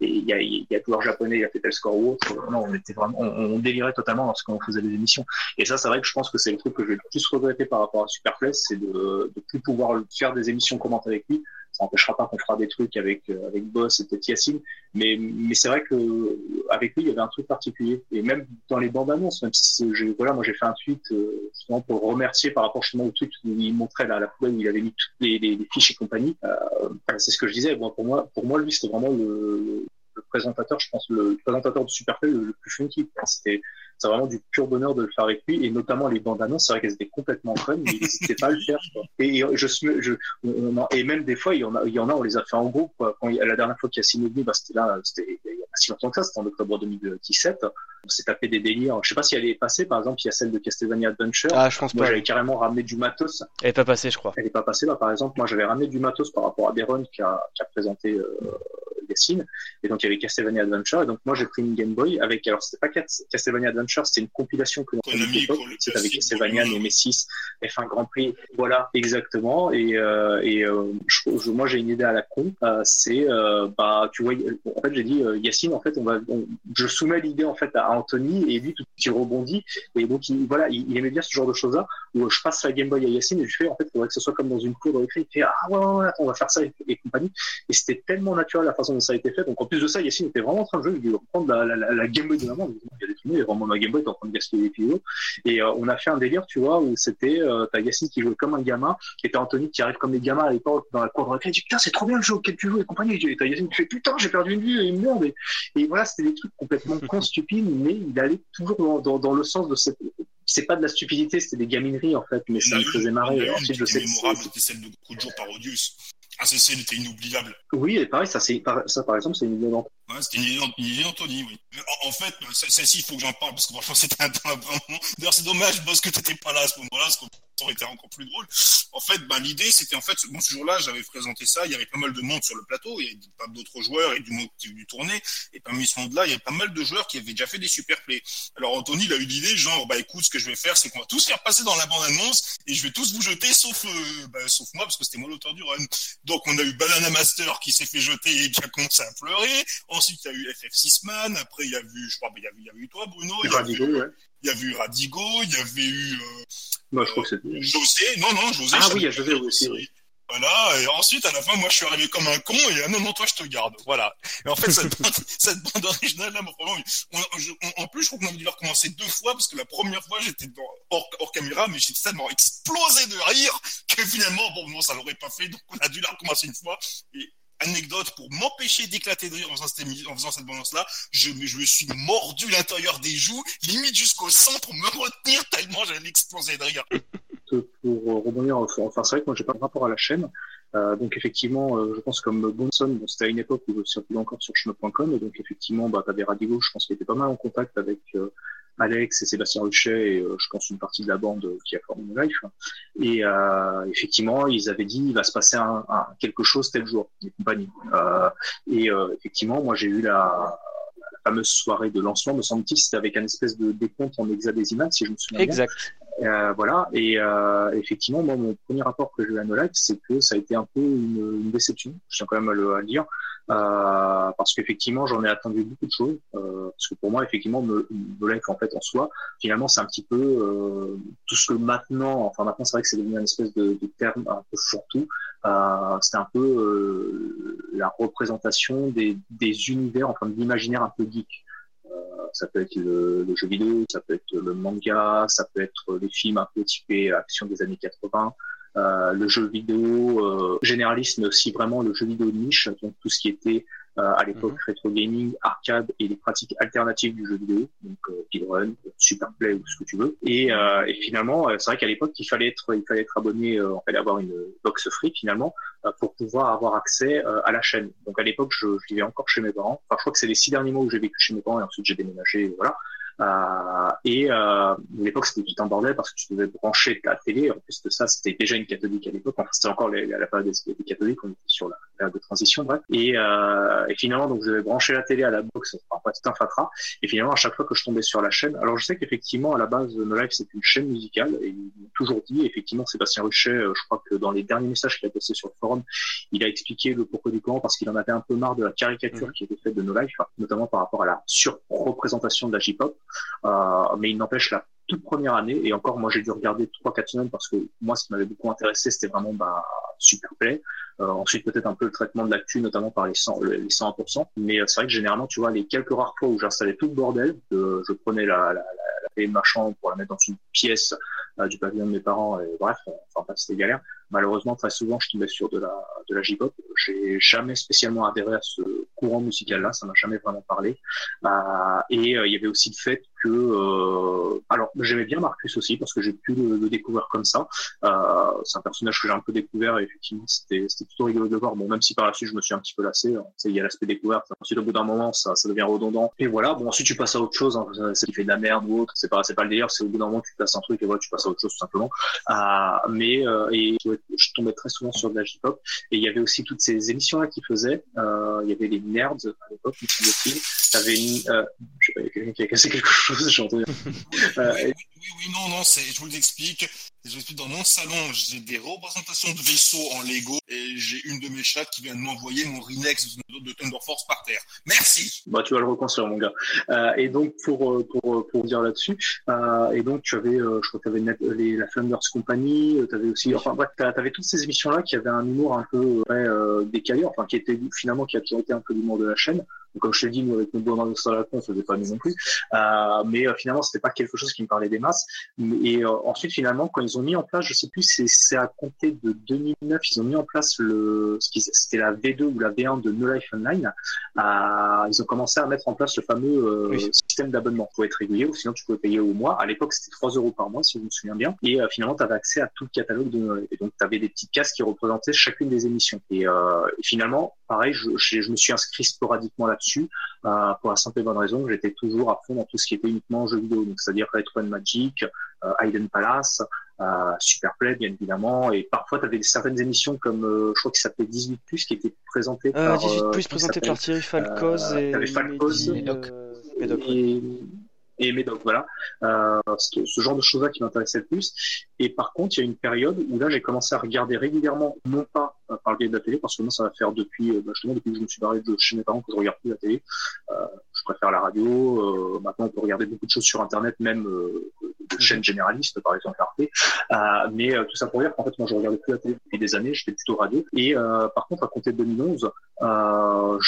S2: y a, il y a joueur japonais, il y a Petal Score ou autre. Non, on était vraiment, on, on délirait totalement lorsqu'on faisait des émissions. Et ça, c'est vrai que je pense que c'est le truc que j'ai le plus regretté par rapport à Superflex, c'est de, de plus pouvoir faire des émissions commentées avec lui. Ça n'empêchera pas qu'on fera des trucs avec avec Boss et peut-être Yacine, mais c'est vrai que avec lui il y avait un truc particulier. Et même dans les bandes annonces, même si voilà, moi j'ai fait un tweet euh, pour remercier par rapport justement au tweet où il montrait la, la poubelle où il avait mis toutes les fiches et compagnie. Euh, c'est ce que je disais. Bon, pour moi, pour moi lui c'était vraiment le, le présentateur, je pense le présentateur de Superflex le, le plus funky. C'était c'est vraiment du pur bonheur de le faire avec lui et notamment les bandes annonces c'est vrai qu'elles étaient complètement fun mais il n'hésitait pas à le faire quoi. et je, je on, et même des fois il y en a il y en a on les a fait en groupe quoi. quand il, la dernière fois qu'il y a signé bah c'était là c'était il y a pas si longtemps que ça c'était en octobre 2017 on s'est tapé des délires. Je sais pas si elle est passée par exemple il y a celle de Castlevania Adventure.
S1: Ah je pense
S2: moi
S1: pas.
S2: j'avais carrément ramené du matos.
S1: Elle est pas passée je crois.
S2: Elle est pas passée bah, par exemple. Moi j'avais ramené du matos par rapport à Deron qui a, qui a présenté euh, Yacine. Et donc, il y avait Castlevania Adventure. Et donc, moi, j'ai pris une Game Boy avec, alors, c'était pas Castlevania Adventure, c'était une compilation que l'on faisait à l'époque. C'était avec Castlevania, Nemesis, F1 Grand Prix. Voilà, exactement. Et, euh, et euh, je, moi, j'ai une idée à la con. Euh, c'est, bah, tu vois, en fait, j'ai dit, Yacine, en fait, on va, on, je soumets l'idée, en fait, à Anthony et lui, tout qui rebondit. Et donc, il, voilà, il, il, aimait bien ce genre de choses-là où je passe la Game Boy à Yacine et je fais, en fait, il faudrait que ce soit comme dans une cour de récré. Il fait, ah ouais, ouais, ouais, on va faire ça et, et compagnie. Et c'était tellement naturel la façon dont ça a été fait. Donc en plus de ça, Yacine était vraiment en train de jouer, il voulait reprendre la, la, la, Game Boy de maman. Il y a des trucs, vraiment ma Game Boy est en train de gaspiller les pilotes. Et euh, on a fait un délire, tu vois, où c'était euh, t'as Yacine qui jouait comme un gamin, et t'as Anthony qui arrive comme des gamins à l'époque dans la cour de récré, il dit putain c'est trop bien le jeu auquel tu joues et compagnie. Et t'as Yacine qui fait putain j'ai perdu une vue et une merde. Et, et voilà, c'était des trucs complètement con stupides, mais il allait toujours dans, dans, dans le sens de cette c'est pas de la stupidité, c'était des gamineries en fait, mais ça me faisait marrer.
S4: Ensuite, je sais mémorable, c'était celle de coup de jour parodius. Ah, c'est celle était inoubliable.
S2: Oui, et pareil, ça, c'est, ça par exemple, c'est une
S4: C'était une idée d'Anthony, oui. En, fait, celle-ci, il faut que j'en parle, parce que franchement, c'était un, un vraiment... D'ailleurs, c'est dommage, parce que t'étais pas là à ce moment-là, parce que ça aurait été encore plus drôle. En fait, ben, l'idée, c'était en fait, bon, ce jour-là, j'avais présenté ça, il y avait pas mal de monde sur le plateau, il y avait pas d'autres joueurs et du monde qui du tourner, et parmi ce monde-là, il y avait pas mal de joueurs qui avaient déjà fait des super plays. Alors, Anthony, il a eu l'idée, genre, bah, écoute, ce que je vais faire, c'est qu'on va tous faire passer dans la bande-annonce, et je vais tous vous jeter, sauf, euh, bah, sauf moi, parce que c'était moi l'auteur du run. Donc, on a eu Banana Master qui s'est fait jeter et qui a commencé à pleurer. Ensuite, il y a eu FF6 Man. Après, il y a eu, je crois, il y a eu, il y a eu toi, Bruno. Il y a
S2: Radigo,
S4: eu,
S2: ouais.
S4: Il y avait eu Radigo, il y avait eu, euh,
S2: Moi, je crois que c'était.
S4: José. Non, non, José.
S2: Ah oui, il y a José aussi, oui.
S4: Voilà, et ensuite, à la fin, moi, je suis arrivé comme un con, et ah non, non, toi, je te garde. Voilà. Et en fait, cette, bande, cette bande originale, là, on, on, en plus, je crois qu'on a dû la recommencer deux fois, parce que la première fois, j'étais hors, hors caméra, mais j'étais tellement explosé de rire, que finalement, bon, non, ça l'aurait pas fait, donc on a dû la recommencer une fois, et anecdote pour m'empêcher d'éclater de rire en faisant cette, balance-là, je, me suis mordu l'intérieur des joues, limite jusqu'au sang pour me retenir tellement j'allais exploser de rire.
S2: Pour rebondir, enfin c'est vrai que moi j'ai pas de rapport à la chaîne, euh, donc effectivement, euh, je pense comme Bonson, bon, c'était à une époque où je circulais encore sur chemin.com, donc effectivement, bah, t'avais Radigo, je pense qu'il était pas mal en contact avec euh, Alex et Sébastien Ruchet et euh, je pense une partie de la bande qui a formé Life. Et euh, effectivement, ils avaient dit il va se passer un, un, quelque chose tel jour, les compagnies. Euh, et effectivement, moi j'ai eu la, fameuse soirée de lancement, me semble-t-il, c'était avec un espèce de décompte en hexadécimal, si je me souviens
S1: exact.
S2: Euh, voilà. Et euh, effectivement, mon premier rapport que j'ai eu à No Life, c'est que ça a été un peu une, une déception. Je tiens quand même à le, à le dire. Euh, parce qu'effectivement j'en ai attendu beaucoup de choses euh, parce que pour moi effectivement me, me Life en fait en soi finalement c'est un petit peu euh, tout ce que maintenant enfin maintenant c'est vrai que c'est devenu une espèce de, de terme un peu fourre-tout c'est un peu la représentation des, des univers enfin de l'imaginaire un peu geek ça peut être le, le, jeu vidéo, ça peut être le manga, ça peut être les films un peu typés action des années 80, euh, le jeu vidéo euh, généraliste, mais aussi vraiment le jeu vidéo niche, donc tout ce qui était euh, à l'époque
S1: Mhm.
S2: rétro gaming, arcade et les pratiques alternatives du jeu vidéo, donc euh, speedrun, superplay ou ce que tu veux. Et, euh, et finalement, euh, c'est vrai qu'à l'époque, il fallait être, il fallait être abonné, euh, il fallait avoir une box free finalement euh, pour pouvoir avoir accès euh, à la chaîne. Donc à l'époque, je, je vivais encore chez mes parents. Enfin, je crois que c'est les six derniers mois où j'ai vécu chez mes parents et ensuite j'ai déménagé, voilà. Euh, et euh, à l'époque, c'était tout un bordel parce que tu devais brancher ta télé. En plus de ça, c'était déjà une catholique à l'époque. Enfin, c'était encore les, la période des, des catholiques. On était sur la période de transition, bref. Et, euh, et finalement, donc, je devais brancher la télé à la box. Enfin, tout un fatras. Et finalement, à chaque fois que je tombais sur la chaîne, alors je sais qu'effectivement, à la base, No Life, c'est une chaîne musicale. Et ils m'ont toujours dit, effectivement, Sébastien Ruchet, euh, je crois que dans les derniers messages qu'il a postés sur le forum, il a expliqué le pourquoi du comment parce qu'il en avait un peu marre de la caricature
S1: Mhm.
S2: qui était faite de No Life, notamment par rapport à la surreprésentation de la J-pop. Euh, mais il n'empêche la toute première année, et encore moi j'ai dû regarder trois quatre semaines parce que moi ce qui m'avait beaucoup intéressé c'était vraiment bah, Superplay. Euh, ensuite peut-être un peu le traitement de l'actu, notamment par les 100, les 100%. Mais euh, c'est vrai que généralement tu vois les quelques rares fois où j'installais tout le bordel, je prenais la, la, la, de ma chambre pour la mettre dans une pièce euh, du pavillon de mes parents, et bref, enfin c'était galère. Malheureusement très souvent je tombais sur de la de la J-pop. J'ai jamais spécialement adhéré à ce courant musical là, ça m'a jamais vraiment parlé. Euh, et euh, il y avait aussi le fait que euh, alors j'aimais bien Marcus aussi parce que j'ai pu le, le découvrir comme ça. Euh, c'est un personnage que j'ai un peu découvert et effectivement c'était c'était plutôt rigolo de voir. Bon même si par la suite je me suis un petit peu lassé, hein. Il y a l'aspect découverte. Ensuite au bout d'un moment ça ça devient redondant. Et voilà bon ensuite tu passes à autre chose. Hein. C'est qui fait de la merde ou autre. C'est pas c'est pas le délire. C'est au bout d'un moment tu passes un truc et voilà tu passes à autre chose simplement. Mais je tombais très souvent sur de la J-pop et il y avait aussi toutes ces émissions là qui faisaient. Euh, il y avait les nerds à l'époque me semble-t-il. T'avais une, euh, je sais pas, il y a quelqu'un qui a cassé quelque chose, j'ai entendu. Euh,
S4: oui, oui, Oui, oui, non, non, c'est, je vous l'explique. Je dans mon salon, j'ai des représentations de vaisseaux en Lego et j'ai une de mes chattes qui vient de m'envoyer mon Rinex de Thunder Force par terre. Merci.
S2: Bah, tu vas le reconstruire, mon gars. Euh, et donc, pour, pour, pour dire là-dessus, et donc, tu avais, je crois que tu avais les, la Thunders Company, tu avais aussi, enfin, bref, tu avais toutes ces émissions-là qui avaient un humour un peu ouais, décalé, enfin, qui était finalement, qui a toujours un peu l'humour de la chaîne. Comme je t'ai dit, nous, avec nos beaux de la on faisait pas nous non plus. Euh, mais finalement, c'était pas quelque chose qui me parlait des masses. Et ensuite, finalement, quand ils ont mis en place, je sais plus, c'est à compter de 2009, ils ont mis en place le, c'était la V2 ou la V1 de No Life Online. Euh, ils ont commencé à mettre en place le fameux euh, système d'abonnement. Pouvais être régulier ou sinon tu pouvais payer au mois. À l'époque, c'était 3 euros par mois, si je me souviens bien. Et euh, finalement, tu avais accès à tout le catalogue de Noël. Et donc, tu avais des petites cases qui représentaient chacune des émissions. Et, euh, et finalement, pareil, je, je, je, me suis inscrit sporadiquement là-dessus euh, pour la simple et bonne raison que j'étais toujours à fond dans tout ce qui était uniquement jeux vidéo, donc c'est-à-dire Retro Magic, euh, Hidden Palace, euh, Superplay bien évidemment, et parfois tu avais certaines émissions comme euh, je crois qu'il s'appelait 18 plus qui étaient présentées
S1: euh,
S2: par
S1: 18 plus présenté par Thierry Falcoz et,
S2: Falcoz
S1: et, Médoc.
S2: et, et Médoc, voilà. Euh, ce, genre de choses-là qui m'intéressait le plus. Et par contre, il y a une période où là, j'ai commencé à regarder régulièrement, non pas euh, par le biais de la télé, parce que moi, ça va faire depuis, euh, bah, justement, depuis que je me suis barré de chez mes parents que je regarde plus la télé. Euh, je préfère la radio. Euh, maintenant, on peut regarder beaucoup de choses sur Internet, même euh, de chaînes généralistes, par exemple Arte. Euh, mais tout ça pour dire qu'en fait, moi, je regardais plus la télé depuis des années. J'étais plutôt radio. Et par contre, à compter de 2011,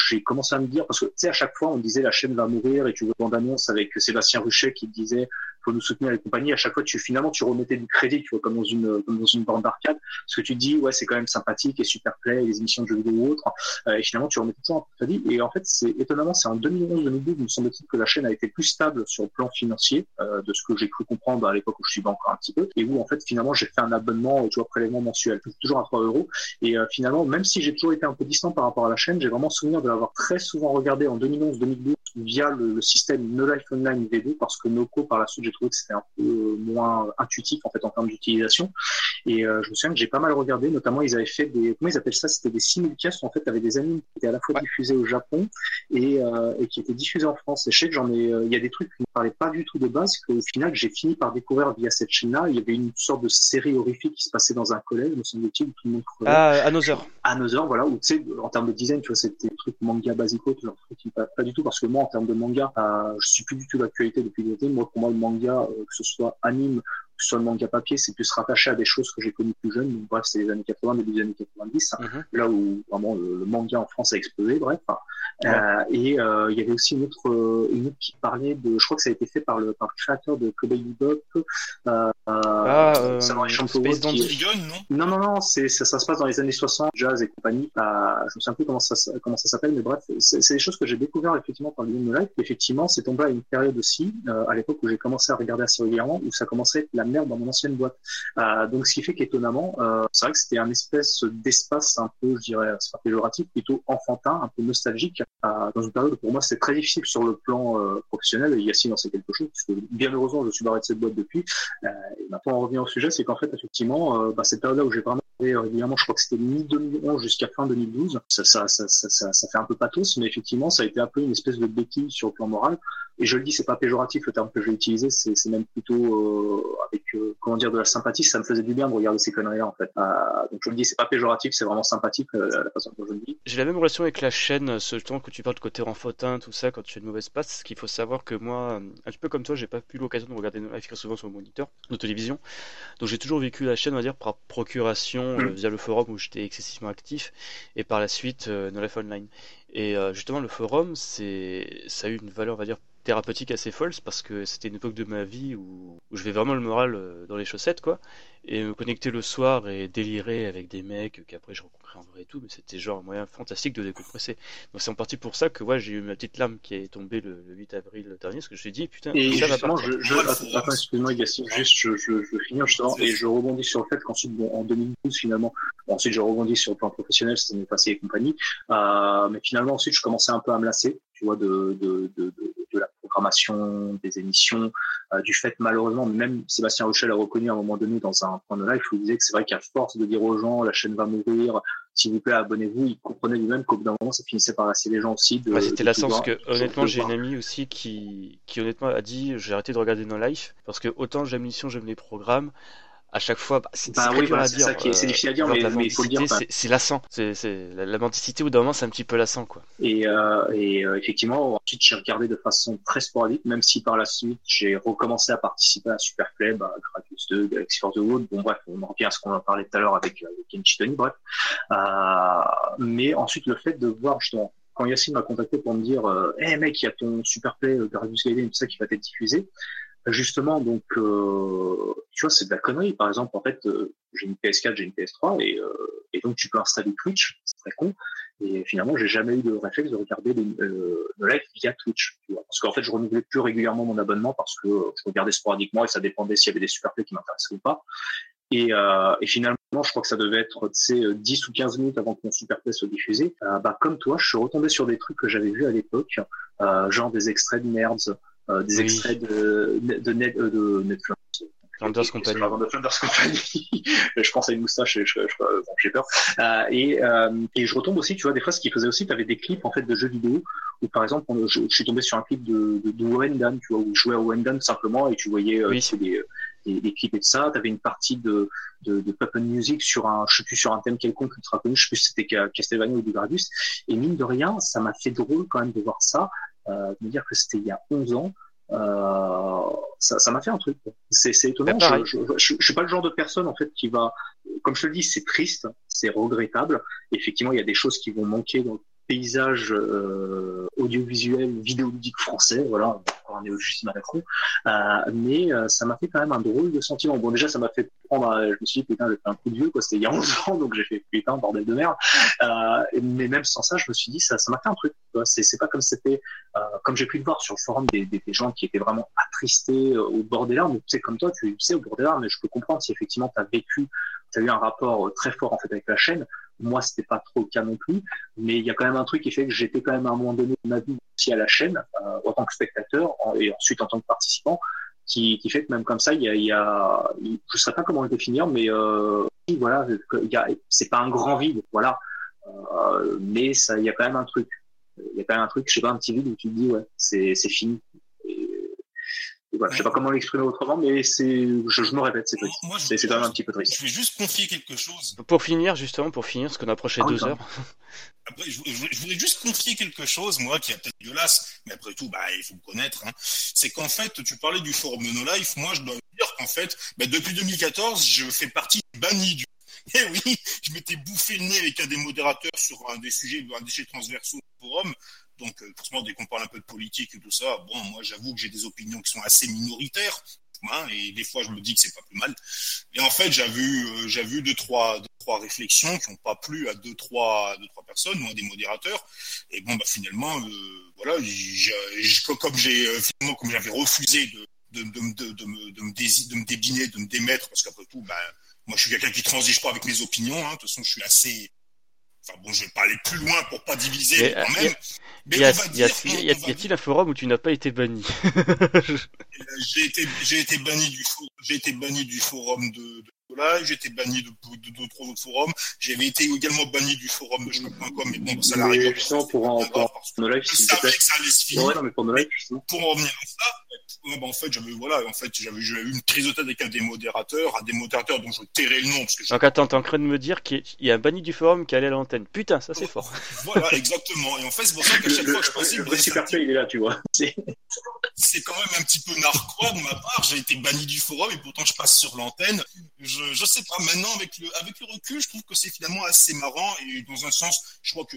S2: j'ai commencé à me dire, parce que tu sais, à chaque fois, on disait la chaîne va mourir, et tu vois bande-annonce avec Sébastien Ruchet qui disait faut nous soutenir les compagnies. À chaque fois, tu finalement tu remettais du crédit, tu vois, comme dans une comme dans une bande d'arcade, parce que tu dis ouais c'est quand même sympathique et super play, les émissions de jeux vidéo ou autres, euh, et finalement tu remettais peu de crédit. Et en fait, c'est étonnamment, c'est en 2011-2012, il me semble-t-il que la chaîne a été plus stable sur le plan financier, euh, de ce que j'ai cru comprendre à l'époque où je suivais encore un petit peu, et où en fait finalement j'ai fait un abonnement, tu vois, prélèvement mensuel, toujours à 3 euros. Et euh, finalement, même si j'ai toujours été un peu distant par rapport à la chaîne, j'ai vraiment souvenir de l'avoir très souvent regardé en 2011-2012 via le, le, système No Life Online V2 parce que Noco par la suite j'ai trouvé que c'était un peu moins intuitif en fait en termes d'utilisation. Et euh, je me souviens que j'ai pas mal regardé notamment ils avaient fait des comment ils appellent ça? C'était des simulcasts en fait avec des animes qui étaient à la fois ouais. diffusés au Japon et, euh, et, qui étaient diffusés en France. Et je sais que j'en ai euh, il y a des trucs qui ne parlaient pas du tout de base qu'au final j'ai fini par découvrir via cette chaîne là il y avait une sorte de série horrifique qui se passait dans un collège me semble-t-il tout le monde crevait.
S1: ah Another.
S2: Another voilà où tu sais en termes de design tu vois c'était des trucs manga basico pas, pas du tout parce que moi en termes de manga je suis plus du tout d'actualité depuis l'été. Moi pour moi le manga euh, que ce soit anime soit le manga papier, c'est plus rattaché à des choses que j'ai connues plus jeune. Donc, bref, c'est les années 80, début des années 90, mm -hmm. là où vraiment le, le, manga en France a explosé. Bref, ouais. euh, et euh, il y avait aussi une autre, une autre qui parlait de, je crois que ça a été fait par le, par le créateur de Cowboy Bebop. Euh,
S1: ah, euh,
S2: Space
S4: qui...
S2: non, non, non, c'est ça, ça, se passe dans les années 60, jazz et compagnie. Euh, je me souviens plus comment ça, comment ça s'appelle, mais bref, c'est des choses que j'ai découvert effectivement par le de live. Effectivement, c'est tombé à une période aussi, euh, à l'époque où j'ai commencé à regarder assez régulièrement, où ça commençait à être la dans mon ancienne boîte. Euh, donc, ce qui fait qu'étonnamment, euh, c'est vrai que c'était un espèce d'espace un peu, je dirais, c'est pas péjoratif, plutôt enfantin, un peu nostalgique, euh, dans une période où pour moi c'était très difficile sur le plan professionnel. Et Yacine en sait quelque chose, puisque bien heureusement, je suis barré de cette boîte depuis. Maintenant, on revient au sujet, c'est qu'en fait, effectivement, bah, cette période-là où j'ai vraiment régulièrement, je crois que c'était mi-2011 jusqu'à fin 2012. Ça, ça, ça, ça, fait un peu pathos, mais effectivement, ça a été un peu une espèce de béquille sur le plan moral. Et je le dis, c'est pas péjoratif le terme que j'ai utilisé, c'est même plutôt euh, euh, comment dire de la sympathie. Ça me faisait du bien de regarder ces conneries en fait. Euh, donc je le dis, c'est pas péjoratif, c'est vraiment sympathique euh, la façon dont je le dis.
S1: J'ai la même relation avec la chaîne, ce temps que tu parles de côté renfotin, tout ça, quand tu fais une mauvaise passe. Qu'il faut savoir que moi, un petit peu comme toi, j'ai pas eu l'occasion de regarder live très souvent sur le moniteur de télévision. Donc j'ai toujours vécu la chaîne, on va dire, par procuration mmh. via le forum où j'étais excessivement actif, et par la suite euh, No Life Online. Et euh, justement, le forum, c'est, ça a eu une valeur, on va dire, thérapeutique assez folle, parce que c'était une époque de ma vie où, où je vais vraiment le moral euh, dans les chaussettes, quoi. Et me connecter le soir et délirer avec des mecs qu'après je rencontrais en vrai et tout, mais c'était genre un moyen fantastique de décompresser. Donc c'est en partie pour ça que ouais, j'ai eu ma petite larme qui est tombée le, le 8 avril dernier, parce que je me suis dit, putain,
S2: et
S1: ça
S2: justement,
S1: va
S2: je, je, attends, excuse-moi, Gassine, juste, je, je, je finis justement, et je rebondis sur le fait qu'ensuite, bon, en 2012, finalement, bon, ensuite, je rebondis sur le plan professionnel, c'était mes passés et compagnie, euh, mais finalement, ensuite, je commençais un peu à me lasser, tu vois, de, de, de, de, de la programmation, des émissions, euh, du fait, malheureusement, même Sébastien Rochel a reconnu à un moment donné dans un point de live, il disait que c'est vrai qu'à force de dire aux gens, la chaîne va mourir, s'il vous plaît, abonnez-vous. Il comprenait lui-même qu'au bout d'un moment, ça finissait par lasser les gens aussi.
S1: Ouais, c'était lassant parce que honnêtement j'ai une amie aussi qui, qui honnêtement a dit j'ai arrêté de regarder No Life parce que autant j'aime l'émission j'aime les programmes à chaque fois bah, c'est
S2: Bah oui, voilà, ça qui est- c'est
S1: euh,
S2: difficile à dire, mais- il faut le dire,
S1: c'est lassant c'est la, la mendicité au d'un moment c'est un petit peu lassant quoi
S2: Et, euh, et euh, effectivement, ensuite, j'ai regardé de façon très sporadique, même si par la suite, j'ai recommencé à participer à Superplay, bah, Gradius 2, Galaxy for the Wood. Bon, bref, on en revient à ce qu'on a parlé tout à l'heure avec, euh, avec Kenshi Tony, bref. Euh, mais ensuite, le fait de voir, justement, quand Yacine m'a contacté pour me dire, euh, hey mec, il y a ton Superplay, euh, Gradius Gaiden, tout ça qui va être diffusé. Justement, donc, euh, tu vois, c'est de la connerie. Par exemple, en fait, euh, j'ai une PS4, j'ai une PS3, et, euh, et donc tu peux installer Twitch, c'est très con. Et finalement, j'ai jamais eu de réflexe de regarder les, euh, le live via Twitch. Tu vois. Parce qu'en fait, je renouvelais plus régulièrement mon abonnement parce que je regardais sporadiquement et ça dépendait s'il y avait des super plays qui m'intéressaient ou pas. Et, euh, finalement, je crois que ça devait être tu sais, euh, 10 ou 15 minutes avant que mon super play soit diffusé. Bah, comme toi, je suis retombé sur des trucs que j'avais vus à l'époque, euh, genre des extraits de Nerds, euh, des
S1: Oui.
S2: extraits de, de, net, euh, de Netflix.
S1: Flanders Company.
S2: Company. je pense à une moustache et je, je, je- j'ai peur. Euh, et, euh, et je retombe aussi, tu vois, des fois, ce qu'ils faisaient aussi, tu avais des clips en fait de jeux vidéo où, par exemple, on- je, suis tombé sur un clip de, de, de Wendan, tu vois, où je jouais à Wendan simplement et tu voyais euh,
S1: Oui.
S2: sais, des, des, des clips et de ça. Tu avais une partie de, de, de Pop Music sur un, je sais plus, sur un thème quelconque ultra connu, je sais plus si c'était Ca- Castlevania ou Gradius. Et mine de rien, ça m'a fait drôle quand même de voir ça, euh, de me dire que c'était il y a 11 ans. Euh, ça ça m'a fait un truc. C'est étonnant. Je, je, je suis pas le genre de personne en fait qui va, comme je te le dis, c'est triste, c'est regrettable. Effectivement, il y a des choses qui vont manquer dans le paysage euh, audiovisuel, vidéoludique français. Voilà, néologisme à la con. Euh, mais euh, ça m'a fait quand même un drôle de sentiment. Bon, déjà, ça m'a fait prendre. Je me suis dit putain, j'ai fait un coup de vieux, quoi. C'était il y a 11 ans, donc j'ai fait putain, bordel de merde. Euh, mais même sans ça, je me suis dit ça, ça m'a fait un truc. C'est c'est pas comme c'était, comme j'ai pu le voir sur le forum des, des, gens qui étaient vraiment attristés au bord des larmes. Sais, comme toi, tu sais au bord des larmes. Mais je peux comprendre si effectivement tu as vécu, tu as eu un rapport très fort en fait avec la chaîne. Moi, c'était pas trop le cas non plus, mais il y a quand même un truc qui fait que j'étais quand même à un moment donné de ma vie aussi à la chaîne, euh, en tant que spectateur et ensuite en tant que participant, qui, qui fait que même comme ça, il y a, il y a je sais pas comment le définir, mais euh, voilà, c'est pas un grand vide, voilà, euh, mais ça, il y a quand même un truc, il y a quand même un truc, je sais pas, un petit vide où tu te dis ouais, c'est c'est fini. Voilà, je sais pas comment l'exprimer autrement, mais c'est, je, je me répète, c'est triste. C'est c'est quand même un petit peu triste.
S4: Je vais juste confier quelque chose.
S1: pour finir justement pour finir parce qu'on approche les
S2: Ah
S1: deux heures
S4: Après, je, je- je voulais juste confier quelque chose, moi, qui est peut-être dégueulasse, mais après tout, bah, il faut me connaître. Hein. C'est qu'en fait, tu parlais du forum de No Life. Moi, je dois dire qu'en fait, bah, depuis 2014, je fais partie du banni du. Eh oui, je m'étais bouffé le nez avec un des modérateurs sur un des sujets, un des sujets transversaux du forum. Donc, euh, forcément, dès qu'on parle un peu de politique et tout ça, bon, moi, j'avoue que j'ai des opinions qui sont assez minoritaires. Hein, et des fois, je me dis que c'est pas plus mal. Et en fait, j'ai vu, vu deux trois, deux, trois réflexions qui n'ont pas plu à deux trois, deux trois personnes ou à des modérateurs. Et bon, bah finalement, euh, voilà, comme j'ai euh, finalement comme j'avais refusé de de, de, de, me, de, me de me débiner, de me démettre, parce qu'après tout, bah, moi, je suis quelqu'un qui transige pas avec mes opinions. Hein, de toute façon, je suis assez. Enfin bon, je vais pas aller plus loin pour pas diviser,
S1: Mais,
S4: mais quand
S1: euh,
S4: même. Mais
S1: y a-t-il un forum où tu n'as pas été banni
S4: j'ai été j'ai été banni du j'ai été banni du forum de, de j'ai été banni de de deux trois autres forums, j'avais été également banni du forum de jeux.com mais bon bah, ça l'arrive
S2: pour en-
S4: revenir à ça ouais, bah, en fait j'avais voilà en fait j'avais eu une prise de tête avec un des modérateurs un des modérateurs dont je tairai le nom parce que
S1: donc attends t'es en train de me dire qu'il y a un banni du forum qui allait à l'antenne. Putain ça c'est fort.
S4: Voilà exactement. Et en fait c'est pour ça qu'à
S2: Le,
S4: chaque
S2: le,
S4: fois que je passais
S2: le
S4: me
S2: vrai super il est là, tu vois. C'est-
S4: quand même un petit peu narquois de ma part. J'ai été banni du forum et pourtant je passe sur l'antenne. Je, je sais pas. Maintenant, avec le, avec le recul, je trouve que c'est finalement assez marrant et dans un sens, je crois que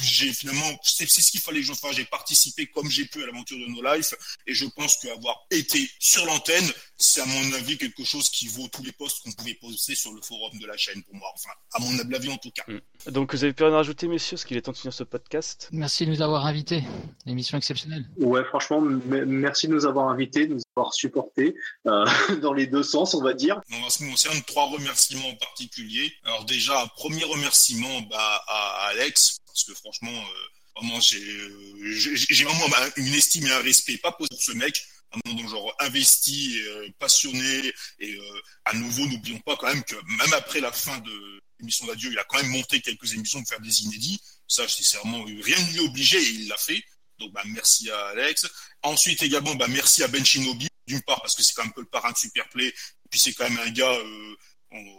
S4: j'ai finalement, c'est ce qu'il fallait que je fasse. J'ai participé comme j'ai pu à l'aventure de No Life et je pense qu'avoir été sur l'antenne, c'est à mon avis quelque chose qui vaut tous les postes qu'on pouvait poster sur le forum de la chaîne pour moi. Enfin, à mon humble avis en tout cas.
S1: donc vous avez plus rien à rajouter messieurs parce qu'il est temps de finir ce podcast
S3: Merci de nous avoir invités. Émission exceptionnelle.
S2: Ouais, franchement, merci de nous avoir invités, de nous avoir supportés euh, dans les deux sens, on va dire.
S4: En ce qui me concerne, trois remerciements en particulier. Alors déjà, un premier remerciement bah, à Alex, parce que franchement, euh, vraiment, j'ai euh, vraiment une estime et un respect, pas pour ce mec, vraiment dans genre investi, euh, passionné, et à nouveau, n'oublions pas quand même que même après la fin de émission d'adieu, il a quand même monté quelques émissions pour faire des inédits. Ça, c'est vraiment rien ne lui obligeait et il l'a fait. Donc, bah, merci à Alex. Ensuite, également, bah, merci à Ben Shinobi, d'une part, parce que c'est quand même un peu le parrain de Superplay. Et puis, c'est quand même un gars,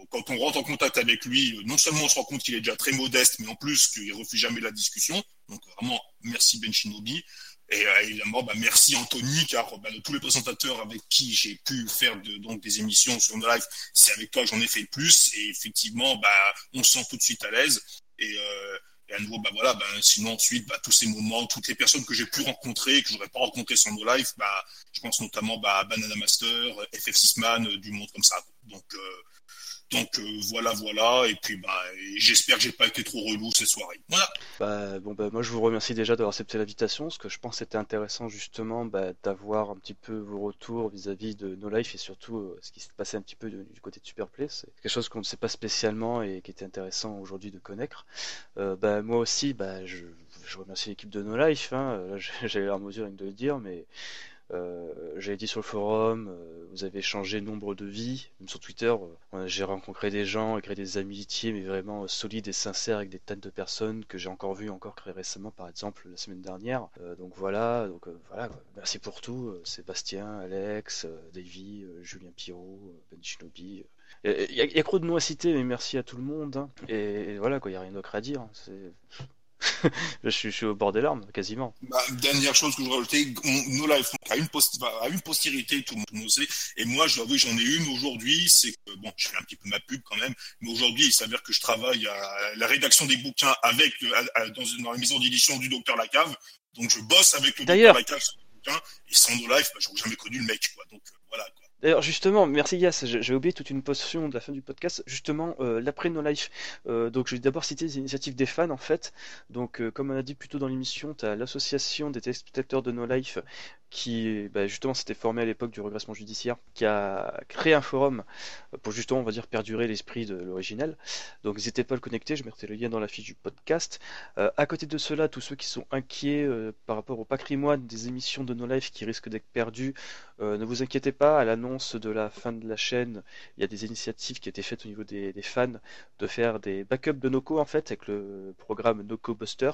S4: quand on rentre en contact avec lui, non seulement on se rend compte qu'il est déjà très modeste, mais en plus qu'il refuse jamais la discussion. Donc, vraiment, merci Ben Shinobi. Et euh, évidemment, bah, merci Anthony, car bah, de tous les présentateurs avec qui j'ai pu faire de, donc des émissions sur nos live, c'est avec toi que j'en ai fait le plus. Et effectivement, bah, on se sent tout de suite à l'aise. Et, euh, et, à nouveau, bah voilà, bah, sinon ensuite, bah, tous ces moments, toutes les personnes que j'ai pu rencontrer, que j'aurais pas rencontré sans nos live, bah, je pense notamment bah, à Banana Master, FF6man, euh, du monde comme ça. Donc euh, donc euh, voilà, voilà. Et puis bah, j'espère que j'ai pas été trop relou cette soirée.
S1: Bah, bon bah moi je vous remercie déjà d'avoir accepté l'invitation, ce que je pense c'était intéressant justement bah, d'avoir un petit peu vos retours vis-à-vis de No Life et surtout euh, ce qui s'est passé un petit peu du côté de Superplay. C'est quelque chose qu'on ne sait pas spécialement et qui était intéressant aujourd'hui de connaître. Euh, bah, moi aussi, bah, je, remercie l'équipe de No Life. Hein. J'avais l'air mesure de le dire, mais j'ai dit sur le forum, euh, vous avez changé nombre de vies, même sur Twitter, euh, j'ai rencontré des gens créé des amitiés, mais vraiment solides et sincères avec des tonnes de personnes que j'ai encore vues encore très récemment, par exemple la semaine dernière. donc voilà, donc voilà, merci pour tout, Sébastien, Alex, Davy, Julien Pirot, Ben Shinobi. Il y, a, trop de noms à citer, mais merci à tout le monde. Hein. Et, voilà, quoi, il n'y a rien d'autre à dire. Hein. Je, suis, je, suis, au bord des larmes, quasiment.
S4: Bah, dernière chose que je voudrais rajouter, No Life a une, post a une postérité, tout le monde sait. Et moi, je dois avouer, j'en ai une aujourd'hui. C'est que, bon, je fais un petit peu ma pub quand même. Mais aujourd'hui, il s'avère que je travaille à la rédaction des bouquins avec, à, dans, dans, la maison d'édition du docteur Lacave. Donc, je bosse avec le docteur Lacave sur le bouquin. Et sans No Life, bah, j'aurais jamais connu le mec, quoi. Donc, euh, voilà, quoi.
S1: D'ailleurs, justement, merci Yass, j'ai oublié toute une portion de la fin du podcast, justement, euh, l'après No Life. Euh, donc, je vais d'abord citer les initiatives des fans, en fait. Donc, euh, comme on a dit plus tôt dans l'émission, tu as l'association des téléspectateurs de No Life qui bah, justement s'était formé à l'époque du regressement judiciaire, qui a créé un forum pour justement, on va dire, perdurer l'esprit de l'original. Donc n'hésitez pas à le connecter, je mettrai le lien dans la fiche du podcast. Euh, à côté de cela, tous ceux qui sont inquiets euh, par rapport au patrimoine des émissions de No Life qui risquent d'être perdues, euh, ne vous inquiétez pas, à l'annonce de la fin de la chaîne, il y a des initiatives qui étaient faites au niveau des, fans de faire des backups de Noco en fait, avec le programme Noco Buster.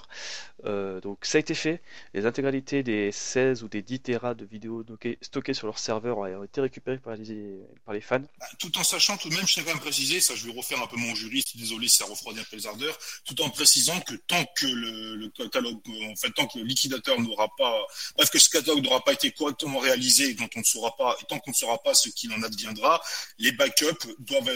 S1: donc ça a été fait, les intégralités des 16 ou des 10 de vidéos stockées sur leur serveur ont été récupérées par les, par les fans.
S4: Bah, tout en sachant tout de même, je tiens quand même préciser, ça je vais refaire un peu mon juriste, désolé si ça refroidit un peu les ardeurs, tout en précisant que tant que le, catalogue, en fait, tant que le liquidateur n'aura pas, bref, que ce catalogue n'aura pas été correctement réalisé, dont on ne saura pas, et tant qu'on ne saura pas ce qu'il en adviendra, les backups doivent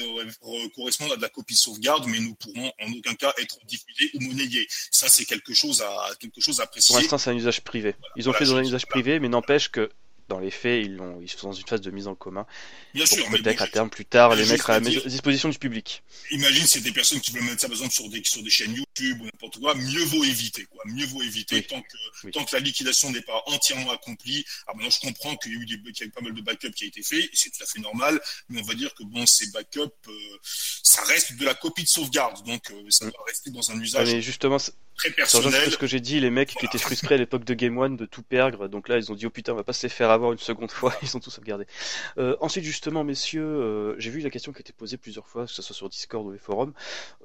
S4: correspondre à de la copie de sauvegarde, mais nous pourrons en aucun cas être diffusés ou monnayés. Ça, c'est quelque chose à, quelque chose à préciser.
S1: Pour l'instant, c'est un usage privé. Ils ont fait dans un usage privé, mais n'empêche que dans les faits, ils, ont, ils sont dans une phase de mise en commun.
S4: Bien sûr,
S1: mais peut-être à terme, plus tard, les mettre à la disposition du public.
S4: Imagine, c'est des personnes qui veulent mettre ça, par exemple, sur des, sur des chaînes YouTube ou n'importe quoi. Mieux vaut éviter, quoi. Mieux vaut éviter tant que, tant que la liquidation n'est pas entièrement accomplie. Alors maintenant, je comprends qu'il y a eu des, qu'il y a eu pas mal de backups qui a été fait, et c'est tout à fait normal. Mais on va dire que bon, ces backups, euh, ça reste de la copie de sauvegarde. Donc, euh, ça doit rester dans un usage.
S1: mais justement,
S4: très personnel.
S1: ce que j'ai dit, les mecs qui étaient frustrés à l'époque de Game One de tout perdre, donc là ils ont dit oh putain on va pas se les faire avoir une seconde fois, ils ont tout sauvegardé. Euh, ensuite justement messieurs, euh, j'ai vu la question qui a été posée plusieurs fois, que ce soit sur Discord ou les forums,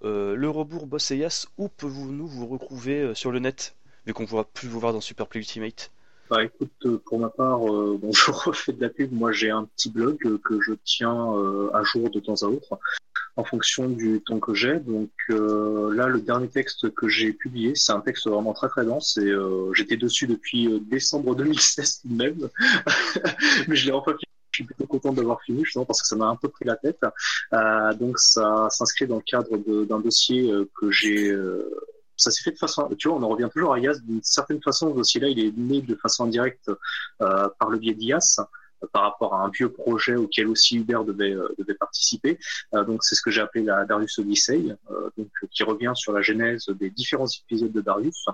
S1: euh, le rebours Boss Yas, où pouvons-nous vous retrouver euh, sur le net, vu qu'on ne pourra plus vous voir dans Super Play Ultimate?
S2: Bah écoute, euh, pour ma part, euh, bon, je refais de la pub. Moi, j'ai un petit blog que je tiens à jour de temps à autre en fonction du temps que j'ai. Donc euh, là, le dernier texte que j'ai publié, c'est un texte vraiment très très dense et euh, j'étais dessus depuis euh, décembre 2016 même, mais je l'ai enfin suis plutôt content d'avoir fini justement parce que ça m'a un peu pris la tête. Euh, donc ça s'inscrit dans le cadre d'un dossier que j'ai ça s'est fait de façon, tu vois, on en revient toujours à IAS d'une certaine façon. Ce dossier-là, il est né de façon indirecte euh, par le biais d'IAS par rapport à un vieux projet auquel aussi Hubert devait, euh, participer. Euh, donc c'est ce que j'ai appelé la Darius Odyssey, euh, donc qui revient sur la genèse des différents épisodes de Darius.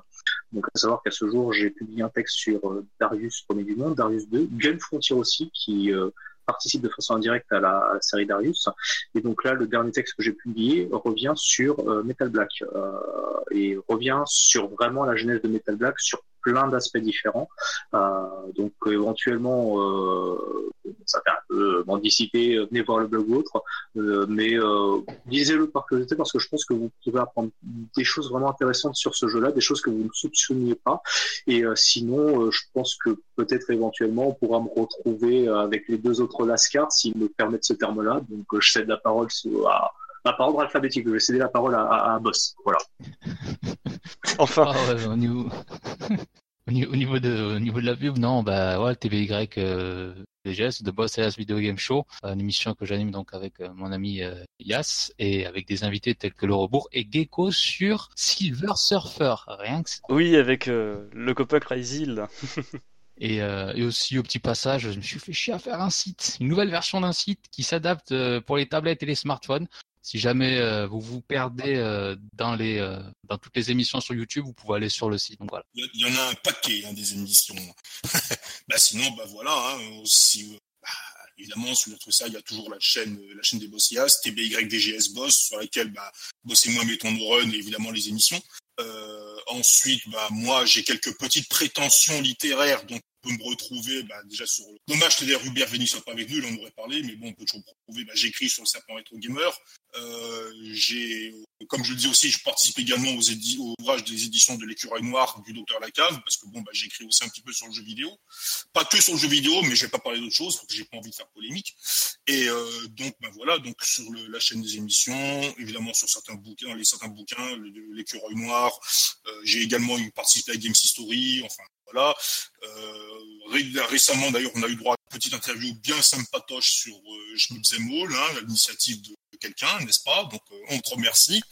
S2: Donc à savoir qu'à ce jour j'ai publié un texte sur Darius premier du monde, Darius 2, Gun Frontier aussi qui participe de façon indirecte à la, série Darius. Et donc là, le dernier texte que j'ai publié revient sur Metal Black euh, et revient sur vraiment la genèse de Metal Black, sur plein d'aspects différents. Euh, donc éventuellement, euh, ça fait un peu mendicité, venez voir le blog ou autre. Euh, mais euh, lisez-le par curiosité parce que je pense que vous pouvez apprendre des choses vraiment intéressantes sur ce jeu-là, des choses que vous ne soupçonniez pas. Et euh, sinon, je pense que peut-être éventuellement on pourra me retrouver avec les deux autres Lascar s'ils me permettent ce terme-là. Donc je cède la parole à, la parole alphabétique. Je vais céder la parole à, à, Boss. Voilà.
S1: enfin.
S3: Ah au, niveau... au, niveau... de, au niveau de la pub, non, bah ouais, TBY euh, DGS, The Boss Alias Video Game Show, une émission que j'anime donc avec euh, mon ami euh, Yas et avec des invités tels que Laurent Bourg et Gecko sur Silver Surfer. Rien que ça.
S1: Oui, avec euh, le copain Crazy.
S3: Et, euh, et, aussi au petit passage, je me suis fait chier à faire un site, une nouvelle version d'un site qui s'adapte pour les tablettes et les smartphones. Si jamais euh, vous vous perdez euh, dans les euh, dans toutes les émissions sur YouTube, vous pouvez aller sur le site. Donc voilà.
S4: Il y, en a un paquet hein, des émissions. bah sinon, bah voilà. Hein, si, bah, évidemment, sur notre ça, il y a toujours la chaîne la chaîne des Bossias, TBYDGS Boss, sur laquelle bah, Boss et moi mettons nos runs et évidemment les émissions. ensuite, bah moi, j'ai quelques petites prétentions littéraires, donc peut me retrouver bah, déjà sur. Dommage que Hubert Vénis soit pas avec nous, là on aurait parlé, mais bon, on peut toujours me retrouver. Bah, J'écris sur le Serpent Retro Gamer. Euh, j'ai, comme je le dis aussi, je participe également aux, aux ouvrages des éditions de l'écureuil noir du docteur Lacave, parce que bon, bah, j'écris aussi un petit peu sur le jeu vidéo. Pas que sur le jeu vidéo, mais je vais pas parler d'autre chose, parce que j'ai pas envie de faire polémique. Et euh, donc, bah, voilà, donc sur le, la chaîne des émissions, évidemment sur certains bouquins, les certains bouquins, l'écureuil noir. Euh, j'ai également eu participé à Games History, enfin voilà. Euh, récemment, d'ailleurs, on a eu droit à une petite interview bien sympatoche sur euh, Schmutzemoul, hein, l'initiative de, quelqu'un, n'est-ce pas? Donc, euh, on te remercie.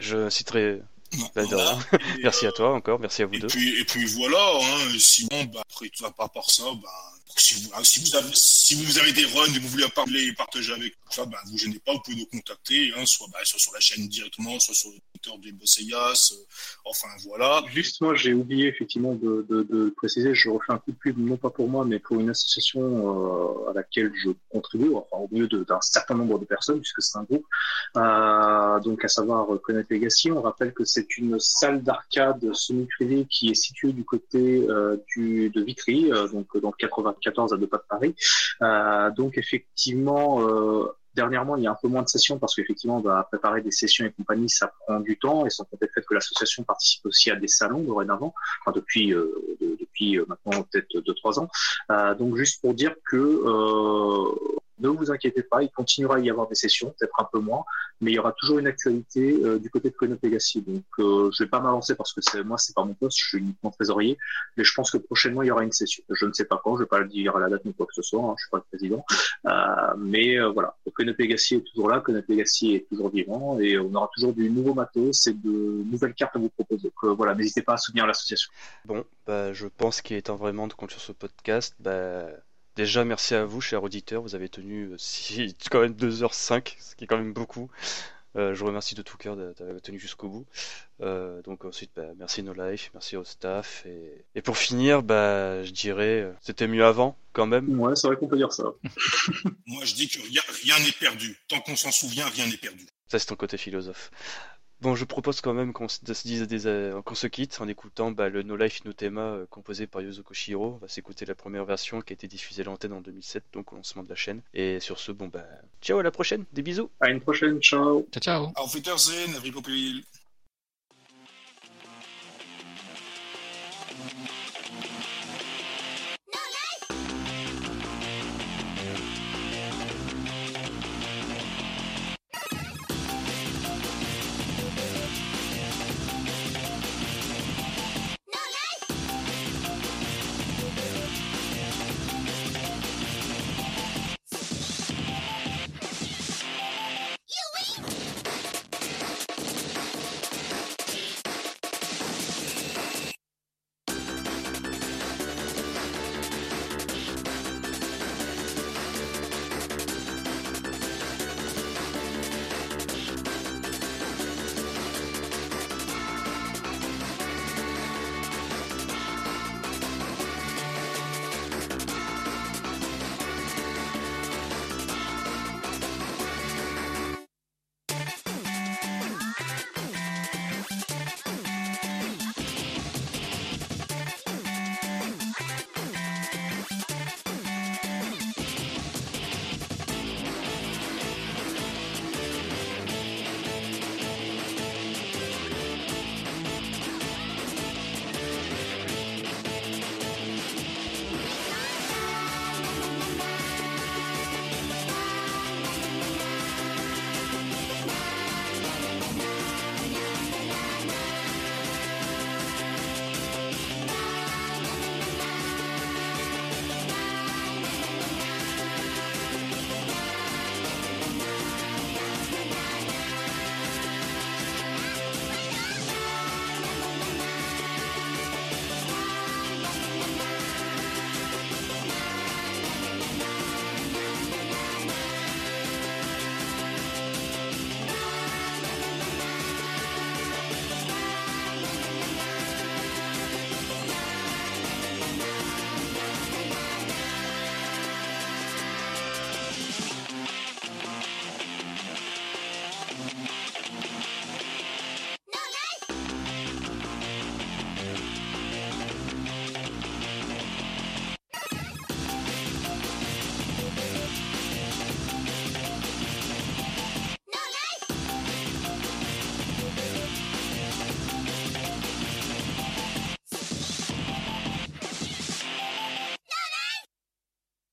S1: Je citerai merci à toi encore, merci à vous
S4: et
S1: deux.
S4: Puis, et puis voilà, hein, sinon, bah, après tout, à part ça, bah, si vous, si vous, avez, si vous avez des runs et vous voulez parler et partager avec ça, bah, vous gênez pas, vous pouvez nous contacter, hein, soit, bah, soit sur la chaîne directement, soit sur des euh, enfin voilà.
S2: Juste moi, j'ai oublié effectivement de, préciser, je refais un coup de pub, non pas pour moi, mais pour une association euh, à laquelle je contribue, au milieu d'un certain nombre de personnes, puisque c'est un groupe, euh, donc à savoir Connect Legacy. On rappelle que c'est une salle d'arcade semi-privée qui est située du côté de Vitry, donc dans le 84 14 à deux pas de Paris. Donc effectivement, dernièrement, il y a un peu moins de sessions parce qu'effectivement, va préparer des sessions et compagnie, ça prend du temps et sans compter le fait que l'association participe aussi à des salons dorénavant, enfin depuis euh, depuis maintenant peut-être deux trois ans. donc juste pour dire que ne vous inquiétez pas, il continuera à y avoir des sessions, peut-être un peu moins, mais il y aura toujours une actualité euh, du côté de Coinop Legacy. Donc, euh, je vais pas m'avancer parce que c'est moi, c'est pas mon poste, je suis uniquement trésorier, mais je pense que prochainement il y aura une session. Je ne sais pas quand, je vais pas le dire à la date ni quoi que ce soit, hein, je suis pas le président, euh, mais euh, voilà. Coinop Legacy est toujours là, Coinop Legacy est toujours vivant et on aura toujours du nouveau matos et de nouvelles cartes à vous proposer. Donc euh, voilà, n'hésitez pas à soutenir l'association.
S1: Bon, bah, je pense qu'il est temps vraiment de conclure ce podcast. Bah, Déjà, merci à vous, chers auditeurs. Vous avez tenu euh, quand même 2h05, ce qui est quand même beaucoup. Euh, je vous remercie de tout cœur d'avoir tenu jusqu'au bout. Euh, donc ensuite, bah, merci No Life, merci au staff. Et, pour finir, bah, je dirais, c'était mieux avant, quand même.
S2: Ouais, c'est vrai qu'on peut dire ça.
S4: Moi, je dis que rien n'est perdu. Tant qu'on s'en souvient, rien n'est perdu.
S1: Ça, c'est ton côté philosophe. Bon, je propose quand même qu'on se, dise des, euh, qu'on se quitte en écoutant bah, le No Life No Tema euh, composé par Yuzo Koshiro. On va s'écouter la première version qui a été diffusée à l'antenne en 2007, donc au lancement de la chaîne. Et sur ce, bon bah, ciao à la prochaine, des bisous.
S2: À une prochaine, ciao.
S3: Ciao, ciao.
S4: Auf Wiedersehen,